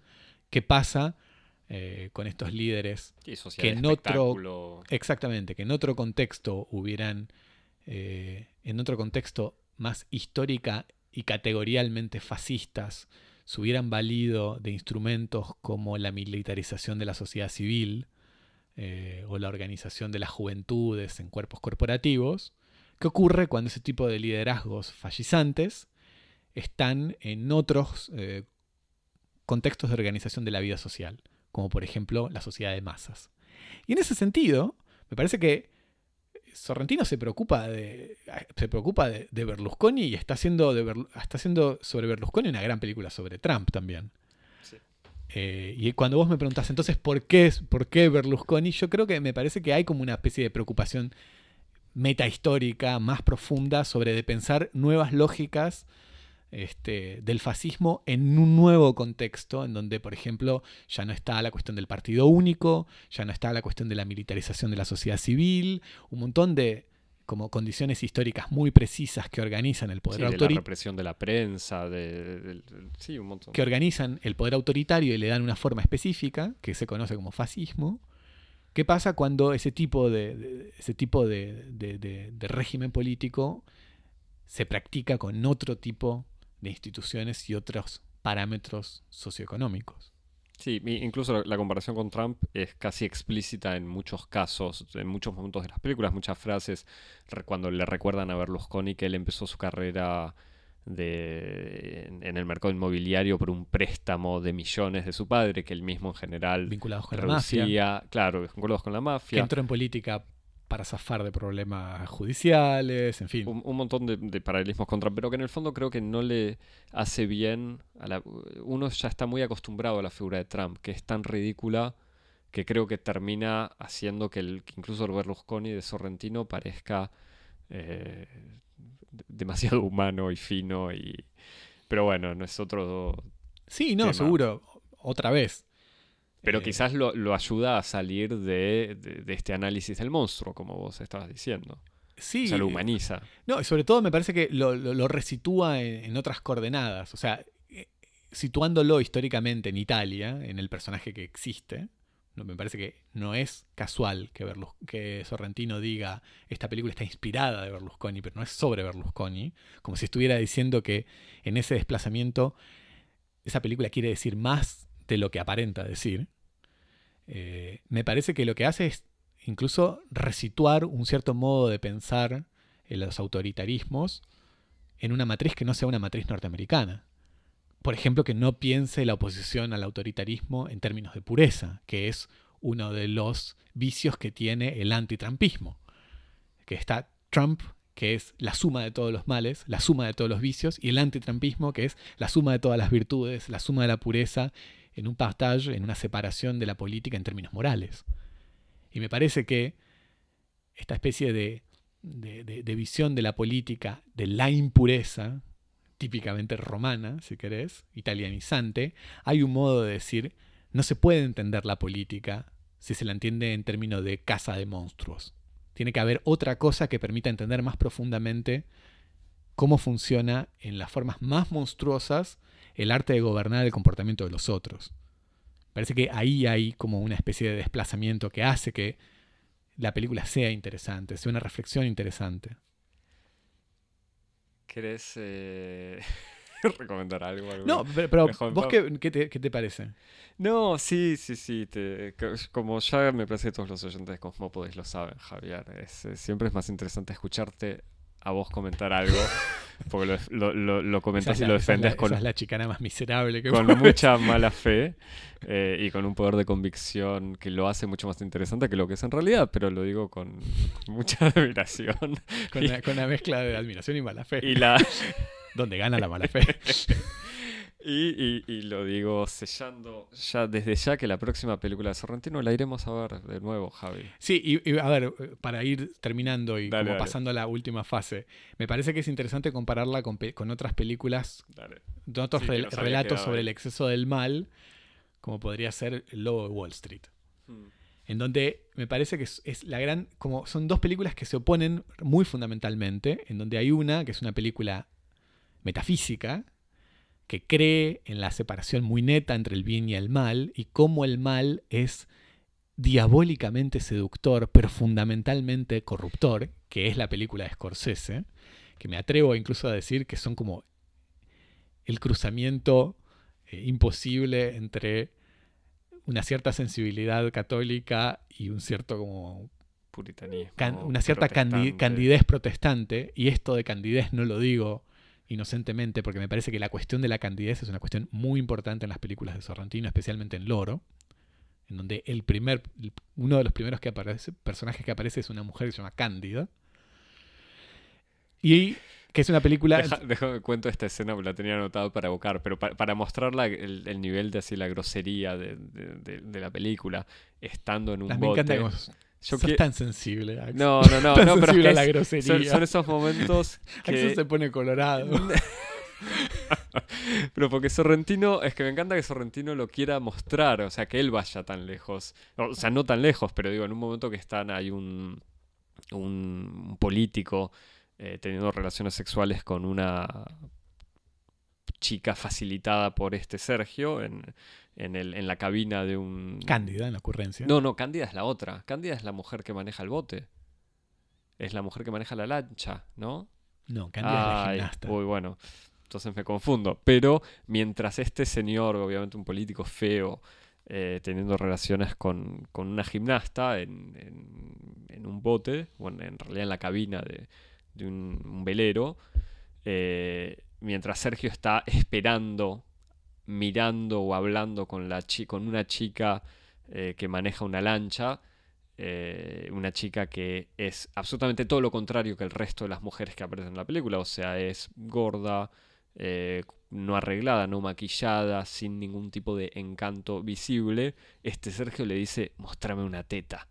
¿Qué pasa eh, con estos líderes que en otro-. Exactamente, que en otro contexto hubieran, eh, en otro contexto más histórica y categorialmente fascistas, se hubieran valido de instrumentos como la militarización de la sociedad civil eh, o la organización de las juventudes en cuerpos corporativos. ¿Qué ocurre cuando ese tipo de liderazgos fascisantes están en otros eh, contextos de organización de la vida social, como por ejemplo la sociedad de masas? Y en ese sentido, me parece que Sorrentino se preocupa de, se preocupa de, de Berlusconi y está haciendo, de Berlu- está haciendo sobre Berlusconi una gran película sobre Trump también. Sí. Eh, y cuando vos me preguntás entonces por qué, es- por qué Berlusconi, yo creo que me parece que hay como una especie de preocupación metahistórica más profunda sobre de pensar nuevas lógicas este, del fascismo en un nuevo contexto, en donde, por ejemplo, ya no está la cuestión del partido único, ya no está la cuestión de la militarización de la sociedad civil, un montón de como condiciones históricas muy precisas que organizan el Sí, poder de la autoritario represión de la prensa, de, de- de- sí, un montón. que organizan el poder autoritario y le dan una forma específica, que se conoce como fascismo. ¿Qué pasa cuando ese tipo de, ese tipo de, régimen político se practica con otro tipo de instituciones y otros parámetros socioeconómicos? Sí, incluso la, comparación con Trump es casi explícita en muchos casos, en muchos momentos de las películas, muchas frases cuando le recuerdan a Berlusconi que él empezó su carrera de, en, en el mercado inmobiliario por un préstamo de millones de su padre, que él mismo en general Vinculados con la mafia. reducía, claro, vinculados con la Que mafia. entró en política para zafar de problemas judiciales, en fin. un, un montón de, de paralelismos con Trump, pero que en el fondo creo que no le hace bien a la... Uno ya está muy acostumbrado a la figura de Trump, que es tan ridícula que creo que termina haciendo que, el, que incluso el Berlusconi de Sorrentino parezca eh, demasiado humano y fino y... Pero bueno, no es otro... Sí, no, tema. seguro. Otra vez. Pero Eh, quizás lo, lo ayuda a salir de, de- de este análisis del monstruo, como vos estabas diciendo. Sí, O sea, lo humaniza. No, y sobre todo me parece que lo, lo- lo resitúa en, en otras coordenadas. O sea, eh, situándolo históricamente en Italia, en el personaje que existe, me parece que no es casual que, Berlus- que Sorrentino diga esta película está inspirada de Berlusconi, pero no es sobre Berlusconi, como si estuviera diciendo que en ese desplazamiento esa película quiere decir más de lo que aparenta decir. Eh, me parece que lo que hace es incluso resituar un cierto modo de pensar en los autoritarismos en una matriz que no sea una matriz norteamericana. Por ejemplo, que no piense la oposición al autoritarismo en términos de pureza, que es uno de los vicios que tiene el antitrampismo. Que está Trump, que es la suma de todos los males, la suma de todos los vicios, y el antitrampismo, que es la suma de todas las virtudes, la suma de la pureza, en un partage, en una separación de la política en términos morales. Y me parece que esta especie de, de, visión de la política, de la impureza, típicamente romana, si querés, italianizante, hay un modo de decir, no se puede entender la política si se la entiende en términos de casa de monstruos. Tiene que haber otra cosa que permita entender más profundamente cómo funciona en las formas más monstruosas el arte de gobernar el comportamiento de los otros. Parece que ahí hay como una especie de desplazamiento que hace que la película sea interesante, sea una reflexión interesante. ¿Querés eh, recomendar algo? No, pero, vos qué, te, parece? No, sí, sí, sí. como ya me parece que todos los oyentes de Cosmópolis lo saben, Javier. siempre es más interesante escucharte a vos comentar algo. Porque lo, lo, lo comentás y lo defendes con. la chicana más miserable que Con mucha mala fe eh, y con un poder de convicción que lo hace mucho más interesante que lo que es en realidad, pero lo digo con mucha admiración. Con, una, mezcla de admiración y mala fe. Y la. Donde gana la mala fe. Y, lo digo sellando ya desde ya que la próxima película de Sorrentino la iremos a ver de nuevo, Javi. Sí, y, a ver, para ir terminando y como pasando a la última fase, me parece que es interesante compararla con, otras películas, con otros relatos sobre el exceso del mal, como podría ser El Lobo de Wall Street. Hmm. En donde me parece que es, la gran. como Son dos películas que se oponen muy fundamentalmente. En donde hay una que es una película metafísica, que cree en la separación muy neta entre el bien y el mal y cómo el mal es diabólicamente seductor, pero fundamentalmente corruptor, que es la película de Scorsese, que me atrevo incluso a decir que son como el cruzamiento eh, imposible entre una cierta sensibilidad católica y un cierto como puritanismo, una cierta candidez protestante, y esto de candidez no lo digo inocentemente, porque me parece que la cuestión de la candidez es una cuestión muy importante en las películas de Sorrentino, especialmente en Loro, en donde el primer, uno de los primeros que aparece, personajes que aparece es una mujer que se llama Cándida. Y que es una película. Deja, cuento esta escena, porque la tenía anotado para evocar, pero para, mostrar el, nivel de así la grosería de, la película, estando en un bote. Yo Sos tan sensible, Axel. No, no, no, no pero es la grosería. Son, esos momentos que... Axel se pone colorado. pero porque Sorrentino, es que me encanta que Sorrentino lo quiera mostrar, o sea, que él vaya tan lejos. O sea, no tan lejos, pero digo, en un momento que están, hay un, un político eh, teniendo relaciones sexuales con una chica facilitada por este Sergio en, en, el, en la cabina de un... Cándida, en la ocurrencia. No, no, Cándida es la otra. Cándida es la mujer que maneja el bote. Es la mujer que maneja la lancha, ¿no? No, Cándida es la gimnasta. Uy, bueno, entonces me confundo. Pero mientras este señor, obviamente un político feo, eh, teniendo relaciones con, con una gimnasta en, en, un bote, bueno, en realidad en la cabina de, de un, velero, eh, mientras Sergio está esperando mirando o hablando con, la con una chica eh, que maneja una lancha, eh, una chica que es absolutamente todo lo contrario que el resto de las mujeres que aparecen en la película, o sea, es gorda, eh, no arreglada, no maquillada, sin ningún tipo de encanto visible, este Sergio le dice, mostrame una teta.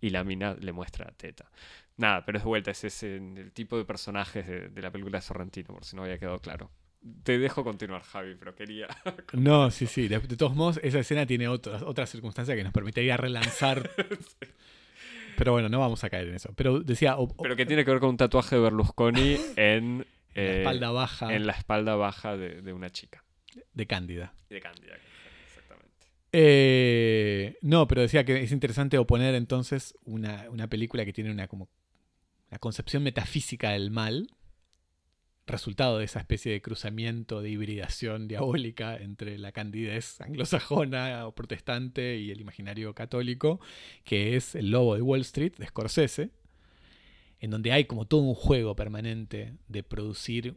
Y la mina le muestra la teta. Nada, pero es de vuelta, ese es el tipo de personajes de, de la película de Sorrentino, por si no había quedado claro. Te dejo continuar, Javi, pero quería. no, sí, sí. De, todos modos, esa escena tiene otras otra circunstancia que nos permitiría relanzar. Pero bueno, no vamos a caer en eso. Pero decía. pero que tiene que ver con un tatuaje de Berlusconi en. la eh, espalda baja. En la espalda baja de, una chica. De Cándida. De Cándida, exactamente. Eh, no, pero decía que es interesante oponer entonces una, una película que tiene una como. La concepción metafísica del mal resultado de esa especie de cruzamiento, de hibridación diabólica entre la candidez anglosajona o protestante y el imaginario católico, que es El Lobo de Wall Street de Scorsese, en donde hay como todo un juego permanente de producir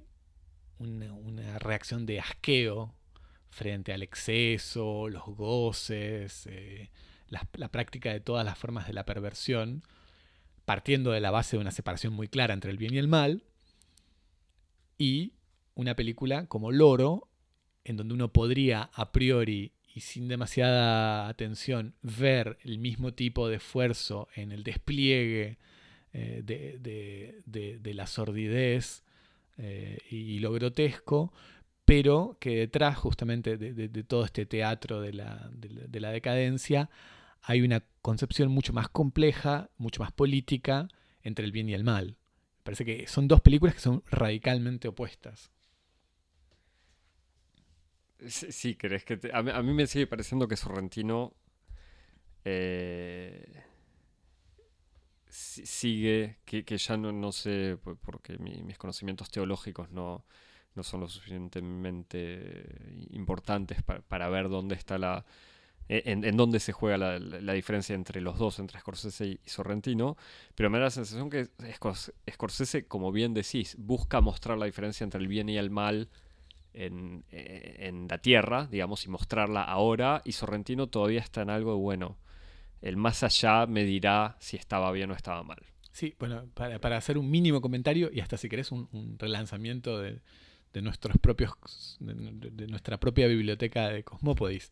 una, reacción de asqueo frente al exceso, los goces, eh, la práctica de todas las formas de la perversión, partiendo de la base de una separación muy clara entre el bien y el mal, y una película como Loro, en donde uno podría a priori y sin demasiada atención ver el mismo tipo de esfuerzo en el despliegue eh, de, de- la sordidez eh, y lo grotesco, pero que detrás justamente de, todo este teatro la- de la decadencia hay una concepción mucho más compleja, mucho más política entre el bien y el mal. Parece que son dos películas que son radicalmente opuestas. Sí, crees que a, mí, me sigue pareciendo que Sorrentino eh, si- sigue, que, ya no, no sé, po- porque mi- mis conocimientos teológicos no, no son lo suficientemente importantes pa- para, ver dónde está la, en, en dónde se juega la, diferencia entre los dos, entre Scorsese y, Sorrentino, pero me da la sensación que Scors- Scorsese, como bien decís, busca mostrar la diferencia entre el bien y el mal en, eh, la tierra, digamos, y mostrarla ahora, y Sorrentino todavía está en algo de, bueno, el más allá me dirá si estaba bien o estaba mal. Sí, bueno, para, hacer un mínimo comentario y hasta si querés un, relanzamiento de, de nuestros propios de- de nuestra propia biblioteca de Cosmópodis.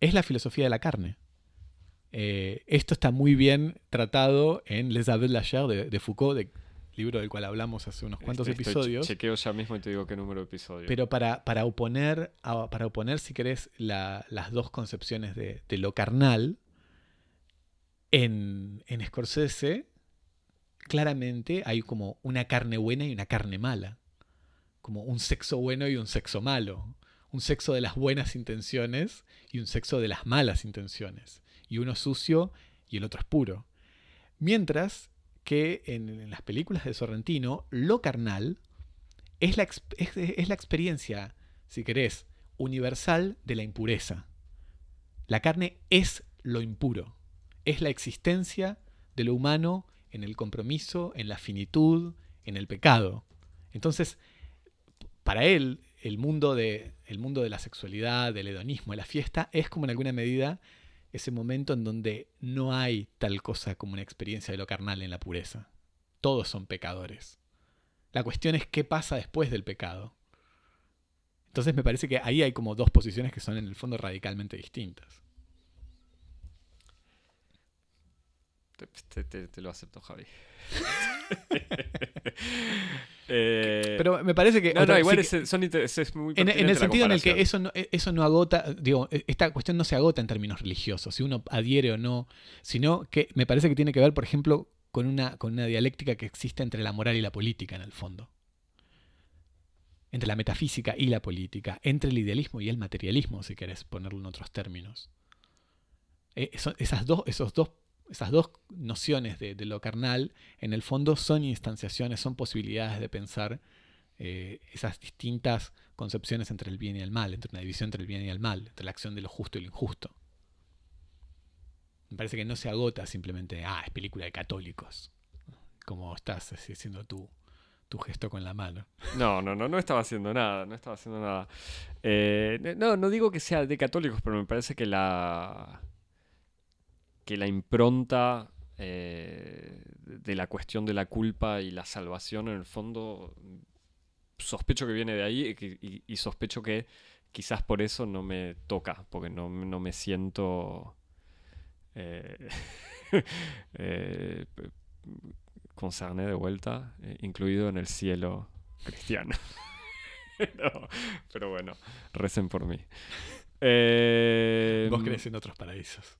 Es la filosofía de la carne. Eh, esto está muy bien tratado en Les Aveux de la Chair de, de Foucault, de- libro del cual hablamos hace unos cuantos Este, estoy- episodios. chequeo ya mismo y te digo qué número de episodio. Pero para, para oponer, a- para oponer, si querés, la- las dos concepciones de, de lo carnal, en, en Scorsese, claramente hay como una carne buena y una carne mala. Como un sexo bueno y un sexo malo. Un sexo de las buenas intenciones y un sexo de las malas intenciones. Y uno sucio y el otro es puro. Mientras que en, las películas de Sorrentino, lo carnal es la, es- es la experiencia, si querés, universal de la impureza. La carne es lo impuro, es la existencia de lo humano en el compromiso, en la finitud, en el pecado. Entonces, para él, el mundo de, el mundo de la sexualidad, del hedonismo, de la fiesta, es como en alguna medida ese momento en donde no hay tal cosa como una experiencia de lo carnal en la pureza. Todos son pecadores. La cuestión es qué pasa después del pecado. Entonces me parece que ahí hay como dos posiciones que son en el fondo radicalmente distintas. Te, te- te- te lo acepto, Javi. Eh, Pero me parece que... no, otra- no, igual sí es, son es- muy en, en el la sentido en el que eso no, eso no agota, digo, esta cuestión no se agota en términos religiosos, si uno adhiere o no, sino que me parece que tiene que ver, por ejemplo, con una, con una dialéctica que existe entre la moral y la política en el fondo. Entre la metafísica y la política, entre el idealismo y el materialismo, si querés ponerlo en otros términos. Eh, esas, dos, esos dos, esas dos nociones de, lo carnal, en el fondo, son instanciaciones, son posibilidades de pensar eh, esas distintas concepciones entre el bien y el mal, entre una división entre el bien y el mal, entre la acción de lo justo y lo injusto. Me parece que no se agota simplemente, ah, es película de católicos, como estás así, haciendo tu, tu gesto con la mano. No, no, no, no estaba haciendo nada, no estaba haciendo nada. Eh, no, no digo que sea de católicos, pero me parece que la que la impronta eh, de la cuestión de la culpa y la salvación en el fondo sospecho que viene de ahí y, que- y- y sospecho que quizás por eso no me toca, porque no, no me siento eh, eh, concerné de vuelta, eh, incluido en el cielo cristiano. No, pero bueno, recen por mí. Eh, Vos crees en otros paraísos.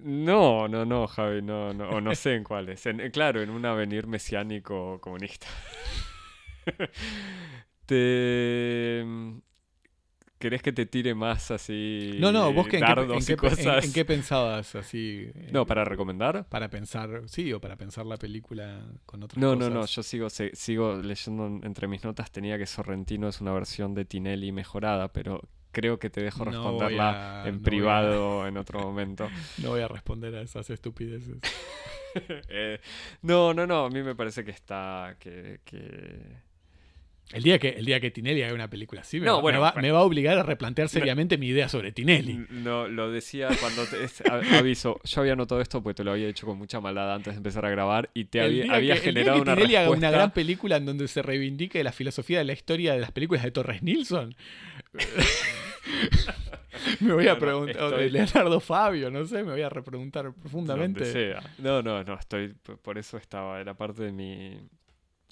No, no, no, Javi, no, no, o no sé en cuáles. En- claro, en un avenir mesiánico comunista. te... ¿Querés que te tire más así No, no, vos que en, qué, en qué- en- qué pensabas así? No, para recomendar. para pensar, sí, o para pensar la película con otras No, cosas. no, no, yo sigo, sigo leyendo en- entre mis notas, tenía que Sorrentino es una versión de Tinelli mejorada, pero creo que te dejo responderla a- en no voy a- privado en otro momento. No voy a responder a esas estupideces. Eh, no, no, no, a mí me parece que está, que, que, El día que, el día que Tinelli haga una película así, me, No, va, bueno, me va- bueno. me va a obligar a replantear seriamente mi idea sobre Tinelli. No, lo decía cuando te es- aviso. Yo había notado esto porque te lo había hecho con mucha maldad antes de empezar a grabar y te había, que, el día generado que una Tinelli haga respuesta. una gran película en donde se reivindique la filosofía de la historia de las películas de Torres Nilsson. me voy a Bueno, preguntar, estoy- Leonardo Fabio, no sé, me voy a repreguntar profundamente. sea. No, no, no, estoy por eso estaba, era parte de mi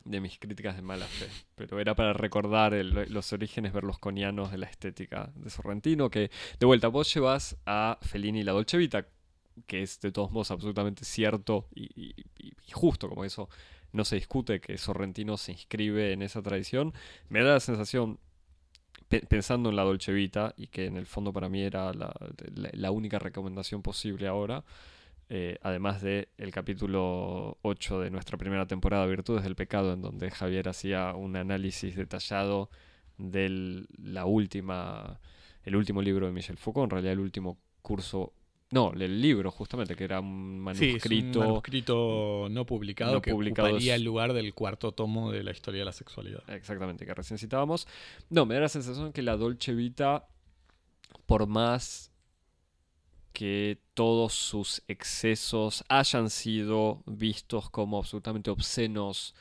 de mis críticas de mala fe, pero era para recordar el- los orígenes berlusconianos de la estética de Sorrentino, que de vuelta vos llevas a Fellini y la Dolce Vita, que es de todos modos absolutamente cierto y, y- y- y justo, como eso no se discute que Sorrentino se inscribe en esa tradición, me da la sensación pensando en la Dolce Vita y que en el fondo para mí era la, única recomendación posible ahora, eh, además de el capítulo 8 de nuestra primera temporada Virtudes del Pecado, en donde Javier hacía un análisis detallado de la última, el último libro de Michel Foucault, en realidad el último curso, no, el libro justamente, que era un Sí, es manuscrito. un manuscrito no publicado no que publicado ocuparía el lugar del cuarto tomo de la historia de la sexualidad. Exactamente, que recién citábamos. No, me da la sensación que la Dolce Vita, por más que todos sus excesos hayan sido vistos como absolutamente obscenos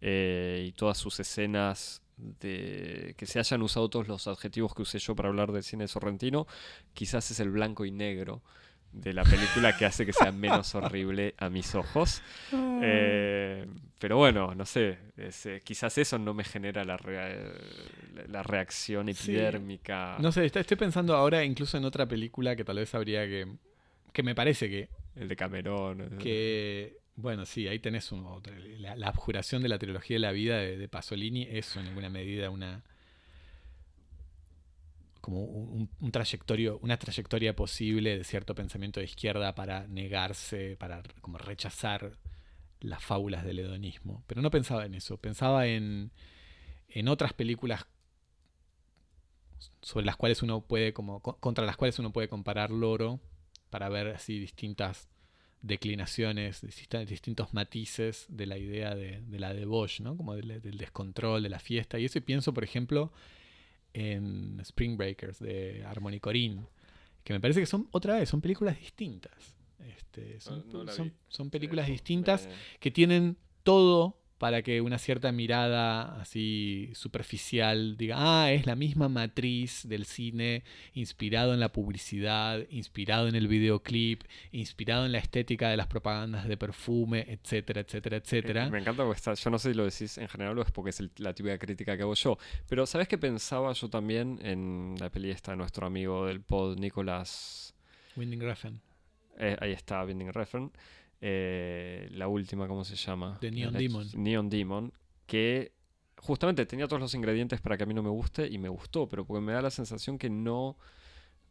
eh, y todas sus escenas de que se hayan usado todos los adjetivos que usé yo para hablar del cine sorrentino, quizás es el blanco y negro de la película que hace que sea menos horrible a mis ojos. Eh, pero bueno, no sé, es, eh, quizás eso no me genera la, rea- la- reacción Sí. epidérmica. No sé, está- estoy pensando ahora incluso en otra película que tal vez habría que... Que me parece que, El de Camerón. que bueno, sí, ahí tenés un, la abjuración de la trilogía de la vida de, de Pasolini es en alguna medida una como un, trayectorio, una trayectoria posible de cierto pensamiento de izquierda para negarse, para como rechazar las fábulas del hedonismo. Pero no pensaba en eso, pensaba en, en otras películas sobre las cuales uno puede como co- contra las cuales uno puede comparar Loro para ver así distintas declinaciones, distintos matices de la idea de, de la debauche, ¿no? Como del, descontrol, de la fiesta. Y eso pienso, por ejemplo, en Spring Breakers de Harmony Corinne, que me parece que son, otra vez, son películas distintas. Este, son, No- no la son- películas distintas me- que tienen todo para que una cierta mirada así superficial diga, ah, es la misma matriz del cine inspirado en la publicidad, inspirado en el videoclip, inspirado en la estética de las propagandas de perfume, etcétera, etcétera, etcétera. Eh, Me encanta porque está, yo no sé si lo decís en general o es porque es el- la típica crítica que hago yo, pero ¿sabes qué pensaba yo también en la peli esta de nuestro amigo del pod, Nicolás, Winding Refn, eh, ahí está, Binding Refn, eh, la última, ¿cómo se llama? The Neon La- Demon. Neon Demon, que justamente tenía todos los ingredientes para que a mí no me guste y me gustó, pero porque me da la sensación que no...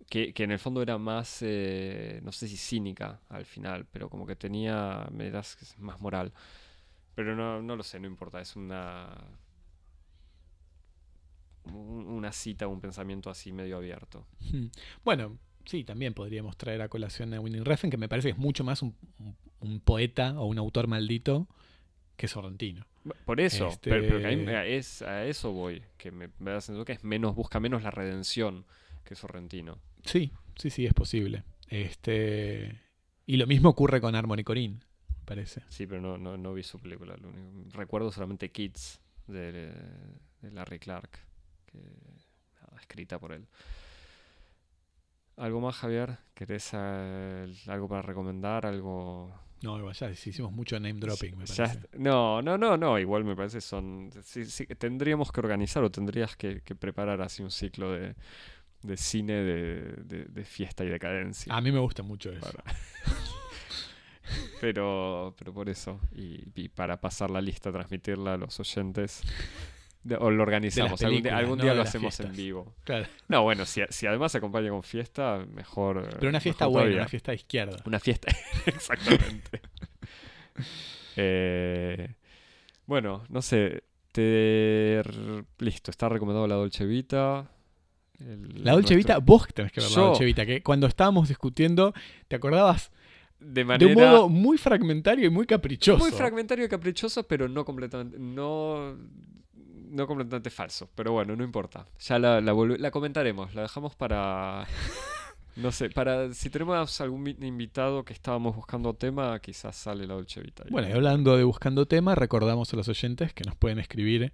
Que, que en el fondo era más, eh, no sé si cínica al final, pero como que tenía, me das más moral. Pero no, no lo sé, no importa, es una un- una cita, un pensamiento así medio abierto. Bueno, sí, también podríamos traer a colación a Winding Refn, que me parece que es mucho más un, un- un poeta o un autor maldito que Sorrentino. Por eso, Este- pero, pero que a, mí es, a eso voy, que me, me da la sensación que es menos, busca menos la redención que Sorrentino. Sí, sí, sí, es posible. Este, y lo mismo ocurre con Harmony Corinne, me parece. Sí, pero no, no, no vi su película. lo único- recuerdo solamente Kids de, de Larry Clark, que, nada, escrita por él. ¿Algo más, Javier? ¿Querés eh, algo para recomendar? ¿Algo No, igual ya hicimos mucho name dropping, me parece. no, no, no, no, igual me parece son... sí, sí, tendríamos que organizar o tendrías que, que preparar así un ciclo de, de cine de, de- de fiesta y decadencia. A mí me gusta mucho eso. para- pero, pero por eso, y, y para pasar la lista, transmitirla a los oyentes, de- o lo organizamos, algún día, películas, algún no día de lo hacemos en vivo. Claro. No, bueno, si, si además se acompaña con fiesta, mejor. Pero una fiesta buena, todavía. una fiesta de izquierda. Una fiesta, exactamente. Eh, bueno, no sé. Te... Listo, está recomendado la Dolce Vita. el- La Dolce nuestro- Vita, vos que tenés que ver la Yo. Dolce Vita, que cuando estábamos discutiendo, te acordabas De de manera un modo muy fragmentario y muy caprichoso. muy fragmentario y caprichoso, pero no completamente. No, no completamente falso, pero bueno, no importa. Ya la, la, comentaremos, la dejamos para... No sé, para si tenemos algún invitado que estábamos buscando tema, quizás sale la Dolce Vita. Bueno, y hablando de buscando tema, recordamos a los oyentes que nos pueden escribir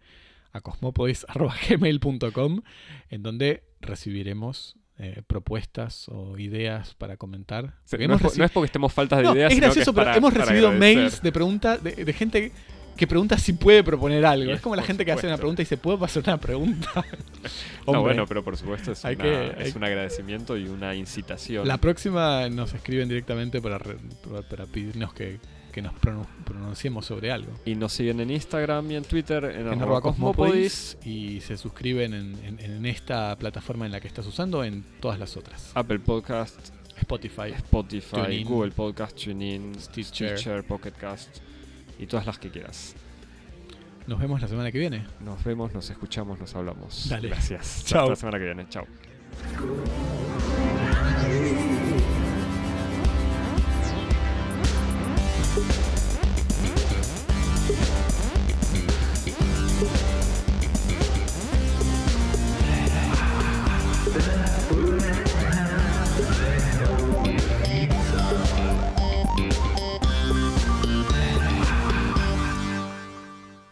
a cosmopodis.gmail.com en donde recibiremos eh, propuestas o ideas para comentar. Sí, no, es, no porque estemos faltas de No, ideas, es sino que gracioso, pero para- hemos recibido mails de preguntas de, de gente que pregunta si puede proponer algo. Es como la por gente que hace una supuesto. pregunta y se puede hacer una pregunta. No, bueno, pero por supuesto es, hay una- que- es hay- un agradecimiento y una incitación. La próxima nos escriben directamente para, para- pedirnos que, que nos pronun- pronunciemos sobre algo. Y nos siguen en Instagram y en Twitter en, En arroba arroba cosmopodis, Cosmopodis y se suscriben en, en- en esta plataforma en la que estás usando en todas las otras. Apple Podcast, Spotify. Spotify, TuneIn, Google Podcast, TuneIn, Stitcher. Stitcher, Pocket Cast y todas las que quieras. Nos vemos la semana que viene. Nos vemos, nos escuchamos, nos hablamos. Dale. Gracias. Chao. Hasta la semana que viene. Chao.